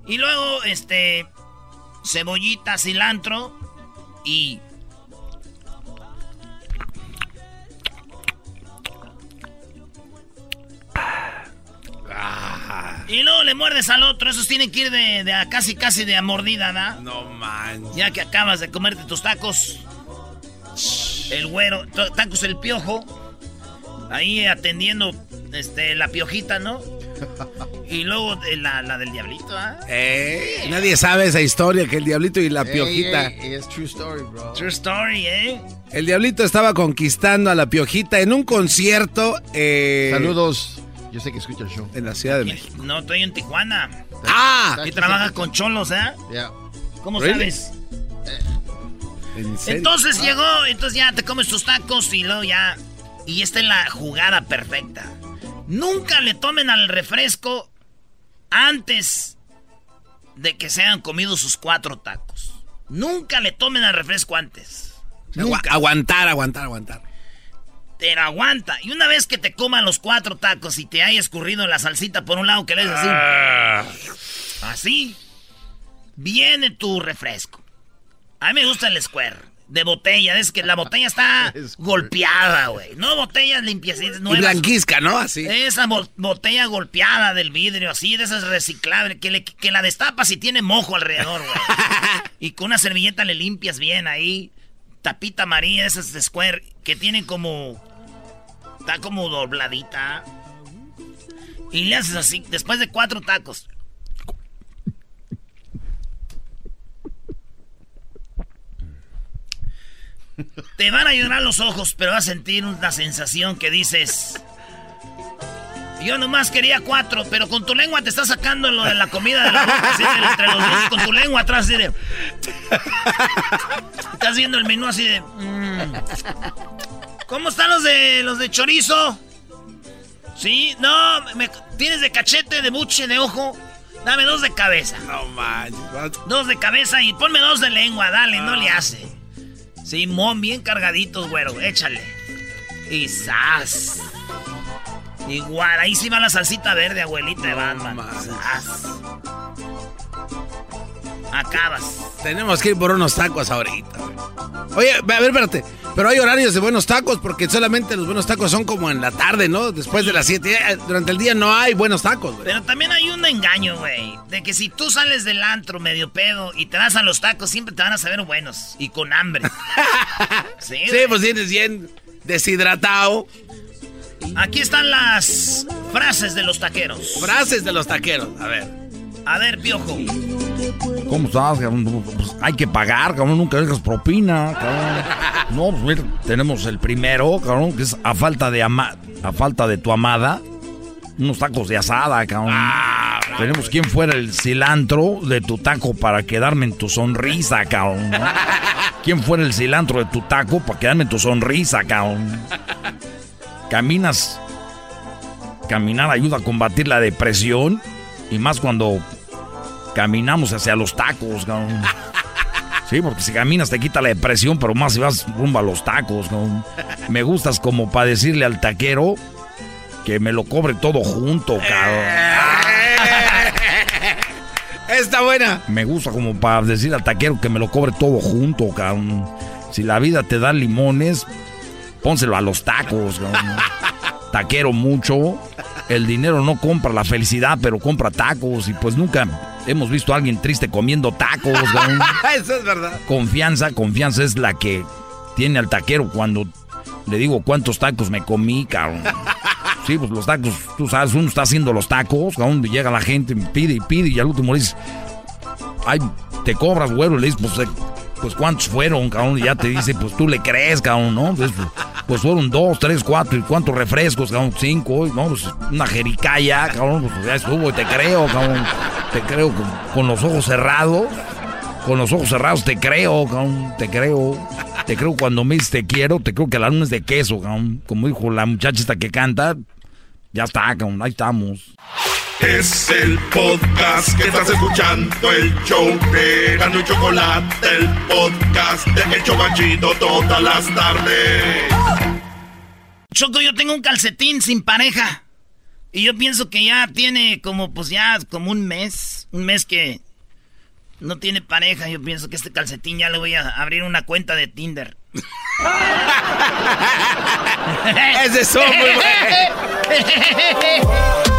Y luego, este... Cebollita, cilantro y... Y luego le muerdes al otro, esos tienen que ir de, de a casi casi de a mordida, ¿da? No manches. Ya que acabas de comerte tus tacos. El güero, tacos el piojo. Ahí atendiendo este, la piojita, ¿no? Y luego de la, la del diablito, ¿ah? Eh, nadie sabe esa historia que el diablito y la Ey, piojita. ey, es true story, bro. True story, ¿eh? El diablito estaba conquistando a la piojita en un concierto. eh, Saludos. Yo sé que escucha el show. En la Ciudad de México. No, estoy en Tijuana. ¡Ah! Y trabajas con cholos, ¿eh? Yeah. ¿Cómo Really? sabes? ¿En serio? Entonces llegó, entonces ya te comes tus tacos y luego ya. Y esta es la jugada perfecta. Nunca le tomen al refresco antes de que se hayan comido sus cuatro tacos. Nunca le tomen al refresco antes. Agua- aguantar, aguantar, aguantar. Pero aguanta. Y una vez que te coman los cuatro tacos y te haya escurrido la salsita por un lado que le es así. Así. Viene tu refresco. A mí me gusta el square. De botella. Es que la botella está [laughs] golpeada, güey. No botellas limpiecitas. Y nuevas. blanquizca, ¿no? Así. Esa bo- botella golpeada del vidrio, así, de esas reciclables, que, le- que la destapas y tiene mojo alrededor, güey. [laughs] y con una servilleta le limpias bien ahí. Tapita amarilla, esas de square, que tienen como... Está como dobladita. Y le haces así, después de cuatro tacos. Te van a llorar los ojos, pero vas a sentir una sensación que dices... Yo nomás quería cuatro, pero con tu lengua te está sacando lo de la comida de la boca, así de entre los con tu lengua atrás, así de... Estás viendo el menú así de... mm. ¿Cómo están los de los de chorizo? Sí, no, me- tienes de cachete, de buche, de ojo. Dame dos de cabeza. No manches. Dos de cabeza y ponme dos de lengua, dale, no le hace. Sí, mon, bien cargaditos, güero, échale. Y ¡zas! Igual, ahí sí va la salsita verde, abuelita de Batman. Acabas. Tenemos que ir por unos tacos ahorita. Oye, a ver, espérate. Pero hay horarios de buenos tacos porque solamente los buenos tacos son como en la tarde, ¿no? Después de las 7. Durante el día no hay buenos tacos, güey. Pero también hay un engaño, güey. De que si tú sales del antro medio pedo y te vas a los tacos, siempre te van a saber buenos. Y con hambre. [laughs] sí, Sí, pues tienes bien deshidratado. Aquí están las frases de los taqueros. Frases de los taqueros. A ver. A ver, Piojo. ¿Cómo estás, cabrón? Pues hay que pagar, cabrón. Nunca dejas propina, cabrón. No, pues mira, tenemos el primero, cabrón, que es a falta de ama a falta de tu amada. Unos tacos de asada, cabrón. Ah, tenemos quien fuera el cilantro de tu taco para quedarme en tu sonrisa, cabrón. ¿no? [laughs] ¿Quién fuera el cilantro de tu taco para quedarme en tu sonrisa, cabrón? Caminas. Caminar ayuda a combatir la depresión. Y más cuando caminamos hacia los tacos, cabrón. [laughs] Sí, porque si caminas te quita la depresión, pero más si vas rumbo a los tacos, cabrón. Me gustas como para decirle al taquero que me lo cobre todo junto, cabrón. [laughs] Está buena. Me gusta como para decir al taquero que me lo cobre todo junto, cabrón. Si la vida te da limones, pónselo a los tacos. [laughs] Taquero mucho. El dinero no compra la felicidad, pero compra tacos. Y pues nunca hemos visto a alguien triste comiendo tacos, cabrón. [laughs] Eso es verdad. Confianza, confianza es la que tiene al taquero cuando le digo cuántos tacos me comí, cabrón. Sí, pues los tacos, tú sabes, uno está haciendo los tacos, cabrón, y llega la gente, pide y pide, y al último le dices, ay, te cobras, güero, le dices, pues, eh, pues cuántos fueron, cabrón, y ya te dice, pues tú le crees, cabrón, ¿no? Pues, pues fueron dos, tres, cuatro, y cuántos refrescos, cabrón, cinco, ¿no? Pues una jericaya, cabrón, pues ya estuvo, y te creo, cabrón, te creo con, con los ojos cerrados. Con los ojos cerrados te creo, cabrón, te creo. Te creo cuando me dices te quiero, te creo que la luna es de queso, cabrón. Como dijo la muchacha esta que canta, ya está, cabrón, ahí estamos. Es el podcast que estás escuchando, el show de Gano y Chocolate, el podcast de El Chobachito todas las tardes. Choco, yo tengo un calcetín sin pareja. Y yo pienso que ya tiene como, pues ya, como un mes. Un mes que no tiene pareja. Yo pienso que este calcetín ya le voy a abrir una cuenta de Tinder. [laughs] Ese son muy Muy [laughs]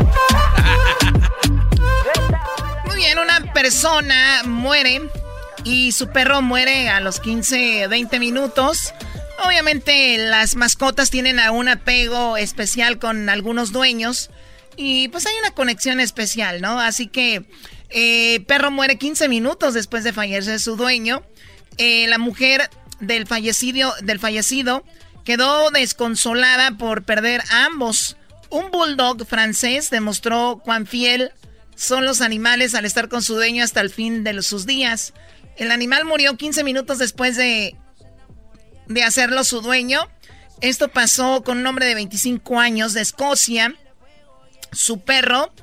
bien, una persona muere y su perro muere a los 15, 20 minutos. Obviamente las mascotas tienen a un apego especial con algunos dueños y pues hay una conexión especial, ¿no? Así que eh, perro muere 15 minutos después de fallecer su dueño. Eh, la mujer del fallecido, del fallecido quedó desconsolada por perder a ambos. Un bulldog francés demostró cuán fiel son los animales al estar con su dueño hasta el fin de sus días. El animal murió 15 minutos después de, de hacerlo su dueño. Esto pasó con un hombre de 25 años de Escocia. Su perro,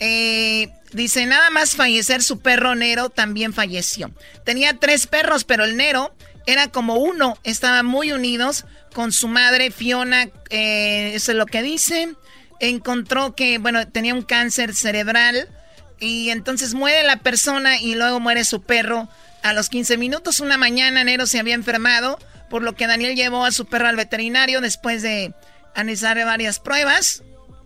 eh, dice, nada más fallecer su perro Nero también falleció. Tenía tres perros, pero el Nero era como uno. Estaban muy unidos con su madre Fiona, eh, eso es lo que dice encontró que, bueno, tenía un cáncer cerebral y entonces muere la persona y luego muere su perro. A los 15 minutos, una mañana, Nero se había enfermado, por lo que Daniel llevó a su perro al veterinario después de analizar varias pruebas.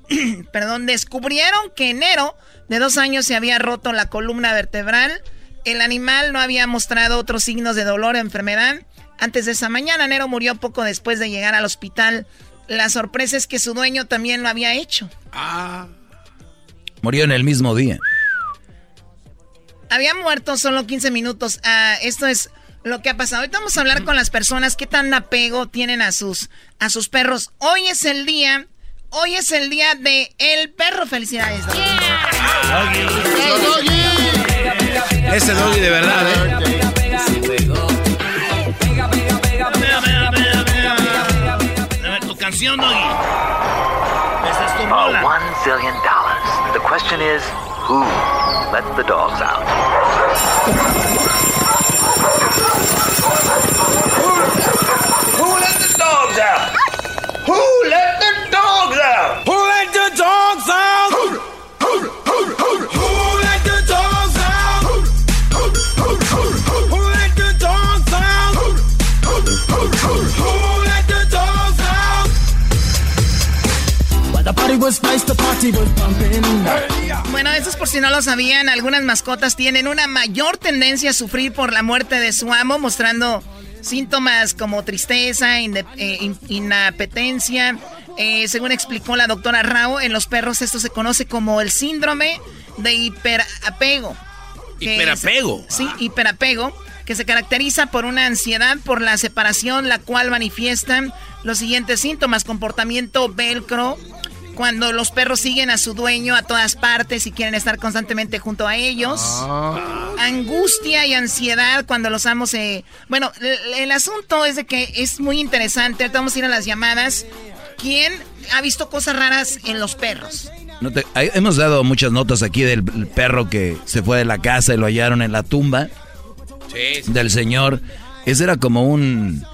[clears throat] Perdón, descubrieron que Nero, de dos años, se había roto la columna vertebral. El animal no había mostrado otros signos de dolor o enfermedad. Antes de esa mañana, Nero murió poco después de llegar al hospital la sorpresa es que su dueño también lo había hecho. Ah. Murió en el mismo día. Había muerto solo 15 minutos. Ah, esto es lo que ha pasado. Ahorita vamos a hablar con las personas qué tan apego tienen a sus, a sus perros. Hoy es el día, hoy es el día de el perro. Felicidades. Ese doggy de verdad, ¿eh? Canción, Doggy. Esta es tu Uh, rola. one zillion dollars. The question is, who let the dogs out? Who let the dogs out? Who let the dogs out? Who let the dogs out? Bueno, esto es por si no lo sabían, algunas mascotas tienen una mayor tendencia a sufrir por la muerte de su amo, mostrando síntomas como tristeza, eh, in- inapetencia. Eh, según explicó la doctora Rao, en los perros esto se conoce como el síndrome de hiperapego. ¿Hiperapego? es- sí, hiperapego, que se caracteriza por una ansiedad por la separación, la cual manifiestan los siguientes síntomas: comportamiento velcro, cuando los perros siguen a su dueño a todas partes y quieren estar constantemente junto a ellos. Angustia y ansiedad cuando los amos se... Bueno, el, el asunto es de que es muy interesante. Ahorita vamos a ir a las llamadas. ¿Quién ha visto cosas raras en los perros? No te- hay- hemos dado muchas notas aquí del el perro que se fue de la casa y lo hallaron en la tumba del señor. Ese era como un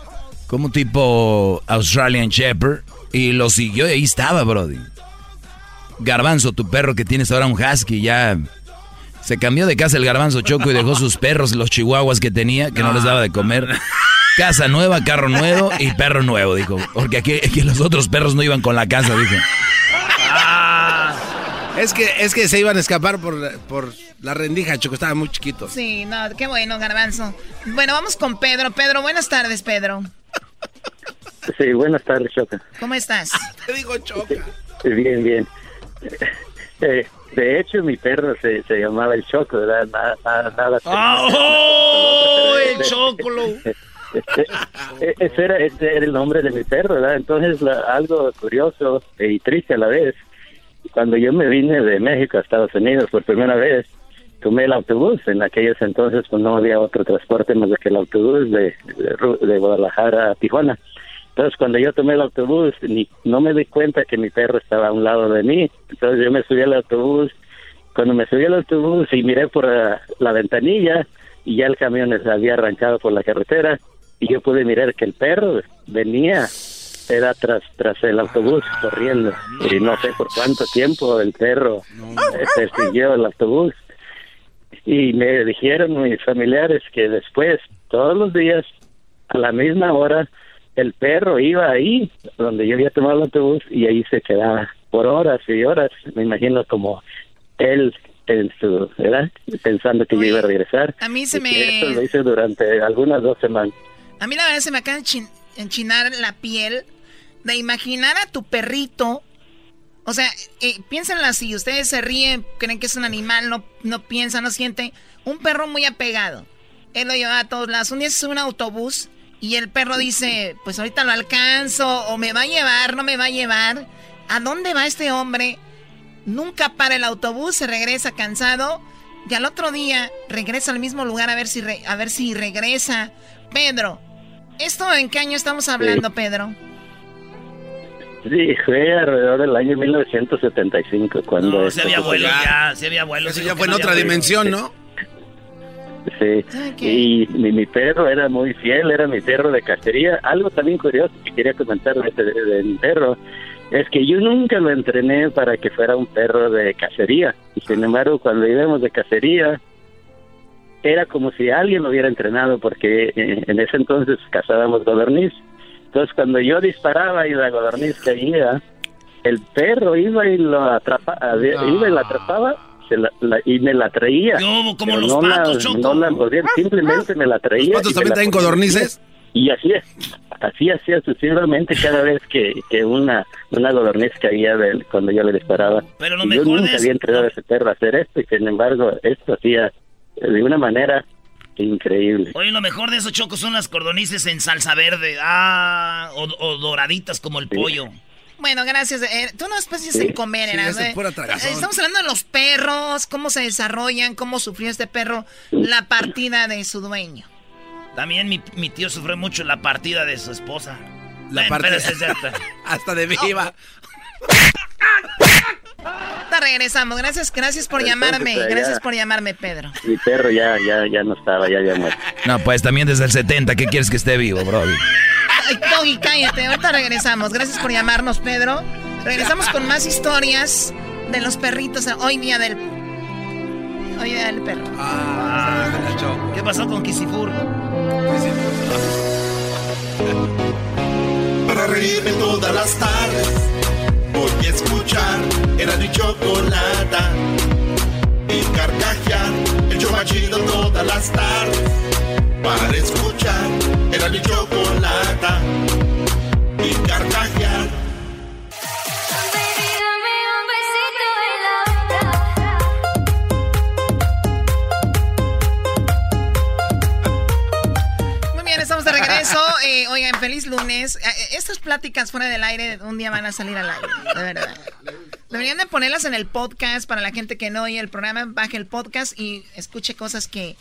como tipo Australian Shepherd y lo siguió y ahí estaba, Brody. Garbanzo, tu perro que tienes ahora un husky ya se cambió de casa el garbanzo choco y dejó sus perros, los chihuahuas que tenía, que no, les daba de comer. Casa nueva, carro nuevo y perro nuevo, dijo. Porque aquí, aquí los otros perros no iban con la casa, dijo. Es que, es que se iban a escapar por, por la rendija, Choco, estaban muy chiquitos. Sí, no, qué bueno, garbanzo. Bueno, vamos con Pedro. Pedro, buenas tardes, Pedro. Sí, buenas tardes, Choca. ¿Cómo estás? [laughs] Te digo Choca. Bien, bien. Eh, de hecho, mi perro se, se llamaba el Choco, ¿verdad? Nada, nada, nada. ¡Oh, el chocolo! [laughs] Eh, Ese era, ese era el nombre de mi perro, ¿verdad? Entonces, la- algo curioso y triste a la vez, cuando yo me vine de México a Estados Unidos por primera vez, tomé el autobús. En aquellos entonces, pues no había otro transporte más que el autobús de, de Guadalajara a Tijuana. Entonces, cuando yo tomé el autobús, ni, no me di cuenta que mi perro estaba a un lado de mí. Entonces, yo me subí al autobús. Cuando me subí al autobús y miré por ah, la ventanilla, y ya el camión se había arrancado por la carretera, y yo pude mirar que el perro venía, era tras, tras el autobús corriendo. Y no sé por cuánto tiempo el perro eh, persiguió el autobús. Y me dijeron mis familiares que después, todos los días, a la misma hora, el perro iba ahí, donde yo había tomado el autobús, y ahí se quedaba por horas y horas. Me imagino como él en su, ¿verdad? Pensando que yo iba a regresar. A mí se Y me- lo hice durante algunas dos semanas. A mí la verdad se me acaba de enchin- enchinar la piel de imaginar a tu perrito. O sea, eh, piénsenlo así, ustedes se ríen, creen que es un animal, no, no piensan, no sienten. Un perro muy apegado. Él lo llevaba a todos lados. Un día a un autobús y el perro dice, pues ahorita lo alcanzo, o me va a llevar, no me va a llevar. ¿A dónde va este hombre? Nunca para el autobús, se regresa cansado y al otro día regresa al mismo lugar a ver si, re- a ver si regresa. Pedro, ¿esto en qué año estamos hablando, Pedro? Sí, fue alrededor del año 1975 cuando... No, se había abuelo ya, se había abuelo. Eso ya fue en otra dimensión. ¿no? Sí, y mi, mi perro era muy fiel, era mi perro de cacería. Algo también curioso que quería comentar de, de- de mi perro es que yo nunca lo entrené para que fuera un perro de cacería. Y sin embargo, cuando íbamos de cacería, era como si alguien lo hubiera entrenado, porque eh, en ese entonces cazábamos godorniz. Entonces, cuando yo disparaba y la godorniz caía, el perro iba y lo atrapa, iba y la atrapaba se la- la- y me la traía. Yo, como los no patos, la, Choco. no la mordía, simplemente me la traía. ¿Los patos también traen codornices? Y así es, así hacía sucesivamente cada vez que, que una, una codorniz caía de él cuando yo le disparaba. Pero lo Y yo mejor de nunca eso- había entrenado a ese perro a hacer esto y sin embargo esto hacía de una manera increíble. Oye, lo mejor de esos chocos son las cordonices en salsa verde. Ah, o, o doraditas como el pollo. Bueno, gracias. eh, tú no después dices Sí. en comer, Sí, es pura. Eh, Estamos hablando de los perros, cómo se desarrollan, cómo sufrió este perro la partida de su dueño. También mi, mi tío sufrió mucho la partida de su esposa. La Ven, partida-. [laughs] Hasta de viva. Te regresamos. Gracias, gracias por llamarme. allá- Gracias por llamarme, Pedro. Mi perro ya, ya, ya no estaba, ya había muerto. No, pues también desde el 70, ¿qué quieres que esté vivo, Brody? Ay, Doggy, cállate. Ahorita regresamos. Gracias por llamarnos, Pedro. Regresamos con más historias de los perritos. Hoy día del. Hoy día del perro. Ah, ¿Qué pasó con Kisifur? Para reírme todas las tardes Voy a escuchar Era mi chocolata Y carcajear El show más chido todas las tardes Para escuchar Era mi chocolata eso, eh, oigan, feliz lunes. Eh, eh, estas pláticas fuera del aire un día van a salir al aire, de verdad. Deberían de ponerlas en el podcast para la gente que no oye el programa, baje el podcast y escuche cosas que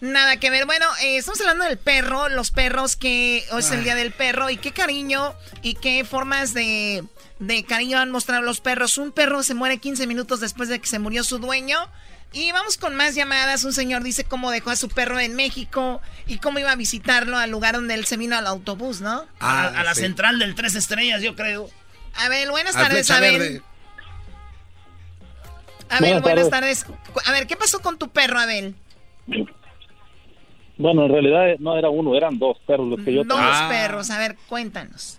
nada que ver. Bueno, eh, estamos hablando del perro, los perros que hoy es el día del perro y qué cariño y qué formas de, de cariño han mostrado los perros. Un perro se muere 15 minutos después de que se murió su dueño. Y vamos con más llamadas. Un señor dice cómo dejó a su perro en México y cómo iba a visitarlo al lugar donde él se vino al autobús, ¿no? a, a la central del Tres Estrellas, yo creo. Abel, buenas tardes, Abel. Verde. Abel, Buenas buenas tardes. A ver, ¿qué pasó con tu perro, Abel? Bueno, en realidad no era uno, eran dos perros los que yo Dos perros. A ver, cuéntanos.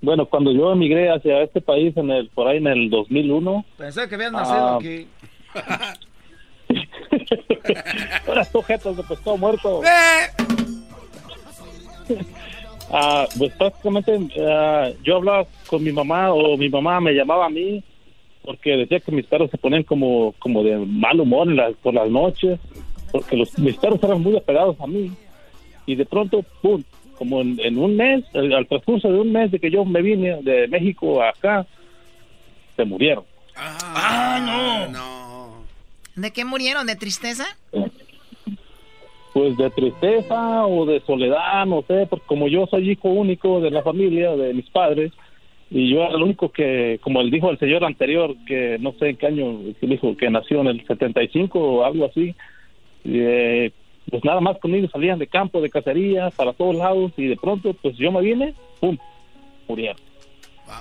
Bueno, cuando yo emigré hacia este país en el por ahí en el 2001, Pensé que habías nacido Ah. aquí. [laughs] Ahora tú, jetas de pescado muerto. Ah, pues prácticamente ah, yo hablaba con mi mamá o mi mamá me llamaba a mí porque decía que mis perros se ponían como, como de mal humor en las- por las noches, porque los, mis perros eran muy apegados a mí. Y de pronto, ¡pum! Como en, en un mes, al al transcurso de un mes de que yo me vine de México a acá, se murieron. Ah, no. ¿De qué murieron? ¿De tristeza? pues de tristeza o de soledad, no sé, porque como yo soy hijo único de la familia, de mis padres, y yo era el único que, como él dijo el señor anterior, que no sé en qué año, dijo que nació en el 75 o algo así, eh, pues nada más conmigo salían de campo, de cacería, para todos lados, y de pronto, pues yo me vine, ¡pum! murieron.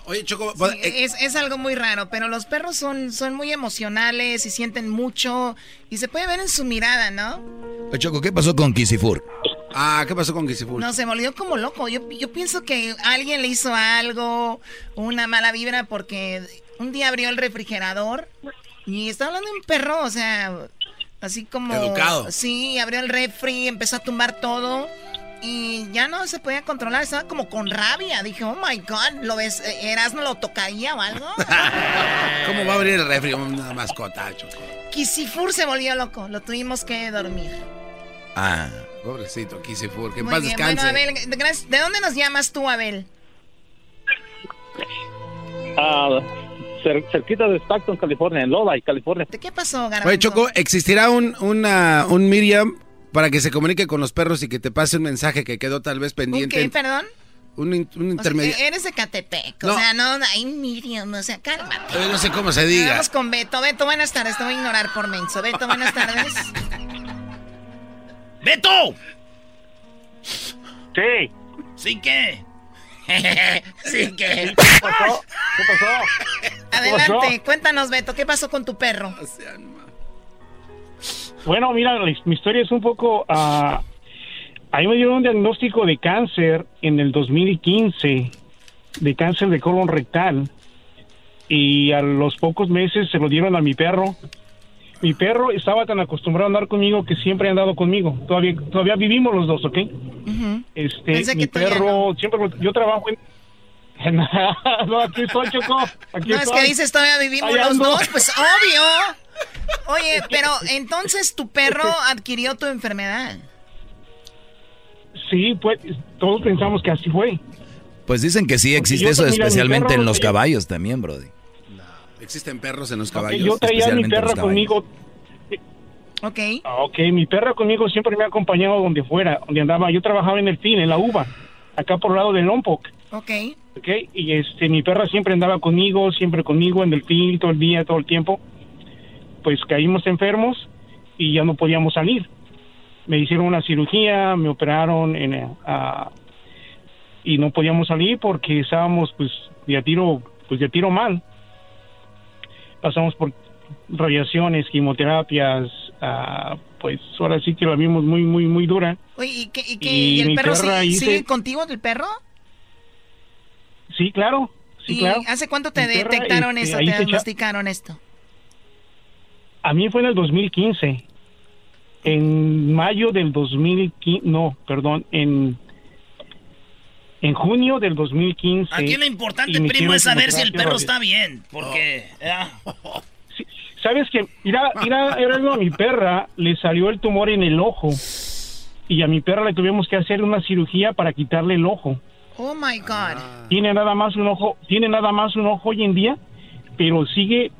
Oye, Choco, Sí, es, es algo muy raro, pero los perros son, son muy emocionales y sienten mucho y se puede ver en su mirada, ¿no? Oye, Choco, ¿qué pasó con Kisifur? Ah, ¿qué pasó con Kisifur? No, se volvió como loco. Yo, yo pienso que alguien le hizo algo, una mala vibra, porque un día abrió el refrigerador y estaba hablando de un perro, o sea, así como... Educado. Sí, abrió el refri, empezó a tumbar todo y ya no se podía controlar, estaba como con rabia. Dije, oh my God, ¿lo ves? Eh, ¿Erasmo lo tocaría o algo? [laughs] ¿Cómo va a abrir el refri una mascota, Choco? Kisifur se volvió loco, lo tuvimos que dormir. Ah, pobrecito Kisifur, que en paz bien, descanse. bueno, Abel, gracias. ¿de dónde nos llamas tú, Abel? Ah, cer- cerquita de Stockton, California, en Lodi, California. ¿De qué pasó, Garbanzo? Oye, Choco, ¿existirá un, una, un Miriam para que se comunique con los perros y que te pase un mensaje que quedó tal vez ¿Un pendiente? qué, perdón? Un, in- un O sea, intermedio. e- eres de Catepec, o No. sea, no, ay, Miriam, o sea, cálmate. No sé cómo se diga. Vamos con Beto. Beto, buenas tardes, te voy a ignorar por menso. Beto, buenas tardes. [laughs] ¡Beto! Sí. ¿Sí qué? [laughs] sí que. ¿Qué pasó? ¿Qué pasó? Adelante, cuéntanos, Beto, ¿qué pasó con tu perro? Bueno, mira, mi historia es un poco... ah, a mí me dieron un diagnóstico de cáncer en el 2015, de cáncer de colon rectal, y a los pocos meses se lo dieron a mi perro. Mi perro estaba tan acostumbrado a andar conmigo que siempre ha andado conmigo. Todavía, todavía vivimos los dos, ¿ok? Este, mi perro, siempre yo trabajo en... [laughs] no, aquí estoy, Choco. Aquí No, es que dices todavía vivimos Ahí los ando. dos, pues obvio. Oye, pero entonces tu perro adquirió tu enfermedad. Sí, pues todos pensamos que así fue. Pues dicen que sí existe eso, especialmente perro, en los eh, caballos también, Brody. Existen perros en los caballos. yo traía a mi perra los caballos. conmigo. Ok. Ok, mi perra conmigo siempre me ha acompañado donde fuera, donde andaba. Yo trabajaba en el fin, en la uva, acá por el lado del Lompoc. Ok. Ok, y este, mi perra siempre andaba conmigo, siempre conmigo en el fin, todo el día, todo el tiempo. Pues caímos enfermos y ya no podíamos salir. Me hicieron una cirugía, me operaron en, ah, y no podíamos salir porque estábamos pues de a tiro, pues de a tiro mal. Pasamos por radiaciones, quimioterapias, ah, pues ahora sí que la vimos muy, muy, muy dura. Oye, ¿y, qué, y qué- Y y el perro hice- sigue contigo, el perro? Sí, claro, sí, ¿Y claro. hace cuánto te Mi detectaron este, eso, ahí te diagnosticaron esto? A mí fue en el 2015. En mayo del 2015, no, perdón, en en junio del 2015. Aquí lo importante, primo, es saber si el perro está bien. Porque. ah, ¿Sabes que Mira, mira, a mi perra, le salió el tumor en el ojo. y a mi perra le tuvimos que hacer una cirugía para quitarle el ojo. Oh my God. Tiene nada más un ojo, tiene nada más un ojo hoy en día, pero sigue,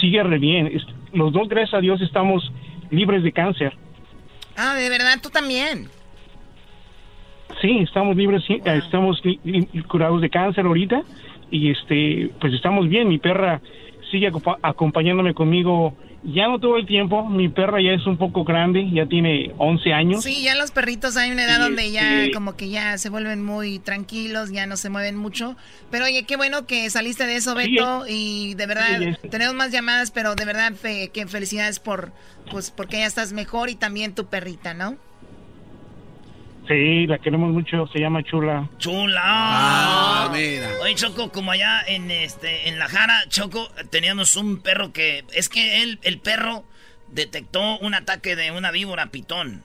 sigue re bien. Los dos, gracias a Dios, estamos libres de cáncer. Ah, de verdad, tú también. Sí, estamos libres, estamos li- li- curados de cáncer ahorita y este, pues estamos bien. Mi perra sigue acompa- acompañándome conmigo. Ya no todo el tiempo. Mi perra ya es un poco grande, ya tiene 11 años. Sí, ya los perritos hay una edad Sí, donde ya sí. como que ya se vuelven muy tranquilos, ya no se mueven mucho. Pero oye, qué bueno que saliste de eso, Beto, y de verdad Sí, tenemos más llamadas, pero de verdad fe, que felicidades por pues porque ya estás mejor y también tu perrita, ¿no? Sí, la queremos mucho. Se llama Chula. Chula. Ah, mira. Oye, Choco, como allá en este en la Jara, Choco, teníamos un perro que es que él el perro detectó un ataque de una víbora pitón.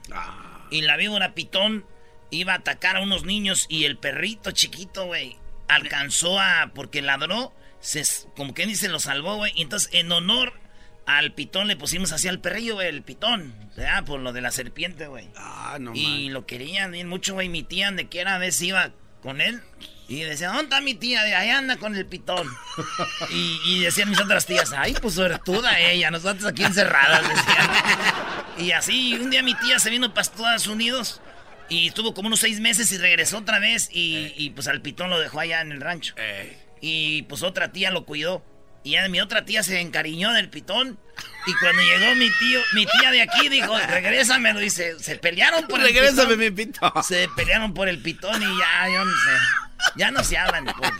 Y la víbora pitón iba a atacar a unos niños y el perrito chiquito, güey, alcanzó a porque ladró, se como que dice lo salvó, güey, y entonces en honor al pitón le pusimos así al perrillo, güey, el pitón, ¿verdad? Por lo de la serpiente, güey. Ah, no Y lo querían bien mucho, güey. Mi tía, de que era vez iba con él. Y decía, ¿dónde está mi tía? De ahí anda con el pitón. [laughs] y, y decían mis otras tías, ay, pues suertuda ella, nosotros aquí encerradas, decían. [laughs] y así, un día mi tía se vino para Estados Unidos. Y estuvo como unos seis meses y regresó otra vez. Y, y, pues al pitón lo dejó allá en el rancho. Y pues otra tía lo cuidó. Y ya mi otra tía se encariñó del pitón. Y cuando llegó mi tío, mi tía de aquí dijo, regrésamelo. Dice, se pelearon por el Regrésame pitón. mi pitón. Se pelearon por el pitón y ya, yo no sé. Ya no se hablan. pues.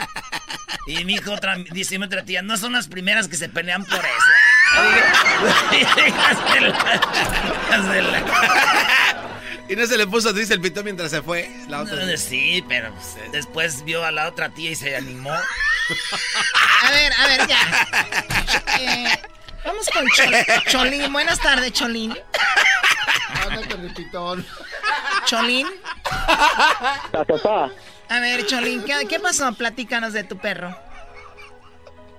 Y mi hijo otra, dice mi otra tía, no son las primeras que se pelean por eso. [laughs] [laughs] Y no se le puso triste el pitón mientras se fue. La otra. No, sí, pero pues, después vio a la otra tía y se animó. A ver, a ver, ya. Eh, vamos con Chol- Cholín. Buenas tardes, Cholín. Cholín. A ver, Cholín, ¿qué, qué pasó? Platícanos de tu perro.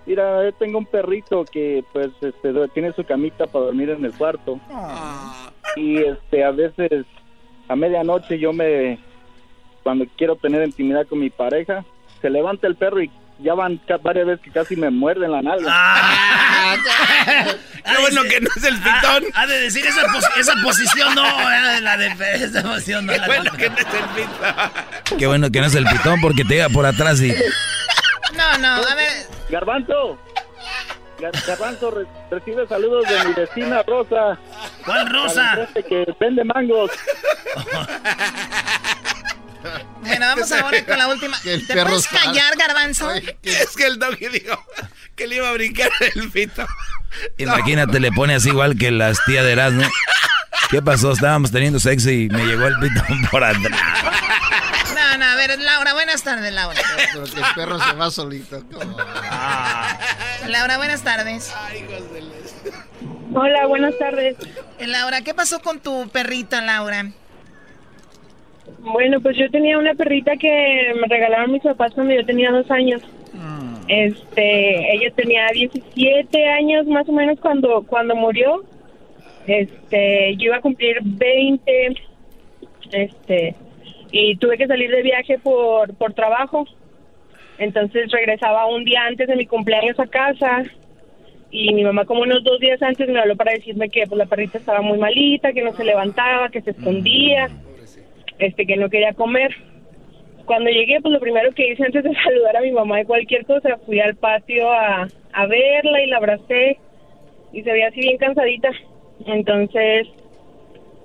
Mira, yo tengo un perrito que pues este tiene su camita para dormir en el cuarto. Y este a veces a medianoche yo me cuando quiero tener intimidad con mi pareja, se levanta el perro y ya van ca- varias veces que casi me muerden la nalga. [laughs] Qué bueno que no es el pitón. Ha, de decir esa, pos- esa posición no, era de la de esa posición no. Qué bueno que no es el pitón. Qué bueno que no es el pitón porque te llega por atrás y... No, no, a ver. Garbanzo. Gar- Garbanzo re- recibe saludos de mi vecina Rosa. ¿Cuál Rosa? Que vende mangos. Bueno, vamos [laughs] ahora con la última. El ¿Te puedes callar, Garbanzo? Es que el doggy dijo que le iba a brincar el pitón. Imagínate, le pone así igual que las tías de Erasmo. ¿Qué pasó? Estábamos teniendo sexo y me llegó el pitón [laughs] por atrás. No, no, a ver, Laura, buenas tardes, Laura. Pero que el perro se va solito. Laura, buenas tardes. Hola, buenas tardes. Eh, Laura, ¿qué pasó con tu perrita, Laura? Bueno, pues yo tenía una perrita que me regalaron mis papás cuando yo tenía dos años. Este, ella tenía 17 años más o menos cuando cuando murió. Este, yo iba a cumplir 20. Este, y tuve que salir de viaje por por trabajo. Entonces regresaba un día antes de mi cumpleaños a casa y mi mamá como unos dos días antes me habló para decirme que pues la perrita estaba muy malita, que no se levantaba, que se escondía, este que no quería comer. Cuando llegué, pues lo primero que hice antes de [laughs] saludar a mi mamá de cualquier cosa, fui al patio a, a verla y la abracé y se veía así bien cansadita. Entonces,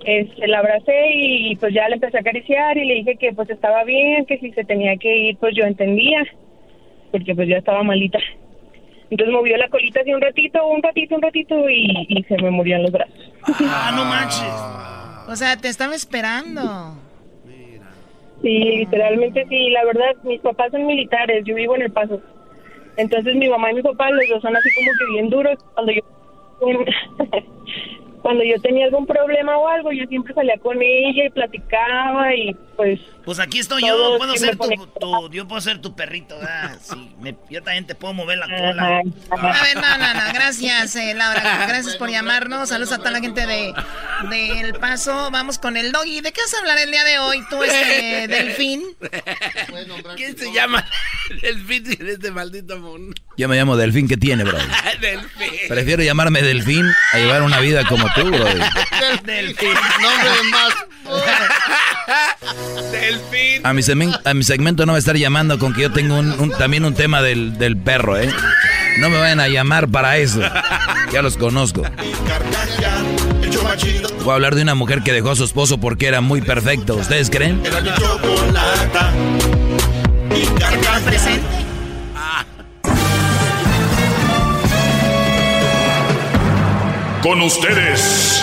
este, la abracé y pues ya le empecé a acariciar y le dije que pues estaba bien, que si se tenía que ir, pues yo entendía, porque pues ya estaba malita. Entonces movió la colita así un ratito, un ratito, un ratito y, y se me murió en los brazos. Ah, no manches. O sea, te estaba esperando. Sí, literalmente sí. La verdad, mis papás son militares, yo vivo en El Paso. Entonces mi mamá y mi papá, los dos son así como que bien duros. Cuando yo, [laughs] [laughs] cuando yo tenía algún problema o algo, yo siempre salía con ella y platicaba y pues... Pues aquí estoy yo, puedo ser tu, tu- yo puedo ser tu perrito, ¿verdad? Sí, me- yo también te puedo mover la cola. A ver, no, no, no, gracias, eh, Laura. Gracias por llamarnos. Saludos a toda la gente de, de El Paso. Vamos con el doggy. ¿De qué vas a hablar el día de hoy, tú, este, [laughs] Delfín? ¿Quién se llama [laughs] Delfín en este maldito mundo? Yo me llamo Delfín, ¿qué tiene, bro? [laughs] Delfín. Prefiero llamarme Delfín a llevar una vida como tú, bro. Delfín. Nombre de más. Delfín. A mi, segmen- a mi segmento no me estar llamando con que yo tengo un- un- también un tema del, del perro, ¿eh? No me vayan a llamar para eso. Ya los conozco. Voy a hablar de una mujer que dejó a su esposo porque era muy perfecto. ¿Ustedes creen? Con ustedes.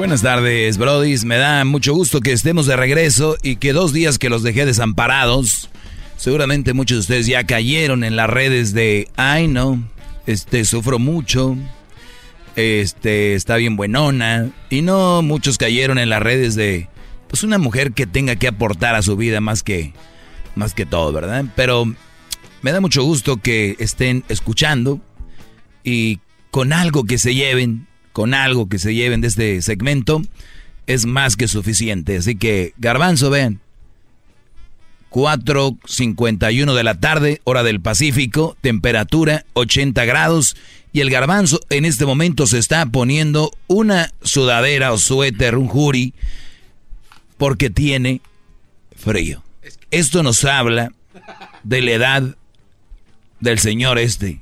Buenas tardes, brodis. Me da mucho gusto que estemos de regreso y que dos días que los dejé desamparados. Seguramente muchos de ustedes ya cayeron en las redes de, ay no, este, sufro mucho, este, está bien buenona. Y no, muchos cayeron en las redes de, pues una mujer que tenga que aportar a su vida más que, más que todo, ¿verdad? Pero me da mucho gusto que estén escuchando y con algo que se lleven, con algo que se lleven de este segmento, es más que suficiente. Así que, garbanzo, vean. 4.51 de la tarde, hora del Pacífico, temperatura 80 grados y el garbanzo en este momento se está poniendo una sudadera o suéter, un jury, porque tiene frío. Esto nos habla de la edad del señor este.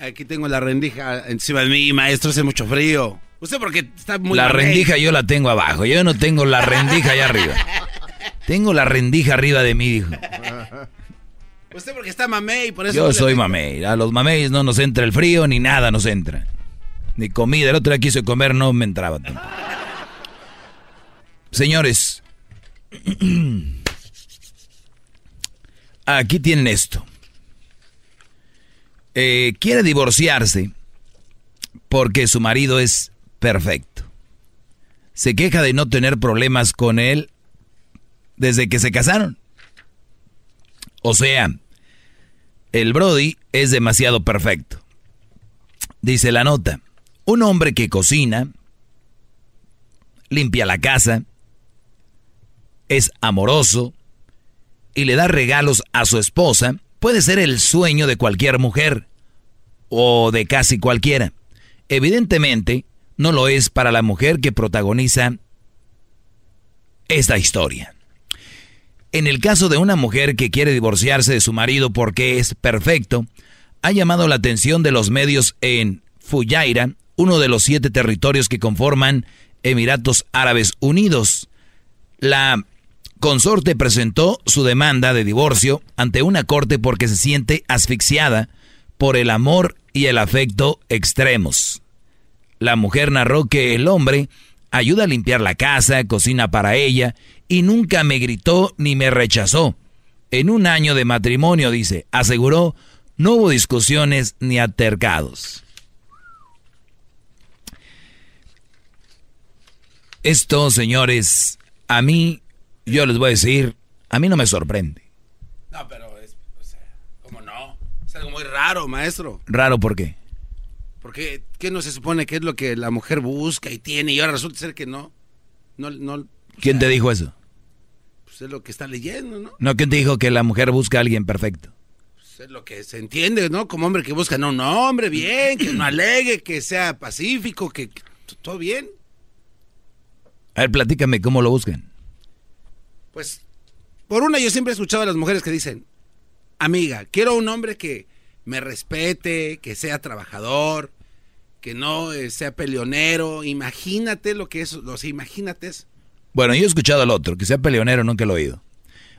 Aquí tengo la rendija encima de mí, maestro, hace mucho frío. Usted porque está muy... la rendija yo la tengo abajo, yo no tengo la rendija allá arriba. Tengo la rendija arriba de mí, dijo. [laughs] Usted porque está mamey, por eso... Yo no soy mamey. A los mameis no nos entra el frío ni nada nos entra. Ni comida. El otro día quise comer, no me entraba. tampoco. Señores, [clears throat] aquí tienen esto. Eh, quiere divorciarse porque su marido es perfecto. Se queja de no tener problemas con él desde que se casaron. O sea, el Brody es demasiado perfecto. Dice la nota, un hombre que cocina, limpia la casa, es amoroso y le da regalos a su esposa, puede ser el sueño de cualquier mujer o de casi cualquiera. Evidentemente, no lo es para la mujer que protagoniza esta historia. En el caso de una mujer que quiere divorciarse de su marido porque es perfecto, ha llamado la atención de los medios en Fujairah, uno de los siete territorios que conforman Emiratos Árabes Unidos. La consorte presentó su demanda de divorcio ante una corte porque se siente asfixiada por el amor y el afecto extremos. La mujer narró que el hombre ayuda a limpiar la casa, cocina para ella y nunca me gritó ni me rechazó. En un año de matrimonio, dice, aseguró, no hubo discusiones ni altercados. Esto, señores, a mí, yo les voy a decir, a mí no me sorprende. No, pero es... O sea, ¿cómo no? Es algo muy raro, maestro. Raro, ¿por qué? Porque, ¿qué no se supone que es lo que la mujer busca y tiene? Y ahora resulta ser que no. No, no, ¿Quién te dijo eso? pues es lo que está leyendo, ¿no? No, ¿quién te dijo que la mujer busca a alguien perfecto? Pues es lo que se entiende, ¿no? Como hombre que busca, no, un hombre bien, que no alegue, que sea pacífico, que, que todo bien. A ver, platícame cómo lo buscan. Pues, por una, yo siempre he escuchado a las mujeres que dicen, amiga, quiero un hombre que me respete, que sea trabajador, que no eh, sea peleonero. Imagínate lo que es, o sea, imagínate eso. Bueno, yo he escuchado al otro, que sea peleonero, nunca lo he oído.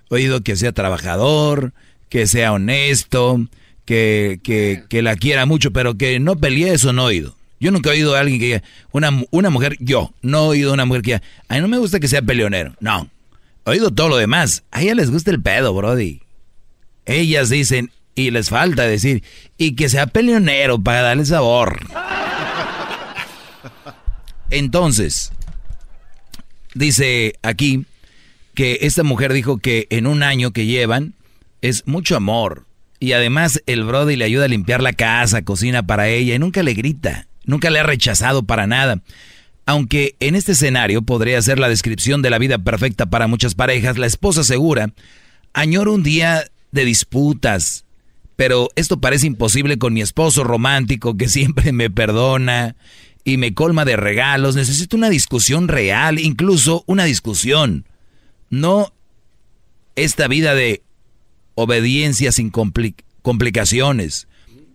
He oído que sea trabajador, que sea honesto, que, que, que la quiera mucho, pero que no pelee eso no he oído. Yo nunca he oído a alguien que diga, una, una mujer, yo, no he oído a una mujer que diga, a mí no me gusta que sea peleonero. No. Oído todo lo demás. A ella les gusta el pedo, Brody. Ellas dicen, y les falta decir, y que sea peleonero para darle sabor. Entonces, dice aquí que esta mujer dijo que en un año que llevan es mucho amor. Y además el Brody le ayuda a limpiar la casa, cocina para ella y nunca le grita, nunca le ha rechazado para nada. Aunque en este escenario podría ser la descripción de la vida perfecta para muchas parejas, la esposa asegura, añoro un día de disputas, pero esto parece imposible con mi esposo romántico que siempre me perdona y me colma de regalos. Necesito una discusión real, incluso una discusión. No esta vida de obediencia sin complicaciones.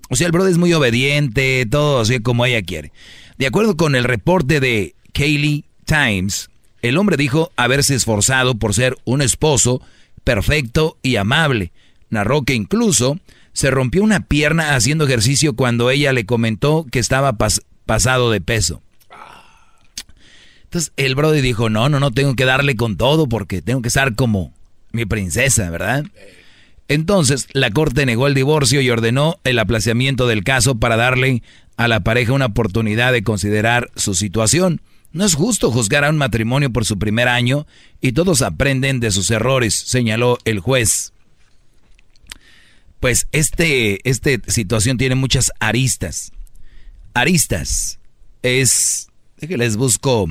O sea, el brother es muy obediente, todo así como ella quiere. De acuerdo con el reporte de Kaylee Times, el hombre dijo haberse esforzado por ser un esposo perfecto y amable. Narró que incluso se rompió una pierna haciendo ejercicio cuando ella le comentó que estaba pasado de peso. Entonces el brother dijo, no, no, no, tengo que darle con todo porque tengo que estar como mi princesa, ¿verdad? Entonces la corte negó el divorcio y ordenó el aplazamiento del caso para darle a la pareja una oportunidad de considerar su situación. No es justo juzgar a un matrimonio por su primer año y todos aprenden de sus errores, señaló el juez. Pues este, esta situación tiene muchas aristas. Aristas es, que les busco,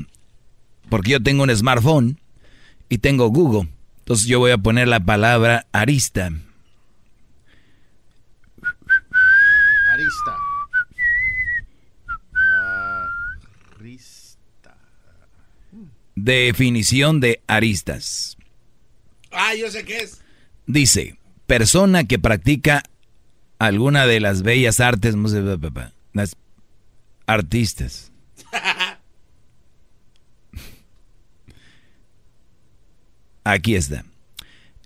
porque yo tengo un smartphone y tengo Google. Entonces yo voy a poner la palabra arista. Arista. Definición de aristas. Ah, yo sé qué es. Dice, persona que practica alguna de las bellas artes, las artistas. [laughs] Aquí está.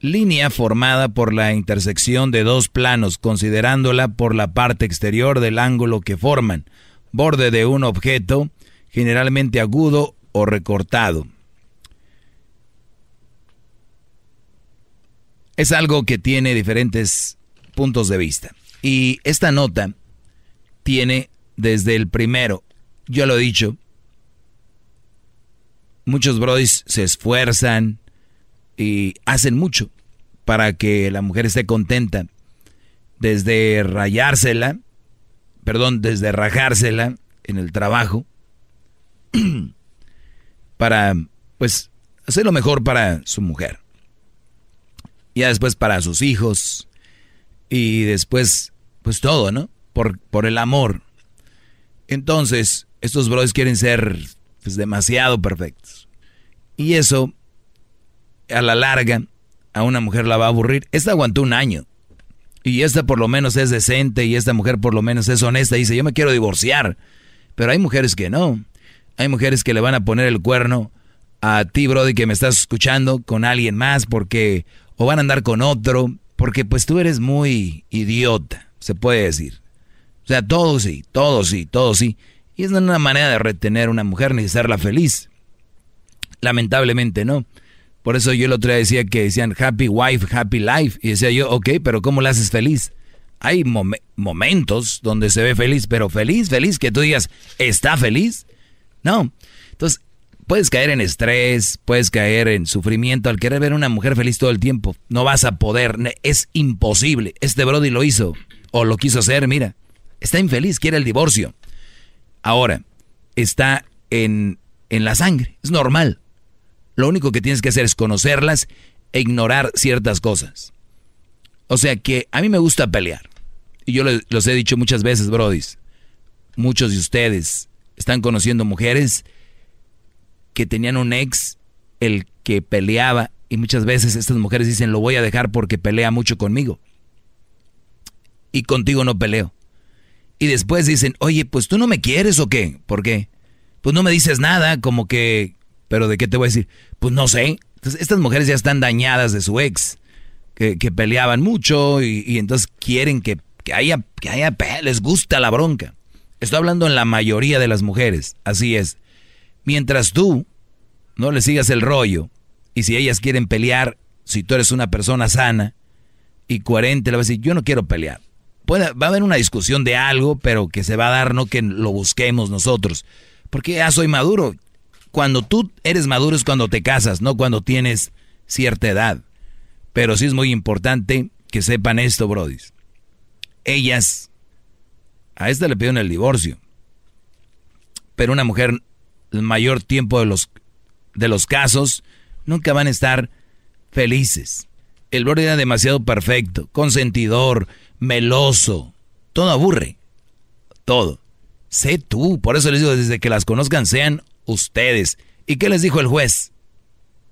Línea formada por la intersección de dos planos, considerándola por la parte exterior del ángulo que forman, borde de un objeto, generalmente agudo o recortado. Es algo que tiene diferentes puntos de vista. Y esta nota tiene desde el primero, yo lo he dicho, muchos brodis se esfuerzan y hacen mucho para que la mujer esté contenta. Desde rayársela, perdón, desde rajársela en el trabajo, [clears throat] para, pues, hacer lo mejor para su mujer. Y después para sus hijos. Y después, pues todo, ¿no? Por, por el amor. Entonces, estos brothers quieren ser pues, demasiado perfectos. Y eso, a la larga, a una mujer la va a aburrir. Esta aguantó un año. Y esta por lo menos es decente y esta mujer por lo menos es honesta. Y dice, yo me quiero divorciar. Pero hay mujeres que no. Hay mujeres que le van a poner el cuerno a ti, Brody, que me estás escuchando, con alguien más, porque, o van a andar con otro, porque pues tú eres muy idiota, se puede decir. O sea, todo sí, todo sí, todo sí. Y es una manera de retener a una mujer ni hacerla feliz. Lamentablemente no. Por eso yo el otro día decía que decían happy wife, happy life. Y decía yo, ok, pero ¿cómo la haces feliz? Hay momentos donde se ve feliz, pero feliz, feliz, que tú digas, ¿está feliz? No. Entonces, puedes caer en estrés, puedes caer en sufrimiento al querer ver a una mujer feliz todo el tiempo. No vas a poder, es imposible. Este Brody lo hizo, o lo quiso hacer, mira. Está infeliz, quiere el divorcio. Ahora, está en, en la sangre, es normal. Lo único que tienes que hacer es conocerlas e ignorar ciertas cosas. O sea que a mí me gusta pelear. Y yo los he dicho muchas veces, brodis. Muchos de ustedes están conociendo mujeres que tenían un ex, el que peleaba Y muchas veces estas mujeres dicen, lo voy a dejar porque pelea mucho conmigo. Y contigo no peleo. Y después dicen, oye, pues tú no me quieres o qué? ¿Por qué? Pues no me dices nada, como que, pero ¿de qué te voy a decir? Pues no sé. Entonces, estas mujeres ya están dañadas de su ex, que, peleaban mucho y, entonces quieren que, que, haya, que haya, les gusta la bronca. Estoy hablando en la mayoría de las mujeres, así es. Mientras tú no le sigas el rollo, y si ellas quieren pelear, si tú eres una persona sana y coherente, le vas a decir, yo no quiero pelear. Puede, va a haber una discusión de algo, pero que se va a dar, no que lo busquemos nosotros. Porque ya soy maduro. Cuando tú eres maduro es cuando te casas, no cuando tienes cierta edad. Pero sí es muy importante que sepan esto, brodis. Ellas, a esta le pidieron el divorcio. Pero una mujer, el mayor tiempo de los, de los casos, nunca van a estar felices. El brody era demasiado perfecto, consentidor, meloso. Todo aburre. Todo. Sé tú. Por eso les digo, desde que las conozcan, sean ustedes. ¿Y qué les dijo el juez?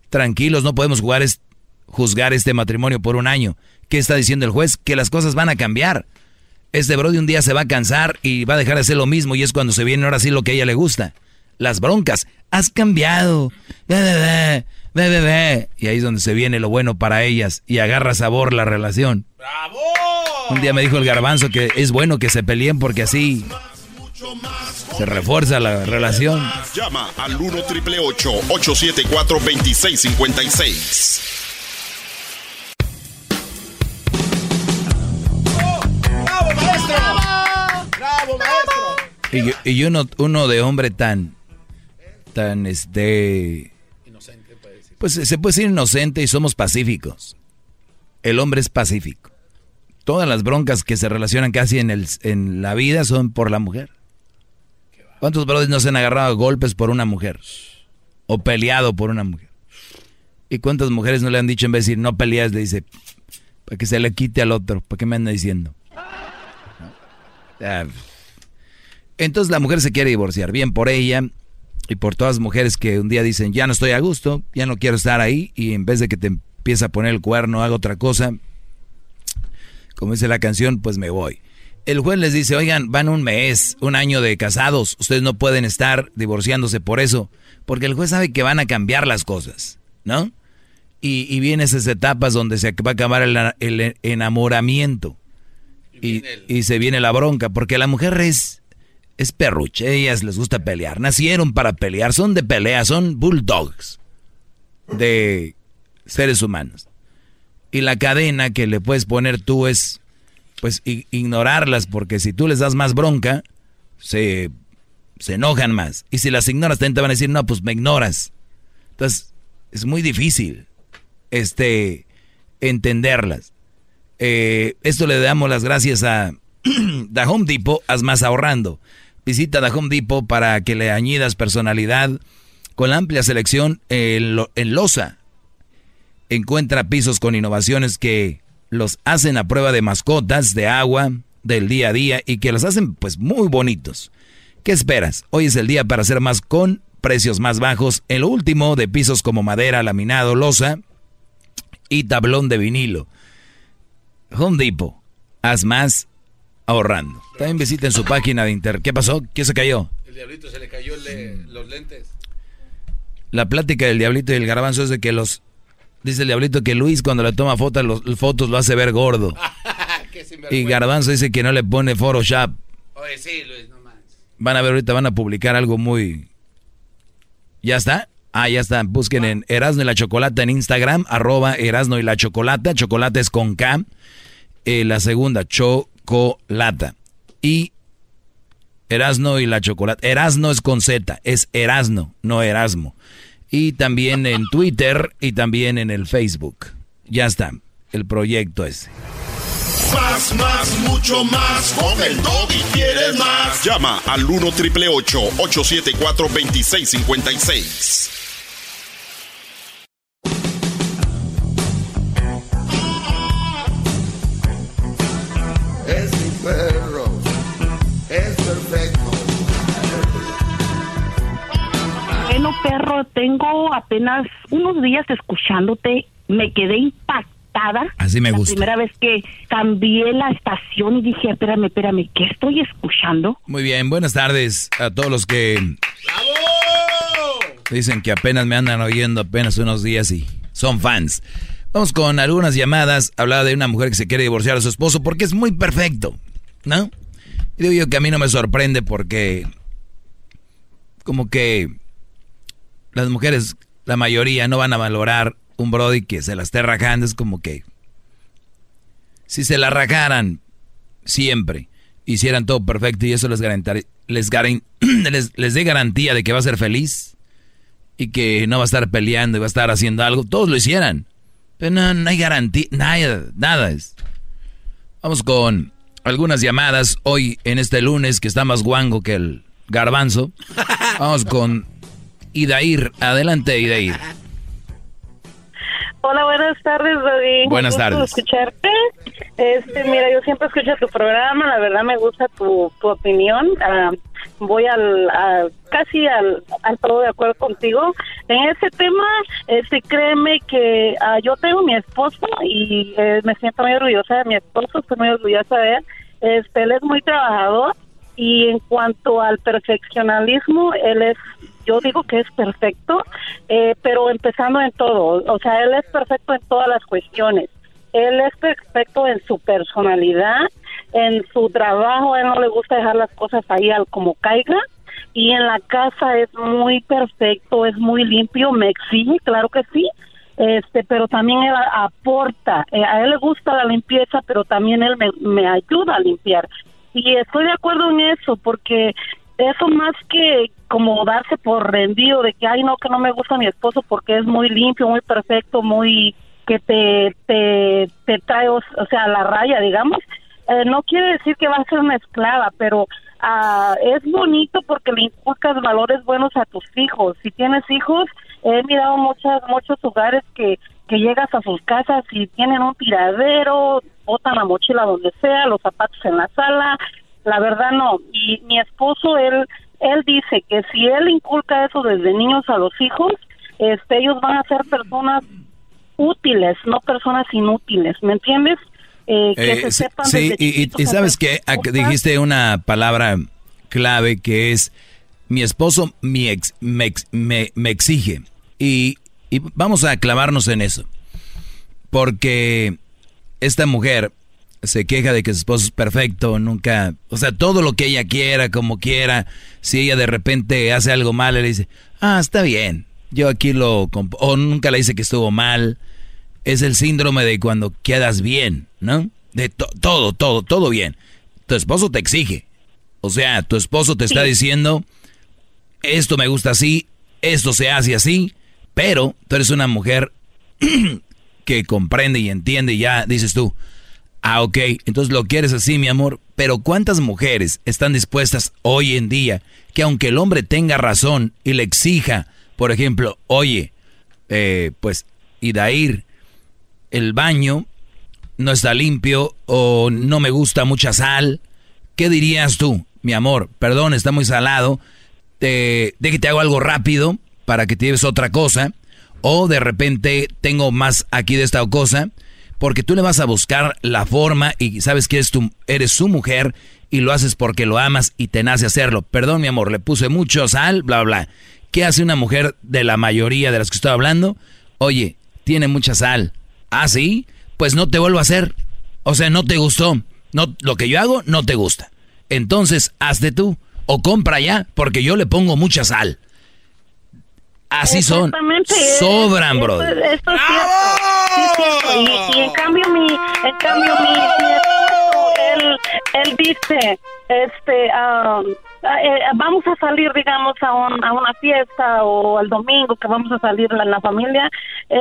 Tranquilos, no podemos jugar juzgar este matrimonio por un año. ¿Qué está diciendo el juez? Que las cosas van a cambiar. Este brody un día se va a cansar y va a dejar de hacer lo mismo y es cuando se viene ahora sí lo que a ella le gusta. Las broncas. Has cambiado. Ve, ve, ve. Y ahí es donde se viene lo bueno para ellas y agarra sabor la relación. ¡Bravo! Un día me dijo el garbanzo que es bueno que se peleen porque así se refuerza la relación. Llama al 1 triple 874 2656. Y, y uno, uno de hombre tan, tan este pues se puede ser inocente y somos pacíficos. El hombre es pacífico. Todas las broncas que se relacionan casi en, el, en la vida son por la mujer. ¿Cuántos brothers no se han agarrado a golpes por una mujer? O peleado por una mujer. ¿Y cuántas mujeres no le han dicho en vez de decir no peleas, le dice, para que se le quite al otro? ¿Para qué me anda diciendo? Ah. Entonces la mujer se quiere divorciar. Bien por ella, y por todas las mujeres que un día dicen, ya no estoy a gusto, ya no quiero estar ahí, y en vez de que te empiece a poner el cuerno, haga otra cosa, como dice la canción, pues me voy. El juez les dice, oigan, van un mes, un año de casados, ustedes no pueden estar divorciándose por eso, porque el juez sabe que van a cambiar las cosas, ¿no? Y, y vienen esas etapas donde se va a acabar el, enamoramiento y, y se viene la bronca, porque la mujer es es perruche, ellas les gusta pelear, nacieron para pelear, son de pelea, son bulldogs de seres humanos. Y la cadena que le puedes poner tú es, pues, ignorarlas, porque si tú les das más bronca, se, se enojan más. Y si las ignoras, también te van a decir, no, pues me ignoras. Entonces, es muy difícil, este, entenderlas. Eh, esto le damos las gracias a [clears throat] Da Home Depot, haz más ahorrando. Visita The Home Depot para que le añidas personalidad con la amplia selección en, Loza. Encuentra pisos con innovaciones que los hacen a prueba de mascotas, de agua, del día a día y que los hacen pues muy bonitos. ¿Qué esperas? Hoy es el día para hacer más con precios más bajos. El último de pisos como madera, laminado, loza y tablón de vinilo. Home Depot. Haz más ahorrando. También visiten su página de internet. ¿Qué pasó? ¿Qué se cayó? El diablito se le cayó los lentes. La plática del diablito y el garbanzo es de que los... Dice el diablito que Luis cuando le toma fotos, los, fotos lo hace ver gordo. [laughs] y garbanzo dice que no le pone Photoshop. Oye, sí, Luis, no más. Van a ver ahorita, van a publicar algo muy... ¿Ya está? Ah, ya está. Busquen en Erasno y la Chocolata en Instagram, arroba Erasno y la Chocolata. Chocolate es con K. Eh, la segunda, Cho chocolata. Y Erasno y la chocolate. Erasno es con Z, es Erasno, no Erasmo. Y también en [laughs] Twitter y también en el Facebook. Ya está, el proyecto ese. Más, más, mucho más. Con el y quieres más. Llama al 1 triple 874 2656. Perro tengo apenas unos días escuchándote, me quedé impactada. Así me la gusta. primera vez que cambié la estación y dije, espérame, espérame, ¿qué estoy escuchando? Muy bien, buenas tardes a todos los que dicen que apenas me andan oyendo apenas unos días y son fans. Vamos con algunas llamadas. Hablaba de una mujer que se quiere divorciar a su esposo porque es muy perfecto, ¿no? Y digo yo que a mí no me sorprende porque como que las mujeres, la mayoría, no van a valorar un Brody que se la esté rajando. Es como que si se la rajaran siempre, hicieran todo perfecto y eso les, les, [clears throat] les, les dé garantía de que va a ser feliz y que no va a estar peleando y va a estar haciendo algo, todos lo hicieran. Pero no, no hay garantía, nada, nada es. Vamos con algunas llamadas hoy en este lunes que está más guango que el garbanzo. [laughs] Vamos con Idair. Adelante, Idair. Hola, buenas tardes, Brody. Buenas tardes. escucharte. Este, mira, yo siempre escucho tu programa, la verdad me gusta tu, tu opinión. Ah, voy al, a- casi al, al todo de acuerdo contigo. En ese tema, este, créeme que ah, yo tengo mi esposo y eh, me siento muy orgullosa de mi esposo, estoy muy orgullosa de él. Este, él es muy trabajador y en cuanto al perfeccionalismo, él es, yo digo que es perfecto, eh, pero empezando en todo, o sea, él es perfecto en todas las cuestiones. Él es perfecto en su personalidad, en su trabajo, él no le gusta dejar las cosas ahí al como caiga. Y en la casa es muy perfecto, es muy limpio, me exige, claro que sí, este pero también él aporta Eh, a él le gusta la limpieza pero también él me ayuda a limpiar y estoy de acuerdo en eso porque eso más que como darse por rendido de que ay no que no me gusta mi esposo porque es muy limpio muy perfecto muy que te te, te trae o, sea la raya digamos eh, no quiere decir que va a ser una esclava pero ah, es bonito porque le inculcas valores buenos a tus hijos. Si tienes hijos he mirado muchas muchos lugares que que llegas a sus casas y tienen un tiradero, botan la mochila donde sea, los zapatos en la sala, la verdad no. Y mi esposo, él, él dice que si él inculca eso desde niños a los hijos, este, ellos van a ser personas útiles, no personas inútiles, ¿me entiendes? Eh, que Eh, se sepan sí, y, sabes que dijiste una palabra clave que es mi esposo mi ex- me, ex- me- me exige. Y, y vamos a clavarnos en eso. Porque esta mujer se queja de que su esposo es perfecto, nunca, o sea, todo lo que ella quiera, como quiera, si ella de repente hace algo mal, le dice, ah, está bien, yo aquí lo, comp-", o nunca le dice que estuvo mal, es el síndrome de cuando quedas bien, ¿no? De to- todo, todo, todo bien. Tu esposo te exige. O sea, tu esposo te está diciendo, esto me gusta así, esto se hace así, pero tú eres una mujer [clears throat] que comprende y entiende y ya dices tú, ah, ok, entonces lo quieres así, mi amor, pero ¿cuántas mujeres están dispuestas hoy en día que aunque el hombre tenga razón y le exija, por ejemplo, oye, eh, pues, Idair, el baño no está limpio o no me gusta mucha sal, ¿qué dirías tú? Mi amor, perdón, está muy salado, de que te hago algo rápido para que te lleves otra cosa, o de repente tengo más aquí de esta cosa, porque tú le vas a buscar la forma y sabes que eres, tu, eres su mujer y lo haces porque lo amas y te nace hacerlo. Perdón, mi amor, le puse mucho sal, bla, bla. ¿Qué hace una mujer de la mayoría de las que estoy hablando? Oye, tiene mucha sal. ¿Ah, sí? Pues no te vuelvo a hacer. O sea, no te gustó. No, lo que yo hago no te gusta. Entonces, hazte tú. O compra ya, porque yo le pongo mucha sal. Así son. Exactamente. Sobran, Esto- bro. Esto es cierto. Sí. Y, y en cambio mi, en cambio mi, mi esposo, él, él dice, este, ah, eh, vamos a salir, digamos, a, un- a una fiesta o el domingo que vamos a salir la, la familia. Eh,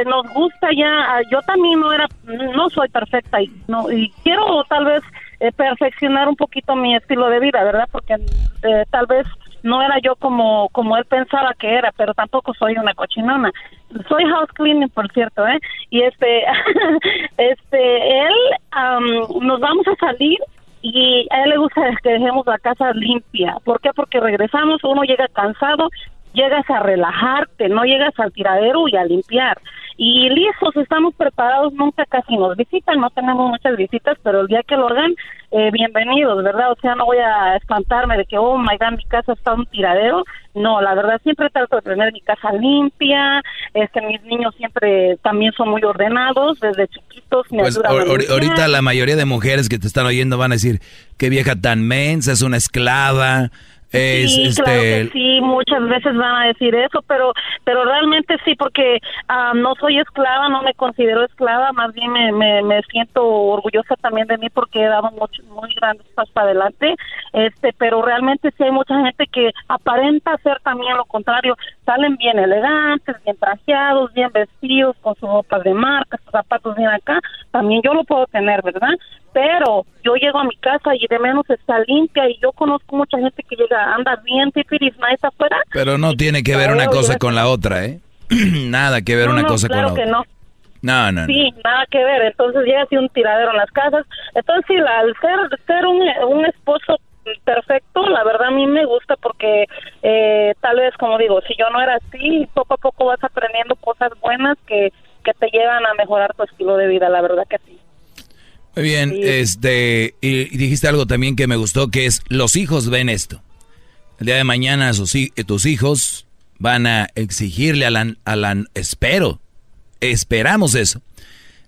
eh, nos gusta ya. ah, Yo también no era, no soy perfecta y no y quiero tal vez eh, perfeccionar un poquito mi estilo de vida, ¿verdad? Porque eh, tal vez no era yo como como él pensaba que era, pero tampoco soy una cochinona. Soy house cleaning, por cierto, ¿eh? Y este, [laughs] este, él, am, nos vamos a salir y a él le gusta que dejemos la casa limpia. ¿Por qué? Porque regresamos, uno llega cansado, llegas a relajarte, no llegas al tiradero y a limpiar. Y listos, estamos preparados, nunca casi nos visitan, no tenemos muchas visitas, pero el día que lo hagan, eh, bienvenidos, ¿verdad? O sea, no voy a espantarme de que, oh my god, mi casa está un tiradero. No, la verdad, siempre trato de tener mi casa limpia, este, mis niños siempre también son muy ordenados, desde chiquitos me Pues ayudan ahorita la mayoría de mujeres que te están oyendo van a decir, qué vieja tan mensa, es una esclava, es sí, este... claro que sí, muchas veces van a decir eso, pero pero realmente sí, porque ah, no soy esclava, no me considero esclava, más bien me, me, me siento orgullosa también de mí porque he dado muchos, muy grandes pasos para adelante, este, pero realmente sí hay mucha gente que aparenta ser también lo contrario, salen bien elegantes, bien trajeados, bien vestidos, con sus ropas de marca, sus zapatos bien acá, también yo lo puedo tener, ¿verdad? Pero yo llego a mi casa y de menos está limpia y yo conozco mucha gente que llega, anda bien, tipiris, nice afuera. Pero no tiene que ver una cosa con la otra, ¿eh? [clears throat] Nada que ver No, una no, cosa claro con la que otra. no. No, no, no. Sí, nada que ver. Entonces llega así un tiradero en las casas. Entonces, sí, la- al ser, ser un, un esposo perfecto, la verdad a mí me gusta porque eh, tal vez, como digo, si yo no era así, poco a poco vas aprendiendo cosas buenas que, que te llevan a mejorar tu estilo de vida, la verdad que sí. Muy bien, este, y, dijiste algo también que me gustó, que es, los hijos ven esto. El día de mañana sus, hi- tus hijos van a exigirle a la, a la, espero, esperamos eso,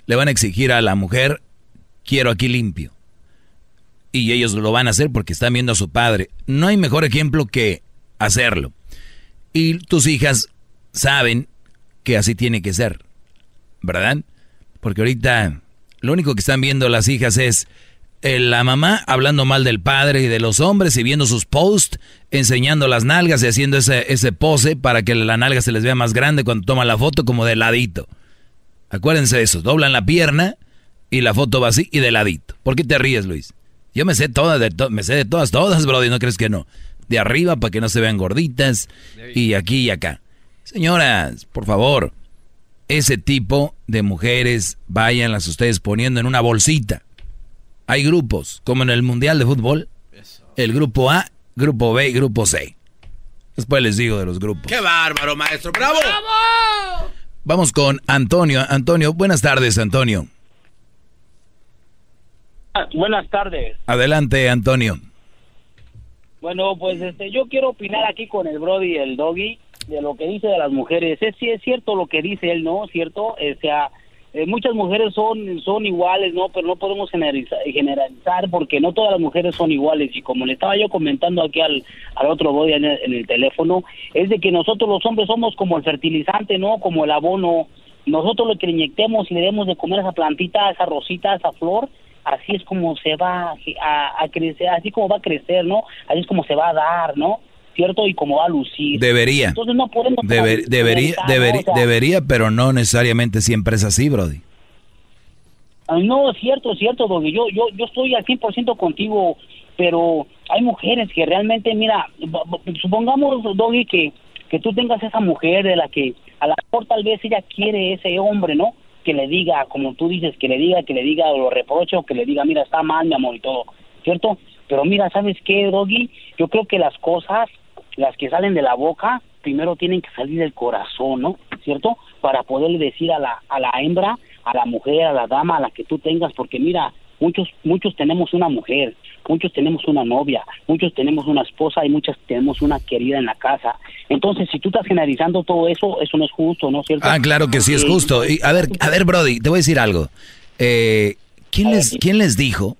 le van a exigir a la mujer, quiero aquí limpio. Y ellos lo van a hacer porque están viendo a su padre. No hay mejor ejemplo que hacerlo. Y tus hijas saben que así tiene que ser, ¿verdad? Porque ahorita lo único que están viendo las hijas es eh, la mamá hablando mal del padre y de los hombres y viendo sus posts, enseñando las nalgas y haciendo ese, ese pose para que la nalga se les vea más grande cuando toman la foto como de ladito. Acuérdense de eso, doblan la pierna y la foto va así y de ladito. ¿Por qué te ríes, Luis? Yo me sé todas, de to- me sé de todas, todas, bro, y no crees que no. De arriba para que no se vean gorditas y aquí y acá. Señoras, por favor, ese tipo de mujeres váyanlas ustedes poniendo en una bolsita. Hay grupos, como en el Mundial de Fútbol, el grupo A, grupo B y grupo C. Después les digo de los grupos. ¡Qué bárbaro, maestro! ¡Bravo! Vamos con Antonio. Antonio, buenas tardes, Antonio. Ah, Buenas tardes. Adelante, Antonio. Bueno, pues este, yo quiero opinar aquí con el Brody y el Doggy de lo que dice de las mujeres. Es, sí es cierto lo que dice él, ¿no? ¿Cierto? O sea, eh, muchas mujeres son, son iguales, ¿no? Pero no podemos generalizar, generalizar porque no todas las mujeres son iguales. Y como le estaba yo comentando aquí al, al otro Brody en el, en el teléfono, es de que nosotros los hombres somos como el fertilizante, ¿no? Como el abono. Nosotros lo que le inyectemos y le demos de comer a esa plantita, esa rosita, esa flor, así es como se va a, a crecer, así como va a crecer, ¿no? Así es como se va a dar, ¿no? ¿Cierto? Y como va a lucir. Debería. Entonces no podemos... Deber- debería, debería, ¿no? O sea, debería, pero no necesariamente siempre es así, Brody. No, es cierto, es cierto, Doggy. Yo, yo, yo estoy al 100% contigo, pero hay mujeres que realmente, mira, supongamos, Doggy, que, que tú tengas esa mujer de la que a lo mejor tal vez ella quiere ese hombre, ¿no? Que le diga, como tú dices, que le diga, que le diga lo reproche o que le diga, mira, está mal, mi amor, y todo, ¿cierto? Pero mira, ¿sabes qué, Doggy? Yo creo que las cosas, las que salen de la boca, primero tienen que salir del corazón, ¿no? ¿Cierto? Para poderle decir a la, a la hembra, a la mujer, a la dama, a la que tú tengas, porque mira, muchos, muchos tenemos una mujer, muchos tenemos una novia, muchos tenemos una esposa y muchas tenemos una querida en la casa. Entonces, si tú estás generalizando todo eso, eso no es justo, ¿no es cierto? Ah, claro que sí es justo. Y, a ver, a ver, Brody, te voy a decir algo. Eh, ¿quién, les, ¿Quién les dijo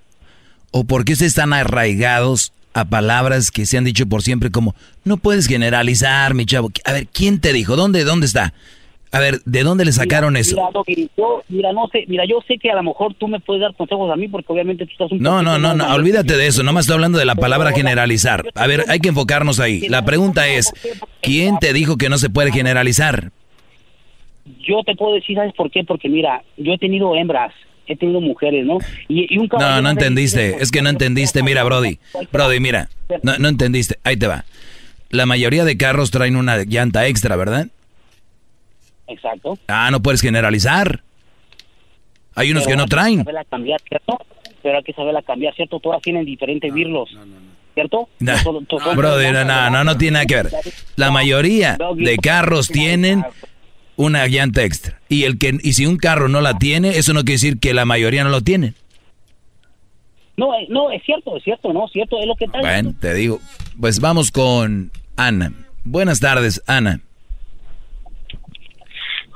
o por qué ustedes están arraigados a palabras que se han dicho por siempre como no puedes generalizar, mi chavo? A ver, ¿quién te dijo? ¿Dónde, dónde está? A ver, ¿de dónde le sacaron Mira, eso? Mira, Doggy, yo, mira, no sé, mira, yo sé que a lo mejor tú me puedes dar consejos a mí porque obviamente tú estás un No, no, no, no, olvídate de eso, nomás estoy hablando de la palabra generalizar. A ver, hay que enfocarnos ahí. La pregunta es, ¿quién te dijo que no se puede generalizar? Yo te puedo decir, ¿sabes por qué? Porque mira, yo he tenido hembras, he tenido mujeres, ¿no? Y, y un No, caballero no entendiste, es que no entendiste, mira, Brody. Brody, mira, no, no entendiste, ahí te va. La mayoría de carros traen una llanta extra, ¿verdad? Exacto. Ah, no puedes generalizar. Hay unos Pero que no hay que traen. saberla cambiar, ¿cierto? Pero hay que saberla cambiar, ¿cierto? Todas tienen diferentes virlos. ¿cierto? No, Nosotros- nosotros- brother, no, no, no, no tiene nada que ver. La mayoría de carros tienen una llanta extra. Y el que y si un carro no la tiene, eso no quiere decir que la mayoría no lo tiene. No, eh, no, es cierto, es cierto, no, es cierto, es lo que está Bueno, te digo. Pues vamos con Ana. Buenas tardes, Ana.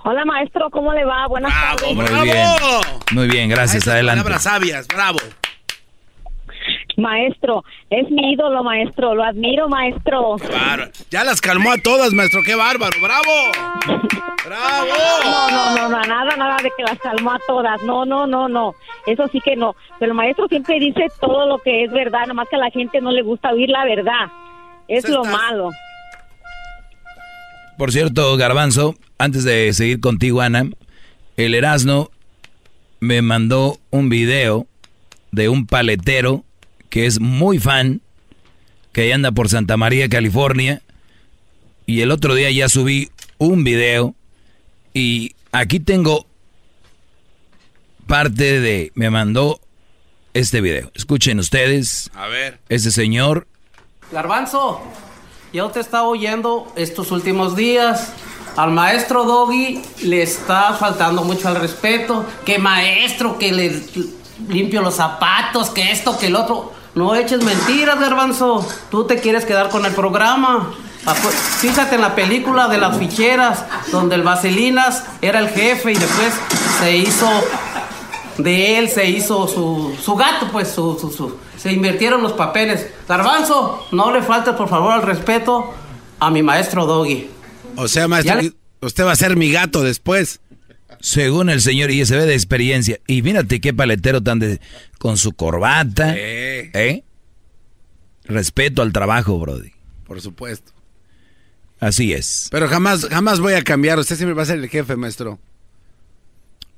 Hola maestro, ¿cómo le va? Buenas tardes. Muy bien. Muy bien, gracias. Adelante. Palabras sabias, bravo. Maestro, es mi ídolo, maestro. Lo admiro, maestro. Bárbaro. Ya las calmó a todas, maestro. ¡Qué bárbaro! ¡Bravo! ¡Bravo! No, no, no, no, nada, nada de que las calmó a todas. No, no, no, no. Eso sí que no. Pero el maestro siempre dice todo lo que es verdad, nomás que a la gente no le gusta oír la verdad. Es lo malo. Por cierto, Garbanzo, antes de seguir contigo, Ana, el Erasno me mandó un video de un paletero que es muy fan, que anda por Santa María, California, y el otro día ya subí un video y aquí tengo parte de, me mandó este video. Escuchen ustedes, A ver. ese señor Garbanzo, ya usted está oyendo estos últimos días. Al maestro Doggy le está faltando mucho al respeto. Que maestro, que le limpio los zapatos, que esto, que el otro. No eches mentiras, Garbanzo. Tú te quieres quedar con el programa. Fíjate en la película de las ficheras, donde el Vaselinas era el jefe y después se hizo de él se hizo su, su gato, pues su, su- su- se invirtieron los papeles. Garbanzo, no le falte por favor al respeto a mi maestro Doggy. O sea, maestro, le- usted va a ser mi gato después. Según el señor, y se ve de experiencia. Y mírate qué paletero tan de. con su corbata. Eh. ¿Eh? Respeto al trabajo, Brody. Por supuesto. Así es. Pero jamás, jamás voy a cambiar. Usted siempre va a ser el jefe, maestro.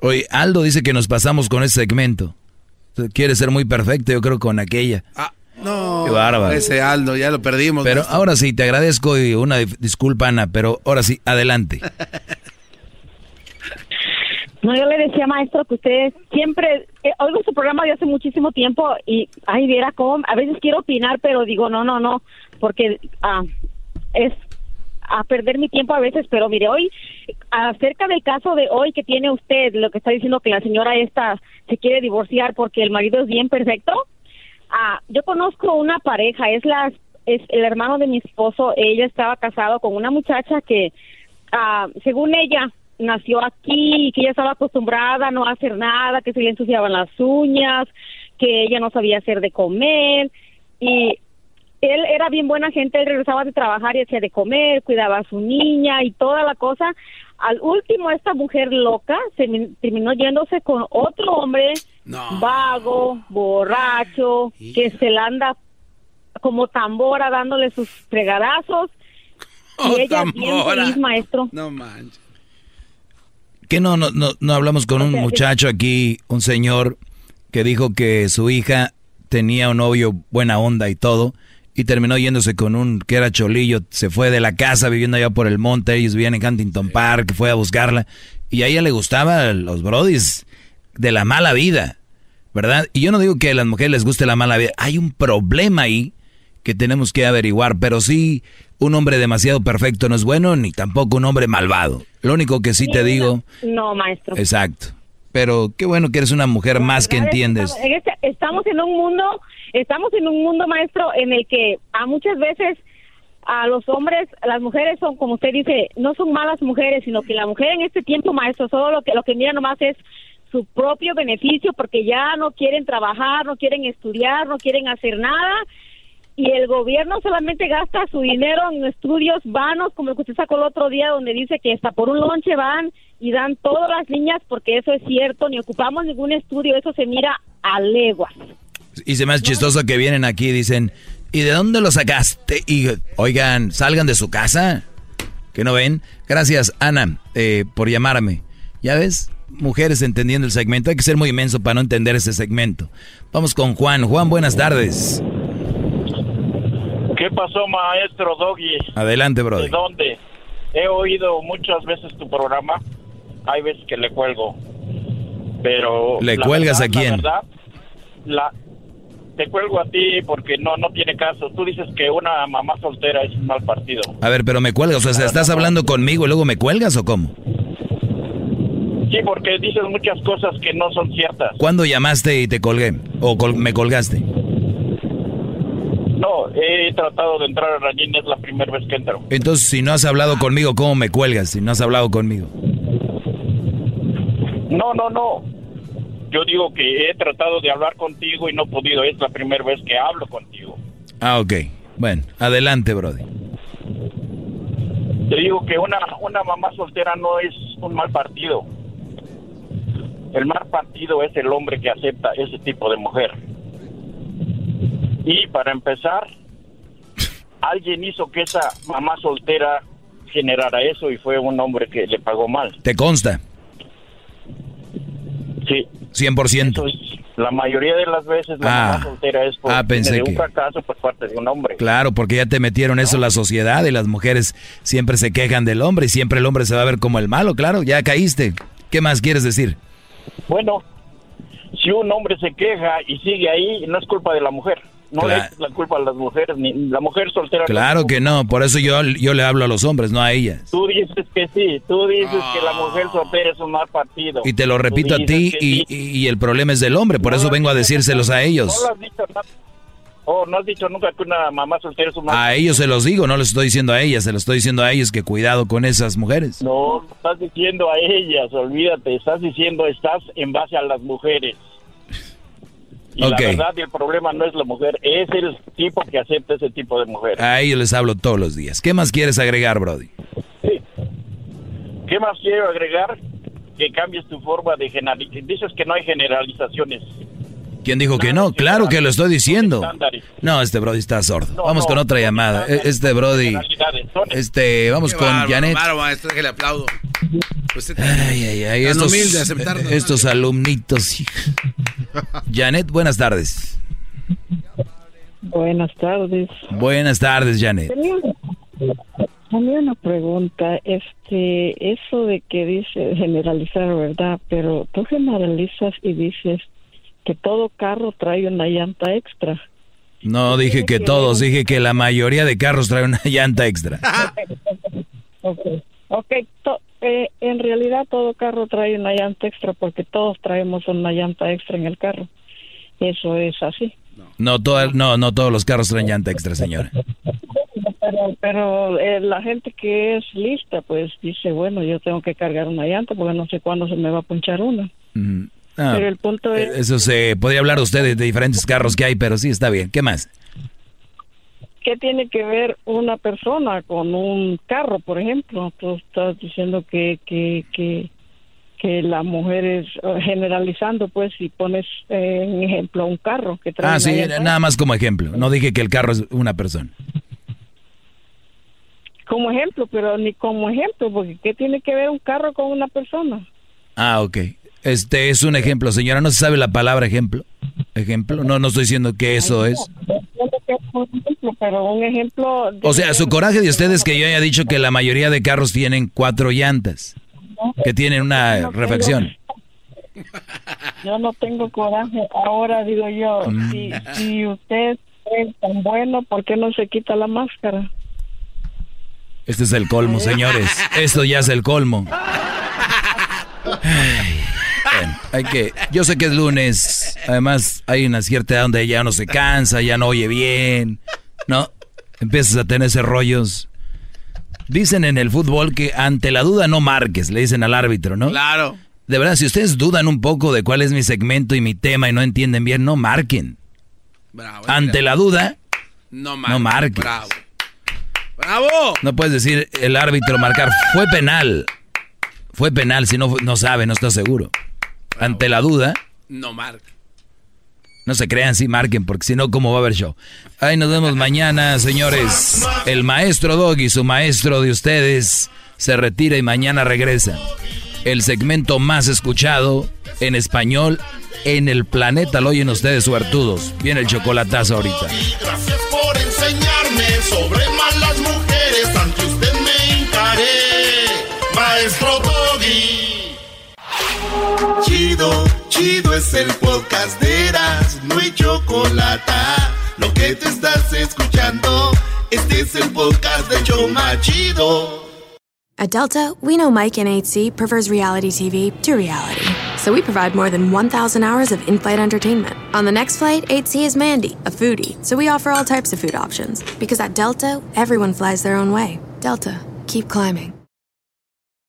Oye, Aldo dice que nos pasamos con ese segmento. Quiere ser muy perfecto, yo creo, con aquella. No. Qué bárbaro. Ese Aldo, ya lo perdimos. Pero maestro. ahora sí, te agradezco y una disculpa, Ana, pero ahora sí, adelante. [laughs] No, yo le decía, maestro, que usted siempre, eh, oigo su programa de hace muchísimo tiempo y, ay, viera cómo, a veces quiero opinar, pero digo, no, no, no, porque ah, es a perder mi tiempo a veces, pero mire, hoy, acerca del caso de hoy que tiene usted, lo que está diciendo que la señora esta se quiere divorciar porque el marido es bien perfecto, ah, yo conozco una pareja, es la, es el hermano de mi esposo, ella estaba casado con una muchacha que, ah, según ella, nació aquí y que ella estaba acostumbrada a no hacer nada, que se le ensuciaban las uñas, que ella no sabía hacer de comer y él era bien buena gente, él regresaba de trabajar y hacía de comer, cuidaba a su niña y toda la cosa. Al último, esta mujer loca se min- terminó yéndose con otro hombre vago, borracho, que se la anda como tambora dándole sus fregadazos. Y Oh, ella bien tambora. feliz, maestro. No manches. ¿Qué no, no, no, no hablamos con un muchacho aquí, un señor, que dijo que su hija tenía un novio buena onda y todo, y terminó yéndose con un que era cholillo, se fue de la casa viviendo allá por el monte, ellos vivían en Huntington Park, fue a buscarla, y a ella le gustaban los brodis de la mala vida, ¿verdad? Y yo no digo que a las mujeres les guste la mala vida, hay un problema ahí que tenemos que averiguar, pero sí, un hombre demasiado perfecto no es bueno, ni tampoco un hombre malvado. Lo único que sí te digo... No, maestro. Exacto. Pero qué bueno que eres una mujer más que es entiendes. estamos- en este- estamos en un mundo, estamos en un mundo, maestro, en el que a muchas veces a los hombres, las mujeres son, como usted dice, no son malas mujeres, sino que la mujer en este tiempo, maestro, solo lo que lo que mira nomás es su propio beneficio, porque ya no quieren trabajar, no quieren estudiar, no quieren hacer nada. Y el gobierno solamente gasta su dinero en estudios vanos, como el que usted sacó el otro día, donde dice que hasta por un lonche van y dan todas las niñas, porque eso es cierto, ni ocupamos ningún estudio, eso se mira a leguas. Y se me hace chistoso que vienen aquí y dicen, ¿y de dónde lo sacaste? Y oigan, salgan de su casa. ¿Que no ven? Gracias, Ana, eh, por llamarme. ¿Ya ves? Mujeres entendiendo el segmento. Hay que ser muy inmenso para no entender ese segmento. Vamos con Juan. Juan, buenas tardes. ¿Qué pasó, maestro Doggy? Adelante, ¿De brother. dónde? He oído muchas veces tu programa. Hay veces que le cuelgo. Pero. ¿Le cuelgas verdad, a quién? La verdad, la, te cuelgo a ti porque no no tiene caso. Tú dices que una mamá soltera es un mal partido. A ver, pero me cuelgas, o sea, ¿estás hablando conmigo y luego me cuelgas o cómo? Sí, porque dices muchas cosas que no son ciertas. ¿Cuándo llamaste y te colgué? ¿O col- me colgaste? No, he tratado de entrar a Rayín, es la primera vez que entro. Entonces, si no has hablado conmigo, ¿cómo me cuelgas? Si no has hablado conmigo. No, no, no. Yo digo que he tratado de hablar contigo y no he podido. Es la primera vez que hablo contigo. Ah, ok. Bueno, adelante, Brody. Te digo que una, una mamá soltera no es un mal partido. El mal partido es el hombre que acepta ese tipo de mujer. Y para empezar, alguien hizo que esa mamá soltera generara eso y fue un hombre que le pagó mal. ¿Te consta? Sí. 100%. La mayoría de las veces la Ah. mamá soltera es por Ah, pensé de un que- fracaso por parte de un hombre. Claro, porque ya te metieron eso en la sociedad y las mujeres siempre se quejan del hombre y siempre el hombre se va a ver como el malo, claro, ya caíste. ¿Qué más quieres decir? Bueno, si un hombre se queja y sigue ahí, no es culpa de la mujer. No Cla- le es la culpa a las mujeres, ni la mujer soltera. no Claro que no, por eso yo, yo le hablo a los hombres, no a ellas. Tú dices que sí, tú dices que la mujer soltera es un mal partido. Y te lo repito a ti y, sí. y- y el problema es del hombre, por eso vengo a decírselos a ellos. No lo has dicho nada. Oh, no has dicho nunca que una mamá soltera es un mal A ellos se los digo, no les estoy diciendo a ellas, se los estoy diciendo a ellos que cuidado con esas mujeres. No, estás diciendo a ellas, olvídate, estás diciendo, estás en base a las mujeres. Y la verdad, el problema no es la mujer, es el tipo que acepta ese tipo de mujer. A ellos les hablo todos los días. ¿Qué más quieres agregar, Brody? ¿Qué más quiero agregar? Que cambies tu forma de generalizar. Dices que no hay generalizaciones. ¿Quién dijo que no? Claro que lo estoy diciendo. No, este Brody está sordo. Vamos con otra llamada. Este Brody, este, vamos Qué con Janet. déjale aplaudo. Usted Ay, ay, ay, tan estos, estos alumnitos. Janet, buenas tardes. Buenas tardes. Buenas tardes, Janet. Tenía una, tenía una pregunta. Este, eso de que dice generalizar, ¿verdad? Pero tú generalizas y dices que todo carro trae una llanta extra. No dije que todos, dije que la mayoría de carros traen una [laughs] llanta extra. [laughs] Ok, okay to- eh, en realidad todo carro trae una llanta extra porque todos traemos una llanta extra en el carro. Eso es así. No, toda- no, no todos los carros traen llanta extra, señora. Pero, pero eh, la gente que es lista, pues dice, bueno, yo tengo que cargar una llanta porque no sé cuándo se me va a punchar una. Mm, ah, Pero el punto es... Eso se podría hablar usted de, diferentes carros que hay, pero sí está bien. ¿Qué más? ¿Qué tiene que ver una persona con un carro, por ejemplo? Tú estás diciendo que, que, que, que la mujer es eh, generalizando, pues, si pones eh, en ejemplo un carro que trae Ah, sí, llanta nada más como ejemplo. No dije que el carro es una persona. como ejemplo, pero ni como ejemplo, porque ¿qué tiene que ver un carro con una persona? Ah, ok. Este es un ejemplo, señora. ¿No se sabe la palabra ejemplo? ¿Ejemplo? No, no estoy diciendo que eso es. Entiendo que es un ejemplo, pero un ejemplo... O sea, su coraje de ustedes es que yo haya dicho que la mayoría de carros tienen cuatro llantas, que tienen una refacción. Yo no tengo coraje. Ahora digo yo, Mm. si, si usted es tan bueno, ¿por qué no se quita la máscara? Este es el colmo, [laughs] señores. Esto ya es el colmo. Ay, [laughs] bueno, hay que. Yo sé que es lunes. Además, hay una cierta edad donde ya no se cansa, ya no oye bien. ¿No? Empiezas a tener ese rollos. Dicen en el fútbol que ante la duda no marques, le dicen al árbitro, ¿no? Claro. De verdad, si ustedes dudan un poco de cuál es mi segmento y mi tema y no entienden bien, no marquen. Bravo, Ante la duda, No, no marques. Bravo. ¡Bravo! No puedes decir el árbitro marcar. Fue penal. Fue penal si no, no sabe, no está seguro. Ante la duda, No marca. no se crean, sí marquen, porque si no, ¿cómo va a haber show? Ahí nos vemos mañana, señores. El maestro Doggy, su maestro de ustedes, se retira y mañana regresa. El segmento más escuchado en español en el planeta. Lo oyen ustedes, suertudos. Viene el chocolatazo ahorita. Gracias por enseñarme sobre malas mujeres. Ante usted me hincaré, maestro. Chido, chido es el podcast de Eras, no hay chocolate. Lo que te estás escuchando, este es el podcast de Choma Chido. At Delta, we know Mike in 8C prefers reality TV to reality. So we provide more than 1,000 hours of in flight entertainment. On the next flight, 8C is Mandy, a foodie. So we offer all types of food options. Because at Delta, everyone flies their own way. Delta, keep climbing.